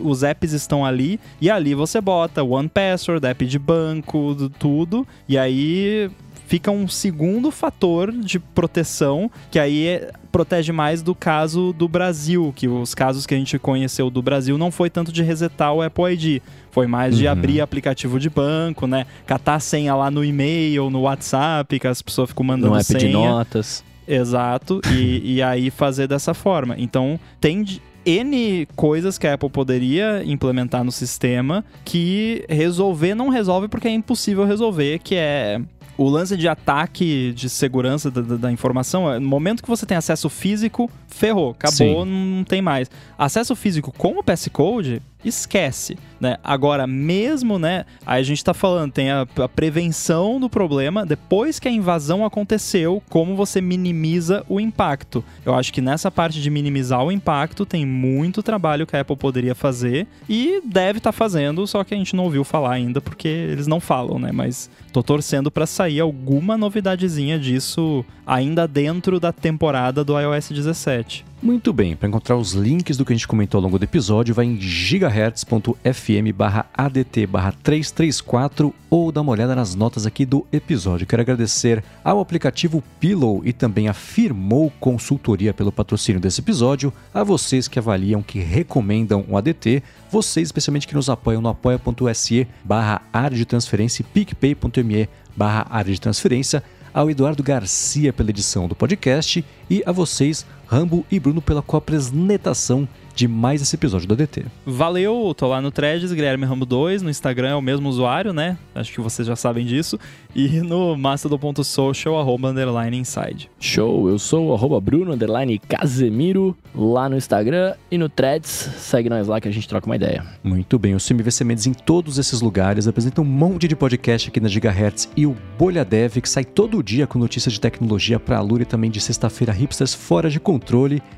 os apps estão ali, e ali você bota One Password, app de banco, do- tudo, e aí fica um segundo fator de proteção, que aí é- protege mais do caso do Brasil, que os casos que a gente conheceu do Brasil não foi tanto de resetar o Apple ID, foi mais de Uhum. abrir aplicativo de banco, né? Catar a senha lá no e-mail, no WhatsApp, que as pessoas ficam mandando No app senha. de notas. Exato, e, e aí fazer dessa forma. Então, tem N coisas que a Apple poderia implementar no sistema que resolver não resolve porque é impossível resolver, que é o lance de ataque de segurança da, da- da informação. é, No momento que você tem acesso físico, ferrou, acabou, não tem mais. Acesso físico com o passcode, esquece, né? Agora, mesmo, né? Aí a gente tá falando, tem a, a prevenção do problema depois que a invasão aconteceu, como você minimiza o impacto. Eu acho que nessa parte de minimizar o impacto tem muito trabalho que a Apple poderia fazer e deve estar fazendo, só que a gente não ouviu falar ainda porque eles não falam, né? Mas tô torcendo pra sair alguma novidadezinha disso ainda dentro da temporada do iOS 17. Muito bem, para encontrar os links do que a gente comentou ao longo do episódio, vai em gigahertz.fm barra ADT barra 334 ou dá uma olhada nas notas aqui do episódio. Quero agradecer ao aplicativo Pillow e também a Firmou Consultoria pelo patrocínio desse episódio, a vocês que avaliam, que recomendam o ADT, vocês especialmente que nos apoiam no apoia.se barra área de transferência e picpay.me barra área de transferência, ao Eduardo Garcia pela edição do podcast e a vocês, Rambo e Bruno, pela coapresentação de mais esse episódio do ADT. Valeu, tô lá no Threads, Guilherme Rambo 2, no Instagram é o mesmo usuário, né? Acho que vocês já sabem disso. E no mastodon.social, arroba underline inside. Show, eu sou o arroba Bruno underline Casemiro lá no Instagram e no Threads. Segue nós lá que a gente troca uma ideia. Muito bem, o CMVC Mendes em todos esses lugares apresenta um monte de podcast aqui na Gigahertz e o Bolha Dev, que sai todo dia com notícias de tecnologia para a Lura e também de sexta-feira hipsters fora de controle.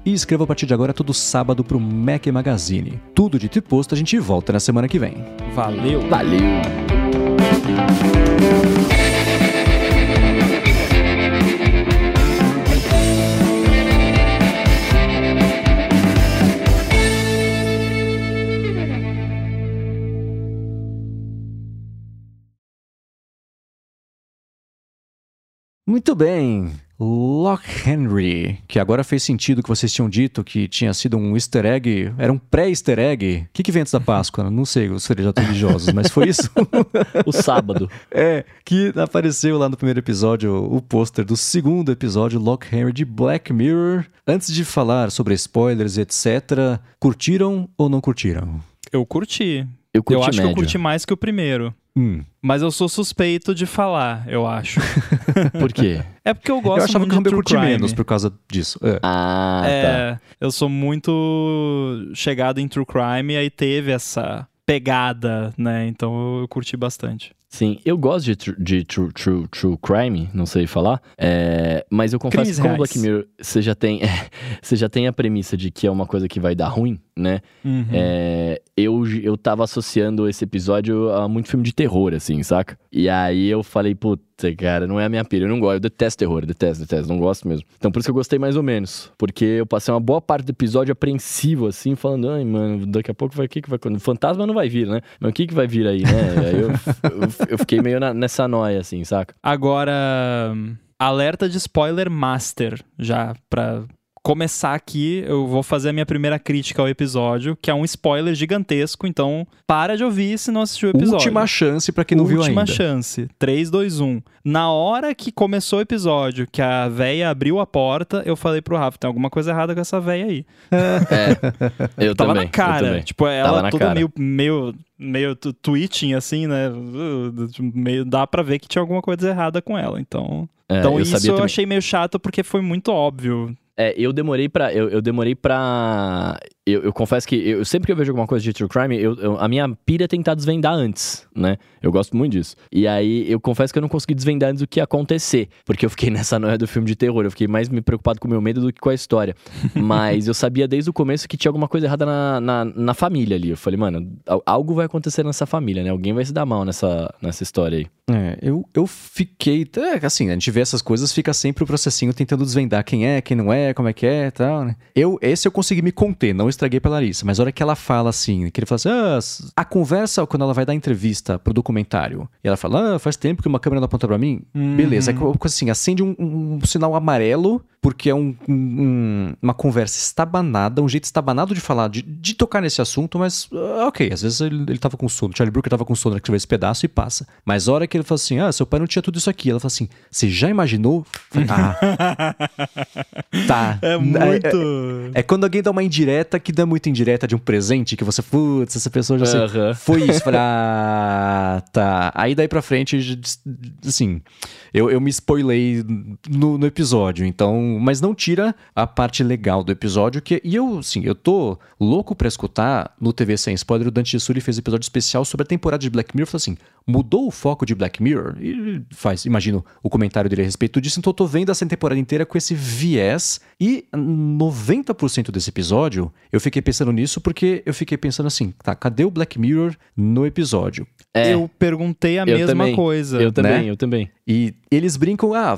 E escreva a partir de agora todo sábado pro Mac Magazine. Tudo dito e posto, a gente volta na semana que vem. Valeu! Valeu! Muito bem. Lock Henry, que agora fez sentido que vocês tinham dito que tinha sido um easter egg, era um pré-easter egg. O que, que vem antes da Páscoa? Não sei, os feriados religiosos, mas foi isso? [LAUGHS] O sábado. é, que apareceu lá no primeiro episódio o pôster do segundo episódio, Lock Henry de Black Mirror. Antes de falar sobre spoilers etc., curtiram ou não curtiram? Eu curti. Eu curti eu acho médio. que eu curti mais que o primeiro. Hum. Mas eu sou suspeito de falar, eu acho. [LAUGHS] Por quê? É porque eu gosto Eu achava muito que o de true curti crime. menos por causa disso. É. Ah, tá. É, eu sou muito chegado em true crime e aí teve essa pegada, né? Então eu curti bastante. Sim, eu gosto de, tru- de true, true, true crime, não sei falar, é, mas eu confesso Crimes que como reais. Black Mirror, você já, tem, [LAUGHS] você já tem a premissa de que é uma coisa que vai dar ruim, né? Uhum. É, eu, eu tava associando esse episódio a muito filme de terror, assim, saca? E aí eu falei, puta, cara, não é a minha pilha, eu não gosto, eu detesto terror, detesto, detesto, não gosto mesmo. Então por isso que eu gostei mais ou menos, porque eu passei uma boa parte do episódio apreensivo, assim, falando, ai, mano, daqui a pouco vai, o que que vai, o fantasma não vai vir, né? Mas o que que vai vir aí, né? Aí eu, eu, eu fiquei meio na- nessa noia, assim, saca? Agora, alerta de spoiler master, já pra começar aqui, eu vou fazer a minha primeira crítica ao episódio, que é um spoiler gigantesco, então para de ouvir se não assistiu o episódio. Última chance para quem não Última viu ainda. Última chance. 3, 2, 1. Na hora que começou o episódio, que a véia abriu a porta, eu falei pro Rafa, tem alguma coisa errada com essa véia aí. É, [LAUGHS] eu Tava também, na cara. Também. Tipo, ela toda meio, meio meio twitching assim, né? Meio dá para ver que tinha alguma coisa errada com ela. Então, é, então eu isso eu achei meio chato porque foi muito óbvio. É, eu demorei para eu, eu demorei para eu, eu, confesso que eu, sempre que eu vejo alguma coisa de true crime, eu, eu, a minha pira é tentar desvendar antes, né? Eu gosto muito disso. E aí eu confesso que eu não consegui desvendar antes do que ia acontecer, porque eu fiquei [LAUGHS] nessa noia do filme de terror. Eu fiquei mais me preocupado com o meu medo do que com a história. [LAUGHS] Mas eu sabia desde o começo que tinha alguma coisa errada na, na, na, família ali. Eu falei, mano, algo vai acontecer nessa família, né? Alguém vai se dar mal nessa, nessa história aí. É, eu, eu fiquei. É, assim, a gente vê essas coisas, fica sempre o processinho tentando desvendar quem é, quem não é, como é que é e tal, né? Eu, esse eu consegui me conter, não estraguei pra Larissa, mas a hora que ela fala assim, que ele fala assim, ah, a conversa, quando ela vai dar entrevista pro documentário, e ela fala, ah, faz tempo que uma câmera não aponta pra mim, uhum. beleza, é assim, acende um, um, um, sinal amarelo, porque é um, um, uma conversa estabanada, um jeito estabanado de falar, de, de tocar nesse assunto, mas uh, ok, às vezes ele, ele tava com sono, Charlie Brooker tava com sono, ele esse pedaço e passa. Mas a hora que ele fala assim, ah, seu pai não tinha tudo isso aqui, ela fala assim, você já imaginou? Ah, [LAUGHS] tá. É muito... É, é, é quando alguém dá uma indireta que dá muito indireta de um presente que você, putz, essa pessoa já sei, foi isso. Falei, ah, tá. Aí daí pra frente, assim, eu, eu me spoilei no, no episódio, então, mas não tira a parte legal do episódio, que, e eu, assim, eu tô louco pra escutar no TV Sem Spoiler, o Dante Suri fez episódio especial sobre a temporada de Black Mirror, falou assim, mudou o foco de Black Mirror? E faz, imagino, o comentário dele a respeito disso, então eu tô vendo essa temporada inteira com esse viés, e 90% desse episódio, eu fiquei pensando nisso porque eu fiquei pensando assim, tá, cadê o Black Mirror no episódio? É, eu perguntei a mesma também, coisa. Eu também, né? eu também. E eles brincam, ah,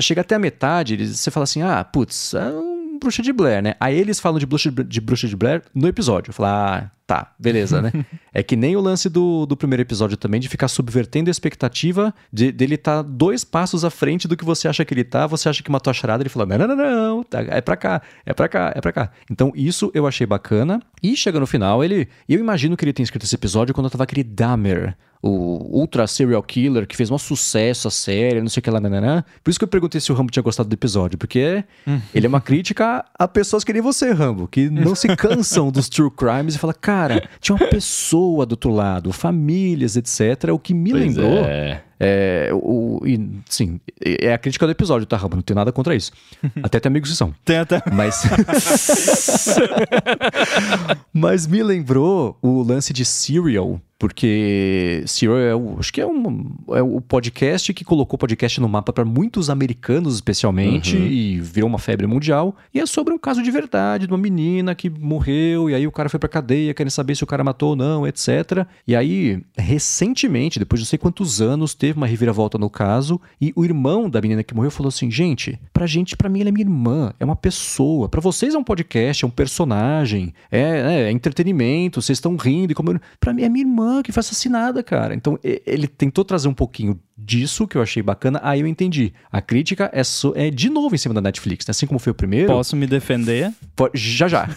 chega até a metade, você fala assim, ah, putz, é um Bruxa de Blair, né? Aí eles falam de Bruxa de, Bruxa de Blair no episódio. Eu falo, ah, tá, beleza, né? [LAUGHS] é que nem o lance do, do primeiro episódio também, de ficar subvertendo a expectativa de, dele estar tá dois passos à frente do que você acha que ele tá, você acha que matou a charada, ele fala, não, não, não, não, tá, é pra cá, é pra cá, é pra cá. Então isso eu achei bacana, e chega no final, ele, eu imagino que ele tenha escrito esse episódio quando tava aquele Dahmer, o Ultra Serial Killer, que fez um sucesso a série, não sei o que lá, nananã. Por isso que eu perguntei se o Rambo tinha gostado do episódio, porque hum. ele é uma crítica a pessoas que nem você, Rambo, que não se [LAUGHS] cansam dos true crimes e fala, cara, tinha uma pessoa do outro lado, famílias, etc. O que me pois lembrou. É. É, o, e, sim, é a crítica do episódio, tá, Rambo? Não tem nada contra isso. [LAUGHS] Até tem amigos que são. Tem até. Mas. [LAUGHS] [LAUGHS] Mas me lembrou o lance de Serial, porque Serial é o, acho que é, um, é o podcast que colocou o podcast no mapa para muitos americanos, especialmente, uhum. e virou uma febre mundial. E é sobre um caso de verdade, de uma menina que morreu, e aí o cara foi pra cadeia, querendo saber se o cara matou ou não, etc. E aí, recentemente, depois de não sei quantos anos, teve uma reviravolta no caso, e o irmão da menina que morreu falou assim: gente, pra gente, pra mim, ela é minha irmã, é uma pessoa. Para vocês é um podcast, é um personagem, é, é, é entretenimento, vocês estão rindo, e como. Pra mim é minha irmã que foi assassinada, cara. Então ele tentou trazer um pouquinho disso que eu achei bacana. Aí eu entendi. A crítica é, so, é de novo em cima da Netflix, né? assim como foi o primeiro. Posso me defender? Já já.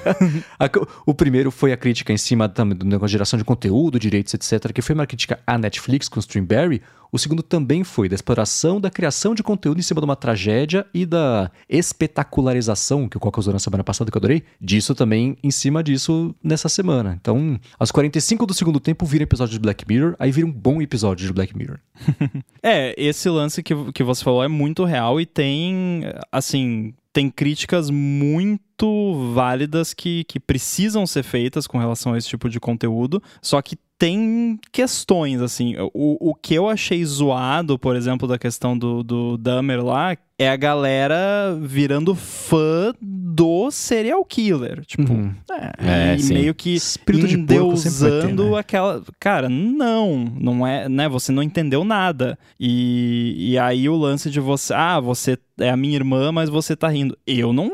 [LAUGHS] [LAUGHS] o primeiro foi a crítica em cima da, da geração de conteúdo, direitos, etc., que foi uma crítica à Netflix com Streamberry. O segundo também foi da exploração da criação de conteúdo em cima de uma tragédia e da espetacularização, que o Coca usou na semana passada, que eu adorei, disso também em cima disso nessa semana. Então, aos 45 do segundo tempo vira episódio de Black Mirror, aí vira um bom episódio de Black Mirror. [LAUGHS] é, esse lance que, que você falou é muito real e tem, assim, tem críticas muito válidas que, que precisam ser feitas com relação a esse tipo de conteúdo, só que tem questões, assim. O, o que eu achei zoado, por exemplo, da questão do, do Dahmer lá, é a galera virando fã do serial killer. Tipo, uhum. é, é, e meio que Espírito endeusando de né? aquela. Cara, não, não é, né? Você não entendeu nada. E, e aí o lance de você, ah, você é a minha irmã, mas você tá rindo. Eu não,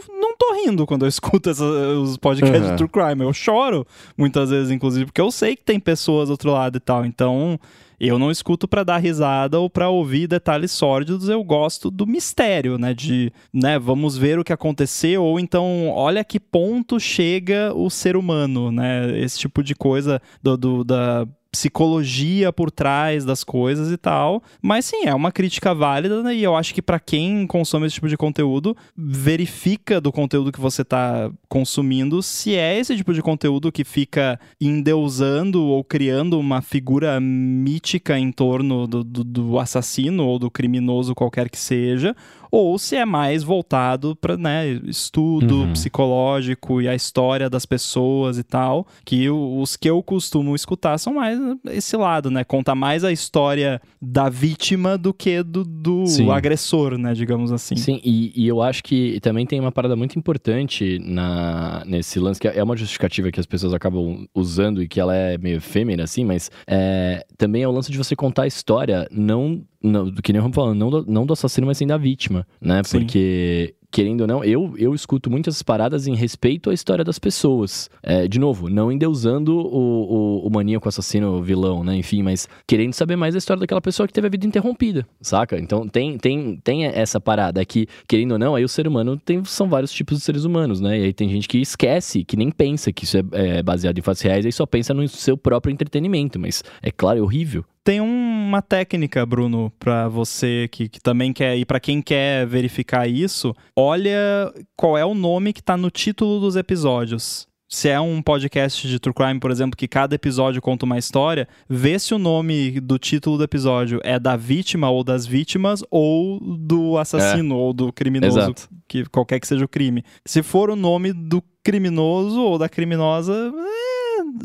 rindo quando eu escuto essa, os podcasts uhum. de True Crime. Eu choro muitas vezes, inclusive, porque eu sei que tem pessoas do outro lado e tal. Então, eu não escuto para dar risada ou para ouvir detalhes sórdidos, eu gosto do mistério, né? De, né, vamos ver o que aconteceu, ou então, olha que ponto chega o ser humano, né? Esse tipo de coisa do, do da psicologia por trás das coisas e tal. Mas sim, é uma crítica válida né? e eu acho que para quem consome esse tipo de conteúdo, verifica do conteúdo que você tá consumindo se é esse tipo de conteúdo que fica endeusando ou criando uma figura mítica em torno do, do, do assassino ou do criminoso qualquer que seja, ou se é mais voltado para né, estudo uhum. psicológico e a história das pessoas e tal, que os que eu costumo escutar são mais esse lado, né? Conta mais a história da vítima do que do, do agressor, né? Digamos assim. Sim, e, e, eu acho que também tem uma parada muito importante na, nesse lance, que é uma justificativa que as pessoas acabam usando e que ela é meio efêmera, assim, mas é, também é o lance de você contar a história não não, que nem eu falando, não do, não do assassino, mas sim da vítima, né? Sim. Porque querendo ou não, eu, eu escuto muitas paradas em respeito à história das pessoas. É, de novo, não endeusando o, o, o maníaco assassino, o vilão, né? Enfim, mas querendo saber mais da história daquela pessoa que teve a vida interrompida, saca? Então tem, tem, tem essa parada que, querendo ou não, aí o ser humano tem, são vários tipos de seres humanos, né? E aí tem gente que esquece, que nem pensa que isso é, é baseado em fatos reais e só pensa no seu próprio entretenimento. Mas é claro, é horrível tem uma técnica, Bruno, para você que, que, também quer e para quem quer verificar isso, olha qual é o nome que está no título dos episódios. Se é um podcast de True Crime, por exemplo, que cada episódio conta uma história, vê se o nome do título do episódio é da vítima ou das vítimas ou do assassino é. ou do criminoso, Exato. que qualquer que seja o crime. Se for o nome do criminoso ou da criminosa,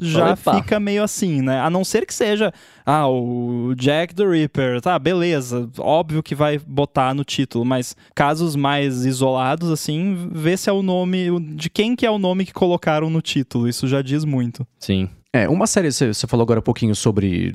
já fica meio assim, né? A não ser que seja, ah, o Jack the Ripper, tá, beleza, óbvio que vai botar no título, mas casos mais isolados, assim, vê se é o nome, de quem que é o nome que colocaram no título, isso já diz muito. Sim. É, uma série, você falou agora um pouquinho sobre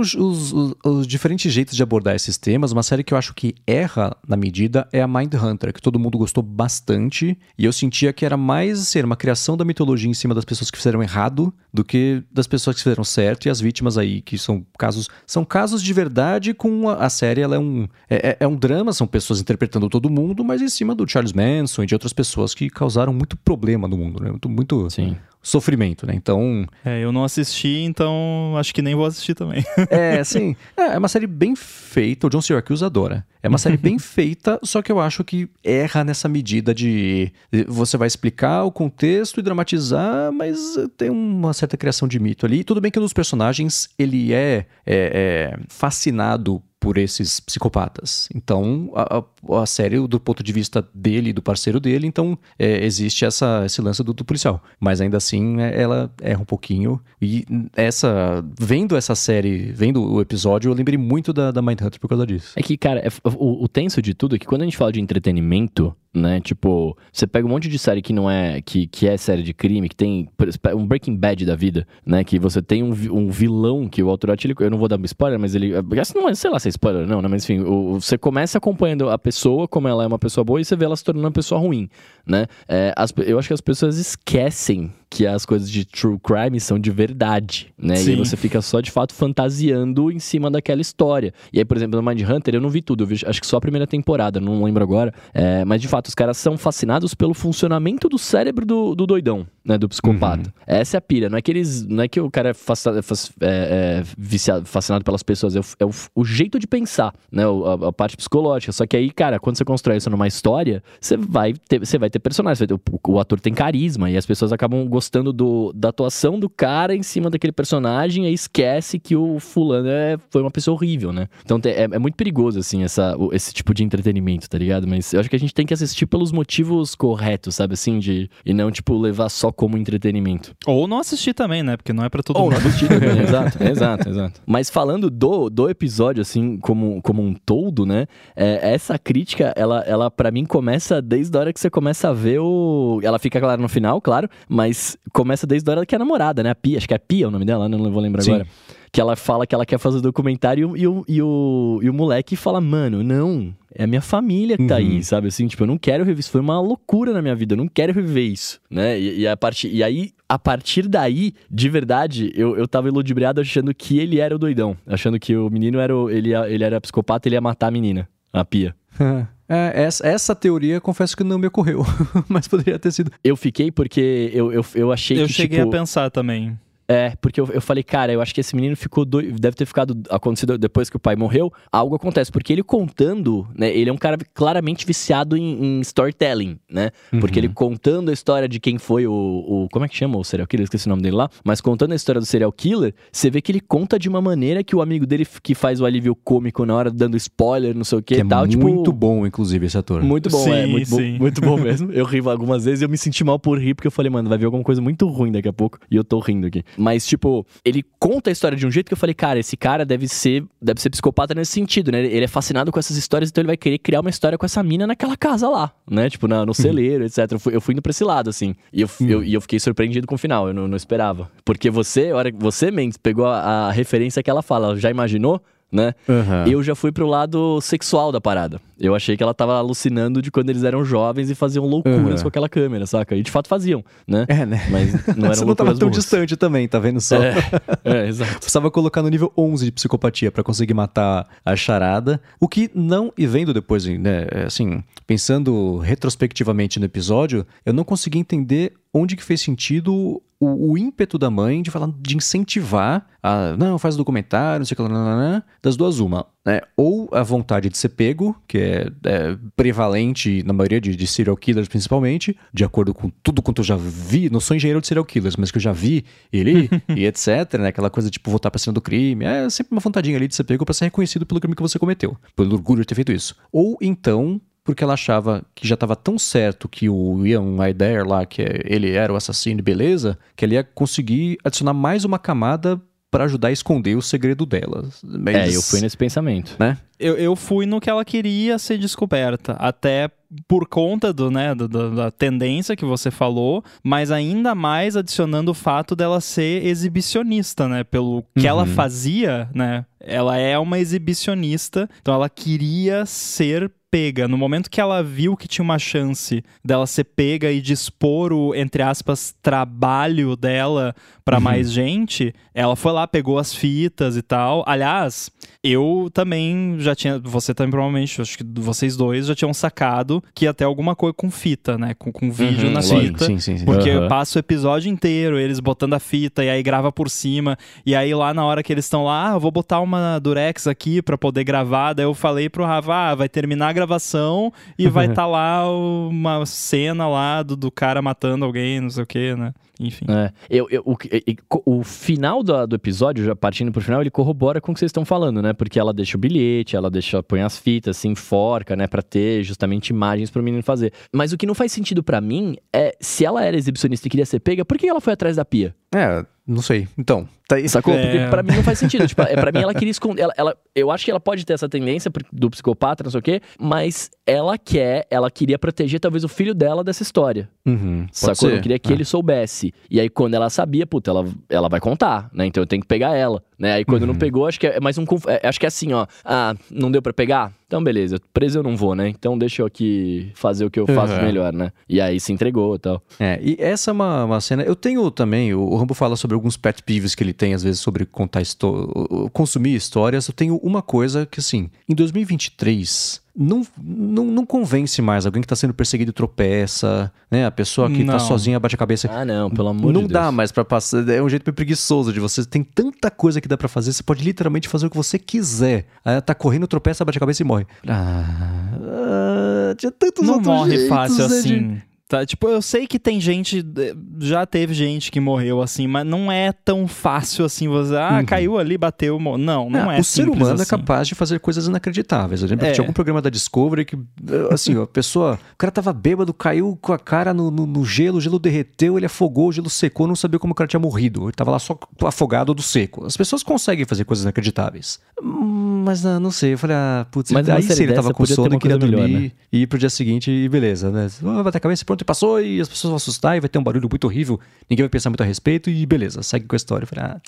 os, os, os, diferentes jeitos de abordar esses temas. Uma série que eu acho que erra na medida é a Mind Hunter, que todo mundo gostou bastante. E eu sentia que era mais ser uma criação da mitologia em cima das pessoas que fizeram errado do que das pessoas que fizeram certo e as vítimas aí, que são casos. São casos de verdade com a, a série, ela é um. É, é, é um drama, são pessoas interpretando todo mundo, mas em cima do Charles Manson e de outras pessoas que causaram muito problema no mundo, né? Muito, muito Sim sofrimento, né? Então. É, eu não assisti, então acho que nem vou assistir também. [LAUGHS] é, sim. É, é uma série bem feita, o John Syracuse adora. É uma série bem [LAUGHS] feita, só que eu acho que erra nessa medida de você vai explicar o contexto e dramatizar, mas tem uma certa criação de mito ali. Tudo bem que um dos personagens ele é, é, é fascinado por esses psicopatas. Então, a, a, série, do ponto de vista dele do parceiro dele, então é, existe essa, esse lance do, do, policial. Mas ainda assim, é, ela erra um pouquinho. E essa. Vendo essa série, vendo o episódio, eu lembrei muito da, da Mindhunter por causa disso. É que, cara, é, o, o tenso de tudo é que quando a gente fala de entretenimento, né? Tipo, você pega um monte de série que não é que, que é série de crime, que tem um Breaking Bad da vida, né? Que você tem um, um vilão que o autor ele, eu não vou dar spoiler, mas ele, não é, sei lá se é spoiler não, né? Mas enfim, o, você começa acompanhando a pessoa como ela é uma pessoa boa e você vê ela se tornando uma pessoa ruim, né? É, as, eu acho que as pessoas esquecem que as coisas de true crime são de verdade, né? Sim. E você fica só de fato fantasiando em cima daquela história. E aí, por exemplo, no Mind Hunter eu não vi tudo, eu vi, acho que só a primeira temporada, não lembro agora. É, mas de fato, os caras são fascinados pelo funcionamento do cérebro do, do doidão, né? Do psicopata. Uhum. Essa é a pira. Não é que eles. Não é que o cara é, fascinado, é, é viciado, fascinado pelas pessoas, é, o, é o, o, jeito de pensar, né? A, a, parte psicológica. Só que aí, cara, quando você constrói isso numa história, você vai ter, você vai ter personagens. Vai ter, o, o ator tem carisma e as pessoas acabam gostando do, da atuação do cara em cima daquele personagem e esquece que o fulano é, foi uma pessoa horrível, né? Então é, é muito perigoso, assim, essa, esse tipo de entretenimento, tá ligado? Mas eu acho que a gente tem que assistir pelos motivos corretos, sabe assim? De, e não, tipo, levar só como entretenimento. Ou não assistir também, né? Porque não é pra todo Ou mundo. Ou não assistir [LAUGHS] também, exato, exato, exato. Mas falando do, do episódio, assim, como, como um todo, né? É, essa crítica, ela, ela para mim começa desde a hora que você começa a ver o... Ela fica clara no final, claro, mas começa desde a hora que é namorada, né? A Pia, acho que é Pia o nome dela, não vou lembrar Sim. agora. Que ela fala que ela quer fazer o documentário e o, e o, e o moleque fala, mano, não, é a minha família que tá Uhum. aí, sabe? Assim, tipo, eu não quero reviver isso. Foi uma loucura na minha vida, eu não quero reviver isso, né? E, e a partir, e aí, a partir daí, de verdade, eu, eu tava iludibriado achando que ele era o doidão. Achando que o menino era o, ele, ele era psicopata, ele ia matar a menina, a pia. [LAUGHS] É, essa, essa teoria, confesso que não me ocorreu, [LAUGHS] mas poderia ter sido. Eu fiquei porque eu, eu, eu achei Eu que, cheguei tipo... a pensar também. É, porque eu, eu falei, cara, eu acho que esse menino ficou doido. Deve ter ficado. Acontecido depois que o pai morreu. Algo acontece. Porque ele contando, né? Ele é um cara claramente viciado em, em storytelling, né? Porque ele contando a história de quem foi o, o. Como é que chama o serial killer? Esqueci o nome dele lá. Mas contando a história do serial killer, você vê que ele conta de uma maneira que o amigo dele que faz o alívio cômico na hora, dando spoiler, não sei o que, Que e é tal. tipo, muito bom, inclusive, esse ator. muito bom, é. Sim, Muito bom, sim. muito bom mesmo. [LAUGHS] Eu ri algumas vezes e eu me senti mal por rir, porque eu falei, mano, vai ver alguma coisa muito ruim daqui a pouco. E eu tô rindo aqui. Mas, tipo, ele conta a história de um jeito que eu falei, cara, esse cara deve ser, deve ser psicopata nesse sentido, né? Ele é fascinado com essas histórias, então ele vai querer criar uma história com essa mina naquela casa lá, né? Tipo, na- no celeiro, etc. Eu fui, eu fui indo pra esse lado, assim. E eu, eu- e eu fiquei surpreendido com o final, eu não, não esperava. Porque você, hora você, Mendes, pegou a, a referência que ela fala, já imaginou? Né? Aham. Eu já fui pro lado sexual da parada. Eu achei que ela tava alucinando de quando eles eram jovens e faziam loucuras Uhum. com aquela câmera, saca? E de fato faziam, né? É, né? Mas não [LAUGHS] eram Você não tava tão burras. distante também, tá vendo só? É, é, exato. [LAUGHS] Precisava colocar no nível 11 de psicopatia pra conseguir matar a charada. O que não, e vendo depois, né, assim, pensando retrospectivamente no episódio, eu não consegui entender onde que fez sentido o, o ímpeto da mãe de falar, de incentivar a, não, faz o documentário, não sei o que lá, lá, lá, das duas uma, né? Ou a vontade de ser pego, que é, é prevalente na maioria de, de serial killers principalmente, de acordo com tudo quanto eu já vi, não sou engenheiro de serial killers, mas que eu já vi ele [LAUGHS] e etc, né? Aquela coisa de, tipo, voltar pra cena do crime, é sempre uma vontadinha ali de ser pego pra ser reconhecido pelo crime que você cometeu, pelo orgulho de ter feito isso. Ou então porque ela achava que já estava tão certo que o Ian Aider lá, que ele era o assassino e beleza, que ele ia conseguir adicionar mais uma camada pra ajudar a esconder o segredo dela. Mas, É, eu fui nesse pensamento. Né? Eu, eu fui no que ela queria ser descoberta, até por conta do, né, do- do- da tendência que você falou, mas ainda mais adicionando o fato dela ser exibicionista, né? Pelo que ela Uhum. fazia, né? Ela é uma exibicionista, então ela queria ser pega. No momento que ela viu que tinha uma chance dela ser pega e dispor o, entre aspas, trabalho dela pra Uhum. mais gente, ela foi lá, pegou as fitas e tal. Aliás, eu também já tinha, você também provavelmente, acho que vocês dois já tinham sacado que ia ter alguma coisa com fita, né? Com, com vídeo Uhum, na lógico. fita. Sim, sim, sim. Porque Aham. passa o episódio inteiro, eles botando a fita, e aí grava por cima. E aí lá na hora que eles estão lá, ah, eu vou botar uma Durex aqui pra poder gravar. Daí eu falei pro Rafa, ah, vai terminar a gravação e vai estar [LAUGHS] lá uma cena lá do, do cara matando alguém, não sei o que, né? Enfim. É, eu, eu- o, o final do, do episódio, já partindo pro final, ele corrobora com o que vocês estão falando, né? Porque ela deixa o bilhete, ela deixa, põe as fitas, se enforca, né? Pra ter justamente imagens pro menino fazer. Mas o que não faz sentido pra mim é, se ela era exibicionista e queria ser pega, por que ela foi atrás da pia? É, não sei. Então, tá aí. Sacou? É. Porque pra mim não faz sentido. tipo, é, pra mim ela queria esconder. Ela, ela- eu acho que ela pode ter essa tendência do psicopata, não sei o quê, mas ela quer, ela queria proteger talvez o filho dela dessa história. Uhum, Sacou? ser. Eu queria que É. ele soubesse. E aí, quando ela sabia, puta, ela, ela vai contar, né? Então eu tenho que pegar ela, né? Aí quando não pegou, acho que é mais um. conf- é, acho que é assim, ó. Ah, não deu pra pegar? Então beleza, preso eu não vou, né? Então deixa eu aqui fazer o que eu faço Uhum. melhor, né? E aí se entregou e tal. É, e essa é uma, uma cena. Eu tenho também. O, o Rambo fala sobre alguns pet peeves que ele tem, às vezes, sobre contar consumir histórias. Eu tenho uma coisa que, assim, em 2023. Não, não, não convence mais alguém que tá sendo perseguido e tropeça, né? A pessoa que tá Não. sozinha bate a cabeça. Ah, não, pelo amor não de Deus. dá mais pra passar. É um jeito meio preguiçoso de você. Tem tanta coisa que dá pra fazer. Você pode literalmente fazer o que você quiser. Aí tá correndo, tropeça, bate a cabeça e morre. Ah, ah, tinha tantos Não outros morre jeitos, fácil né, de- assim. Tá, tipo, eu sei que tem gente, eh, já teve gente que morreu assim, mas não é tão fácil assim você, ah, Uhum. caiu ali, bateu, mo- não, não Ah, é o ser humano é assim. capaz de fazer coisas inacreditáveis. Eu lembro É. que tinha algum programa da Discovery que, eh, assim, a pessoa. O cara tava bêbado, caiu com a cara no, no- no gelo, o gelo derreteu, ele afogou, o gelo secou, não sabia como o cara tinha morrido. Ele tava lá só afogado do seco. As pessoas conseguem fazer coisas inacreditáveis. Hum, Mas ah, não sei, eu falei, ah, putz, Mas aí sim ele tava com sono e queria melhor, dormir né? e ir pro dia seguinte e beleza, né? Vai ter a cabeça, pronto, ontem passou e as pessoas vão assustar e vai ter um barulho muito horrível, ninguém vai pensar muito a respeito e beleza, segue com a história. Eu falei, ah,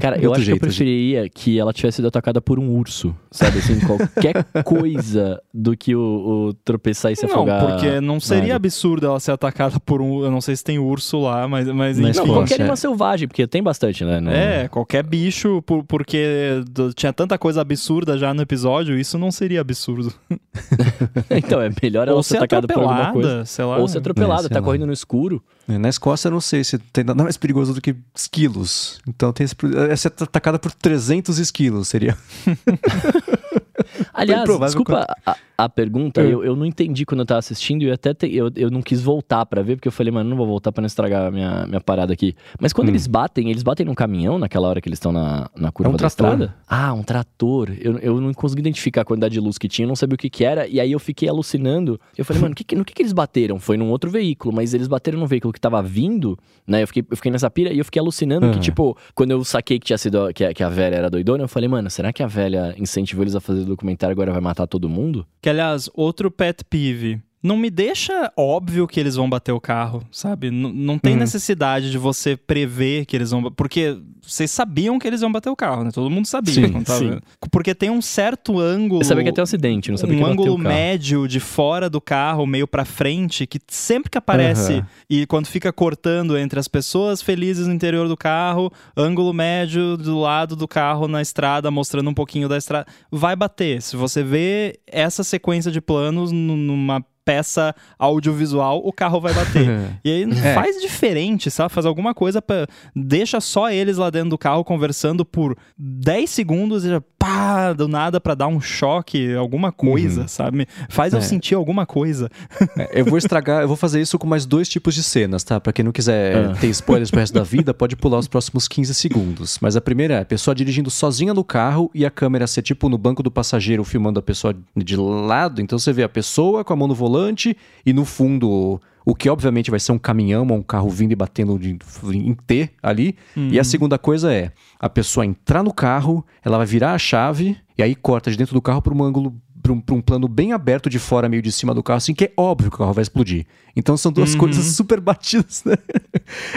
Cara, eu acho jeito, que eu preferiria que ela tivesse sido atacada por um urso, sabe? Assim, qualquer [LAUGHS] coisa do que o, o tropeçar e se não, afogar. Não, porque não seria absurdo ela ser atacada por um. Eu não sei se tem urso lá, mas. mas enfim. Não, qualquer animal é. selvagem, porque tem bastante, né? No... É, qualquer bicho, por, porque tinha tanta coisa absurda já no episódio, isso não seria absurdo. [LAUGHS] então, é melhor ela ser atacada por alguma coisa. Sei lá. Ou ser atropelada, é, tá lá. correndo no escuro. É, na Escócia, eu não sei se tem nada mais perigoso do que esquilos. Então, tem esse, é ser atacada por 300 esquilos, seria. [LAUGHS] [LAUGHS] Aliás, desculpa a, a, pergunta, é. eu, eu não entendi quando eu tava assistindo e até te, eu, eu não quis voltar para ver, porque eu falei, mano, não vou voltar para não estragar a minha, minha parada aqui. Mas quando hum. eles batem, eles batem num caminhão naquela hora que eles estão na, na curva é um da trator. estrada? Ah, um trator. Eu, eu não consegui identificar a quantidade de luz que tinha, não sabia o que que era, e aí eu fiquei alucinando. Eu falei, mano, que, no que que eles bateram? Foi num outro veículo, mas eles bateram num veículo que tava vindo, né? Eu fiquei, eu fiquei nessa pira e eu fiquei alucinando que, tipo, quando eu saquei que tinha sido, que que a velha era doidona, eu falei, mano, será que a velha incentivou eles a fazer o documentário agora vai matar todo mundo? Que, aliás, outro pet peeve não me deixa óbvio que eles vão bater o carro, sabe? N não tem uhum. necessidade de você prever que eles vão. Porque vocês sabiam que eles iam bater o carro, né? Todo mundo sabia. Sim, sim. Porque tem um certo ângulo. Eu sabia que ia ter um acidente, não sabia um que Um ângulo médio de fora do carro, meio para frente, que sempre que aparece uhum. e quando fica cortando entre as pessoas felizes no interior do carro, ângulo médio do lado do carro na estrada, mostrando um pouquinho da estrada, vai bater. Se você vê essa sequência de planos numa peça audiovisual, o carro vai bater. [LAUGHS] e aí é. faz diferente, sabe? Faz alguma coisa para deixa só eles lá dentro do carro conversando por 10 segundos e já pá, do nada para dar um choque, alguma coisa, uhum. sabe? Faz é. eu sentir alguma coisa. É, eu vou estragar, eu vou fazer isso com mais dois tipos de cenas, tá? Para quem não quiser ah. ter spoilers pro resto da vida, pode pular os próximos 15 segundos. Mas a primeira é a pessoa dirigindo sozinha no carro e a câmera ser tipo no banco do passageiro filmando a pessoa de lado, então você vê a pessoa com a mão no volante volante e no fundo o que obviamente vai ser um caminhão ou um carro vindo e batendo de, em T ali. Uhum. E a segunda coisa é a pessoa entrar no carro, ela vai virar a chave e aí corta de dentro do carro para um ângulo para um, um, plano bem aberto de fora, meio de cima do carro, assim, que é óbvio que o carro vai explodir. Então são duas uhum. coisas [LAUGHS] super batidas, né?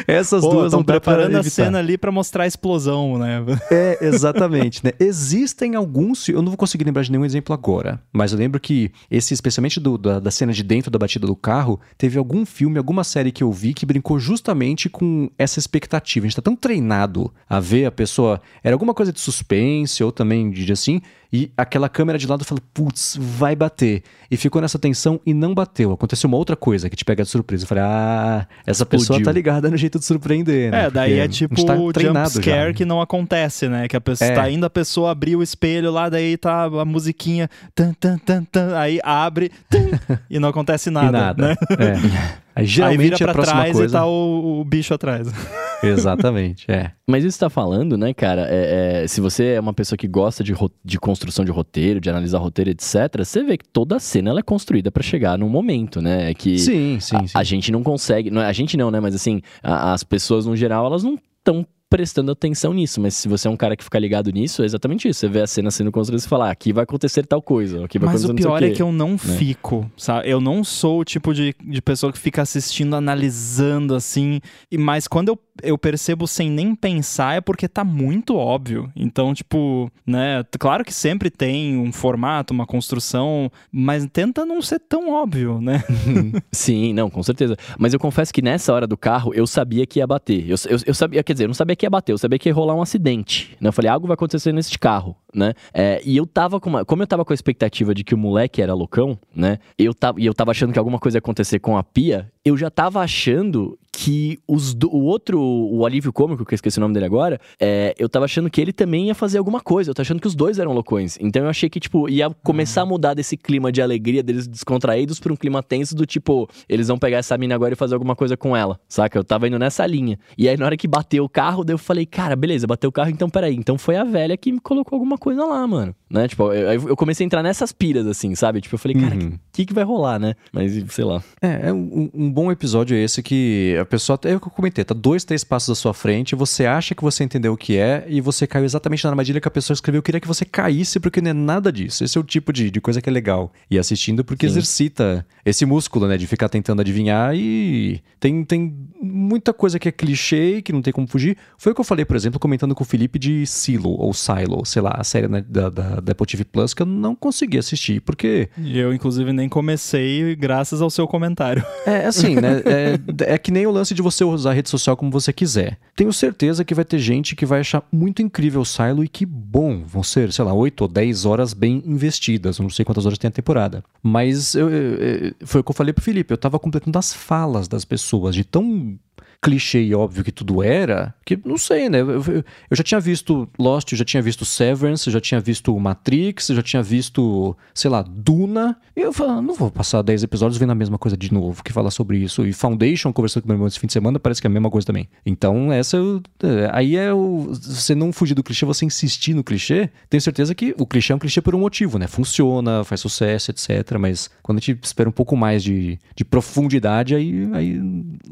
Essas Pô, duas estão preparando a cena ali para mostrar a explosão, né? [LAUGHS] É, exatamente, né? Existem alguns, eu não vou conseguir lembrar de nenhum exemplo agora, mas eu lembro que esse, especialmente do, da, da cena de dentro da batida do carro, teve algum filme, alguma série que eu vi que brincou justamente com essa expectativa. A gente tá tão treinado a ver a pessoa, era alguma coisa de suspense ou também de assim, e aquela câmera de lado fala, putz, vai bater. E ficou nessa tensão e não bateu. Aconteceu uma outra coisa que te pega de surpresa. Eu falei, ah, essa Explodiu. pessoa tá ligada no jeito de surpreender, né? É, daí Porque é tipo tá o jump scare já. que não acontece, né? Que a pessoa é. tá indo, a pessoa abriu o espelho lá, daí tá a musiquinha, tan, tan, tan, tan, aí abre tan, [LAUGHS] e não acontece nada, nada. né? É. [LAUGHS] Aí geralmente Aí vira pra a próxima trás coisa... e tá o, o bicho atrás. [LAUGHS] Exatamente, é. Mas isso tá falando, né, cara? É, é, se você é uma pessoa que gosta de, de construção de roteiro, de analisar roteiro, etc., você vê que toda a cena ela é construída para chegar num momento, né? É que sim, sim, a, sim. a gente não consegue. Não, é, a gente não, né? Mas assim, a, as pessoas no geral, elas não estão prestando atenção nisso, mas se você é um cara que fica ligado nisso, é exatamente isso. Você vê a cena sendo construída e fala, ah, aqui vai acontecer tal coisa, aqui vai mas o pior é que eu não né? fico, sabe? Eu não sou o tipo de, de pessoa que fica assistindo, analisando assim, e mas quando eu eu percebo sem nem pensar é porque tá muito óbvio. Então, tipo, né, claro que sempre tem um formato, uma construção, mas tenta não ser tão óbvio, né? [LAUGHS] Sim, não, com certeza. Mas eu confesso que nessa hora do carro eu sabia que ia bater. Eu, eu, eu sabia, quer dizer, eu não sabia que ia bater, eu sabia que ia rolar um acidente. Né? Eu falei, algo vai acontecer nesse carro, né? É, e eu tava com uma, como eu tava com a expectativa de que o moleque era loucão, né? Eu tava, e eu tava achando que alguma coisa ia acontecer com a pia, eu já tava achando que os do, o outro, o alívio cômico, que eu esqueci o nome dele agora, é, eu tava achando que ele também ia fazer alguma coisa. Eu tava achando que os dois eram loucões. Então eu achei que, tipo, ia começar uhum. a mudar desse clima de alegria deles descontraídos pra um clima tenso do tipo, eles vão pegar essa mina agora e fazer alguma coisa com ela, saca? Eu tava indo nessa linha. E aí na hora que bateu o carro, daí eu falei, cara, beleza, bateu o carro, então peraí. Então foi a velha que me colocou alguma coisa lá, mano. Né? Tipo, eu, eu comecei a entrar nessas piras, assim, sabe? Tipo, eu falei, cara, uhum. que, que, que vai rolar, né? Mas sei lá. É, é um, um, bom episódio esse que a pessoa, é o que eu comentei, tá dois, três passos à sua frente, você acha que você entendeu o que é e você caiu exatamente na armadilha que a pessoa escreveu. Eu queria que você caísse porque não é nada disso. Esse é o tipo de, de coisa que é legal. E assistindo porque Sim. exercita esse músculo, né, de ficar tentando adivinhar e tem, tem muita coisa que é clichê que não tem como fugir. Foi o que eu falei, por exemplo, comentando com o Felipe de Silo ou Silo, sei lá, a série né, da, da, da Apple TV Plus que eu não consegui assistir porque. Eu, inclusive, nem comecei graças ao seu comentário. [LAUGHS] É, assim, né? É, é que nem o lance de você usar a rede social como você quiser. Tenho certeza que vai ter gente que vai achar muito incrível o Silo e que bom, vão ser, sei lá, 8 ou 10 horas bem investidas. Não sei quantas horas tem a temporada. Mas eu, eu, foi o que eu falei pro Felipe, eu tava completando as falas das pessoas, de tão clichê e óbvio que tudo era, que não sei, né? Eu, eu, eu, já tinha visto Lost, eu já tinha visto Severance, eu já tinha visto Matrix, eu já tinha visto, sei lá, Duna. E eu ah, não vou passar 10 episódios vendo a mesma coisa de novo, que fala sobre isso. E Foundation, conversando com meu irmão esse fim de semana, parece que é a mesma coisa também. Então, essa é, aí é o. Você não fugir do clichê, você insistir no clichê, tenho certeza que o clichê é um clichê por um motivo, né? Funciona, faz sucesso, etc. Mas quando a gente espera um pouco mais de, de profundidade, aí, aí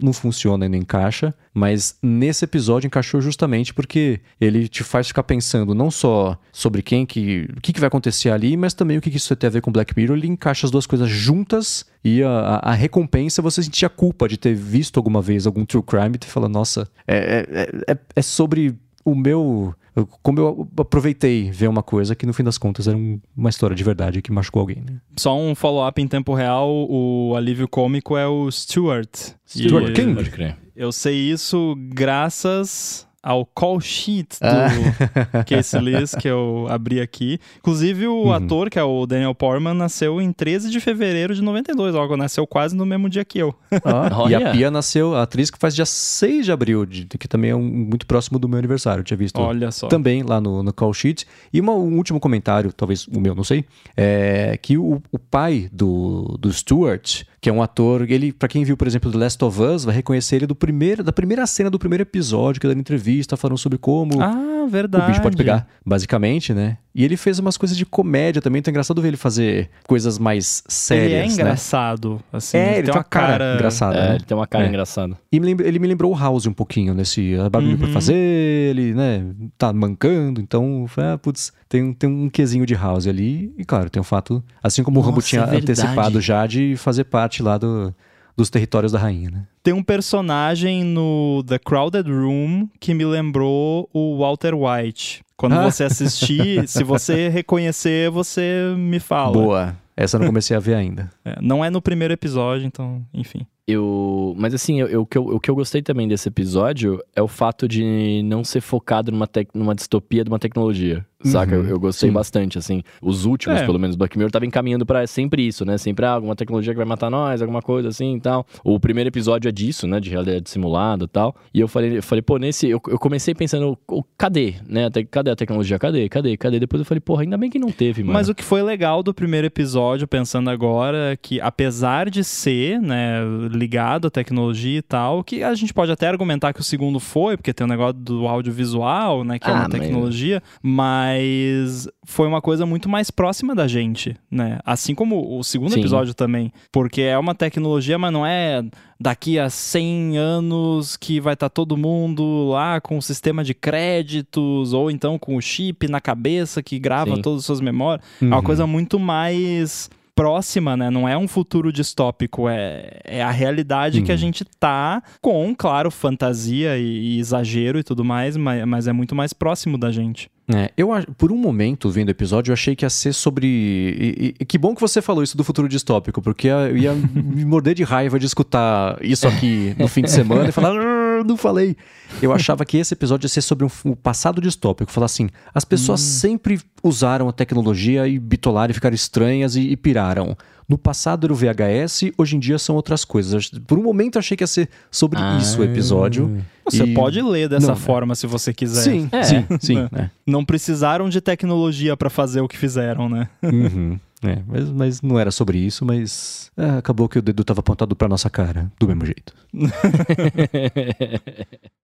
não funciona nem encaixa, mas nesse episódio encaixou justamente porque ele te faz ficar pensando não só sobre quem que, o que, que vai acontecer ali, mas também o que, que isso tem a ver com Black Mirror. Ele encaixa as duas coisas juntas e a, a, a recompensa você sentir a culpa de ter visto alguma vez algum true crime e ter falado, nossa, é, é, é, é sobre o meu. Como eu aproveitei ver uma coisa que no fim das contas era uma história de verdade que machucou alguém. Né? Só um follow-up em tempo real: o alívio cômico é o Stuart. Stuart e... King. Pode crer. Eu sei isso graças ao call sheet do ah. [LAUGHS] Casey Liz que eu abri aqui. Inclusive, o uhum. ator, que é o Daniel Portman, nasceu em 13 de fevereiro de 92. Logo, nasceu quase no mesmo dia que eu. Ah, e a Pia nasceu, a atriz que faz dia 6 de abril, que também é um, muito próximo do meu aniversário. Eu tinha visto Olha só. também lá no, no call sheet. E uma, um último comentário, talvez o meu, não sei, é que o, o pai do, do Stuart que é um ator, ele, para quem viu, por exemplo, The Last of Us, vai reconhecer ele do primeiro, da primeira cena do primeiro episódio, que é da entrevista, falando sobre como ah, verdade. o bicho pode pegar, basicamente, né? E ele fez umas coisas de comédia também, então é engraçado ver ele fazer coisas mais sérias, Ele é né? engraçado, né? assim. É, ele, tem uma cara, cara engraçada, é, né? Ele tem uma cara é. engraçada. E me lembra, ele me lembrou o House um pouquinho, nesse barulho uhum. pra fazer, ele, né, tá mancando, então, ah, putz, tem, tem um quesinho de House ali, e claro, tem o fato, assim como Nossa, o Rambo tinha é antecipado já de fazer parte lá do, dos territórios da rainha, né? Tem um personagem no The Crowded Room que me lembrou o Walter White. Quando ah. você assistir, [LAUGHS] se você reconhecer, você me fala. Boa. Essa eu não comecei a ver ainda. É, não é no primeiro episódio, então, enfim. Eu, mas assim, eu, eu, o, que eu, o que eu gostei também desse episódio é o fato de não ser focado numa, tec, numa distopia de uma tecnologia. Saca? Uhum, eu, eu, gostei sim. bastante, assim. Os últimos, é. pelo menos, Black Mirror, tava encaminhando para sempre isso, né? Sempre ah, alguma tecnologia que vai matar nós, alguma coisa assim e tal. O primeiro episódio é disso, né? De realidade simulada e tal. E eu falei, eu falei pô, nesse. Eu, eu comecei pensando, oh, cadê, né? Cadê a tecnologia? Cadê? Cadê? Cadê? Depois eu falei, porra, ainda bem que não teve, mano. Mas o que foi legal do primeiro episódio, pensando agora, é que apesar de ser, né, ligado à tecnologia e tal, que a gente pode até argumentar que o segundo foi, porque tem o um negócio do audiovisual, né? Que é ah, é uma tecnologia, mas... mas foi uma coisa muito mais próxima da gente, né? Assim como o segundo Sim. episódio também. Porque é uma tecnologia, mas não é daqui a 100 anos que vai estar tá todo mundo lá com o sistema de créditos, ou então com o chip na cabeça que grava Sim. todas as suas memórias. Uhum. É uma uhum. coisa muito mais próxima, né? Não é um futuro distópico, é, é a realidade uhum. que a uhum. gente tá com, claro, fantasia e, e exagero e tudo mais, mas, mas é muito mais próximo da gente. É, eu por um momento vendo o episódio eu achei que ia ser sobre e, e, que bom que você falou isso do futuro distópico porque eu ia me morder de raiva de escutar isso aqui no fim de semana e falar ah, não falei eu achava que esse episódio ia ser sobre um, um passado distópico falar assim as pessoas hum. sempre usaram a tecnologia e bitolaram e ficaram estranhas e, e piraram no passado era o VHS, hoje em dia são outras coisas. Por um momento eu achei que ia ser sobre ah, isso o episódio. Você e... pode ler dessa não, forma é. se você quiser. Sim, é. sim, sim. É. [LAUGHS] Não precisaram de tecnologia para fazer o que fizeram, né? Uhum. É, mas, mas não era sobre isso, mas é, acabou que o dedo estava apontado para nossa cara, do mesmo jeito. [LAUGHS]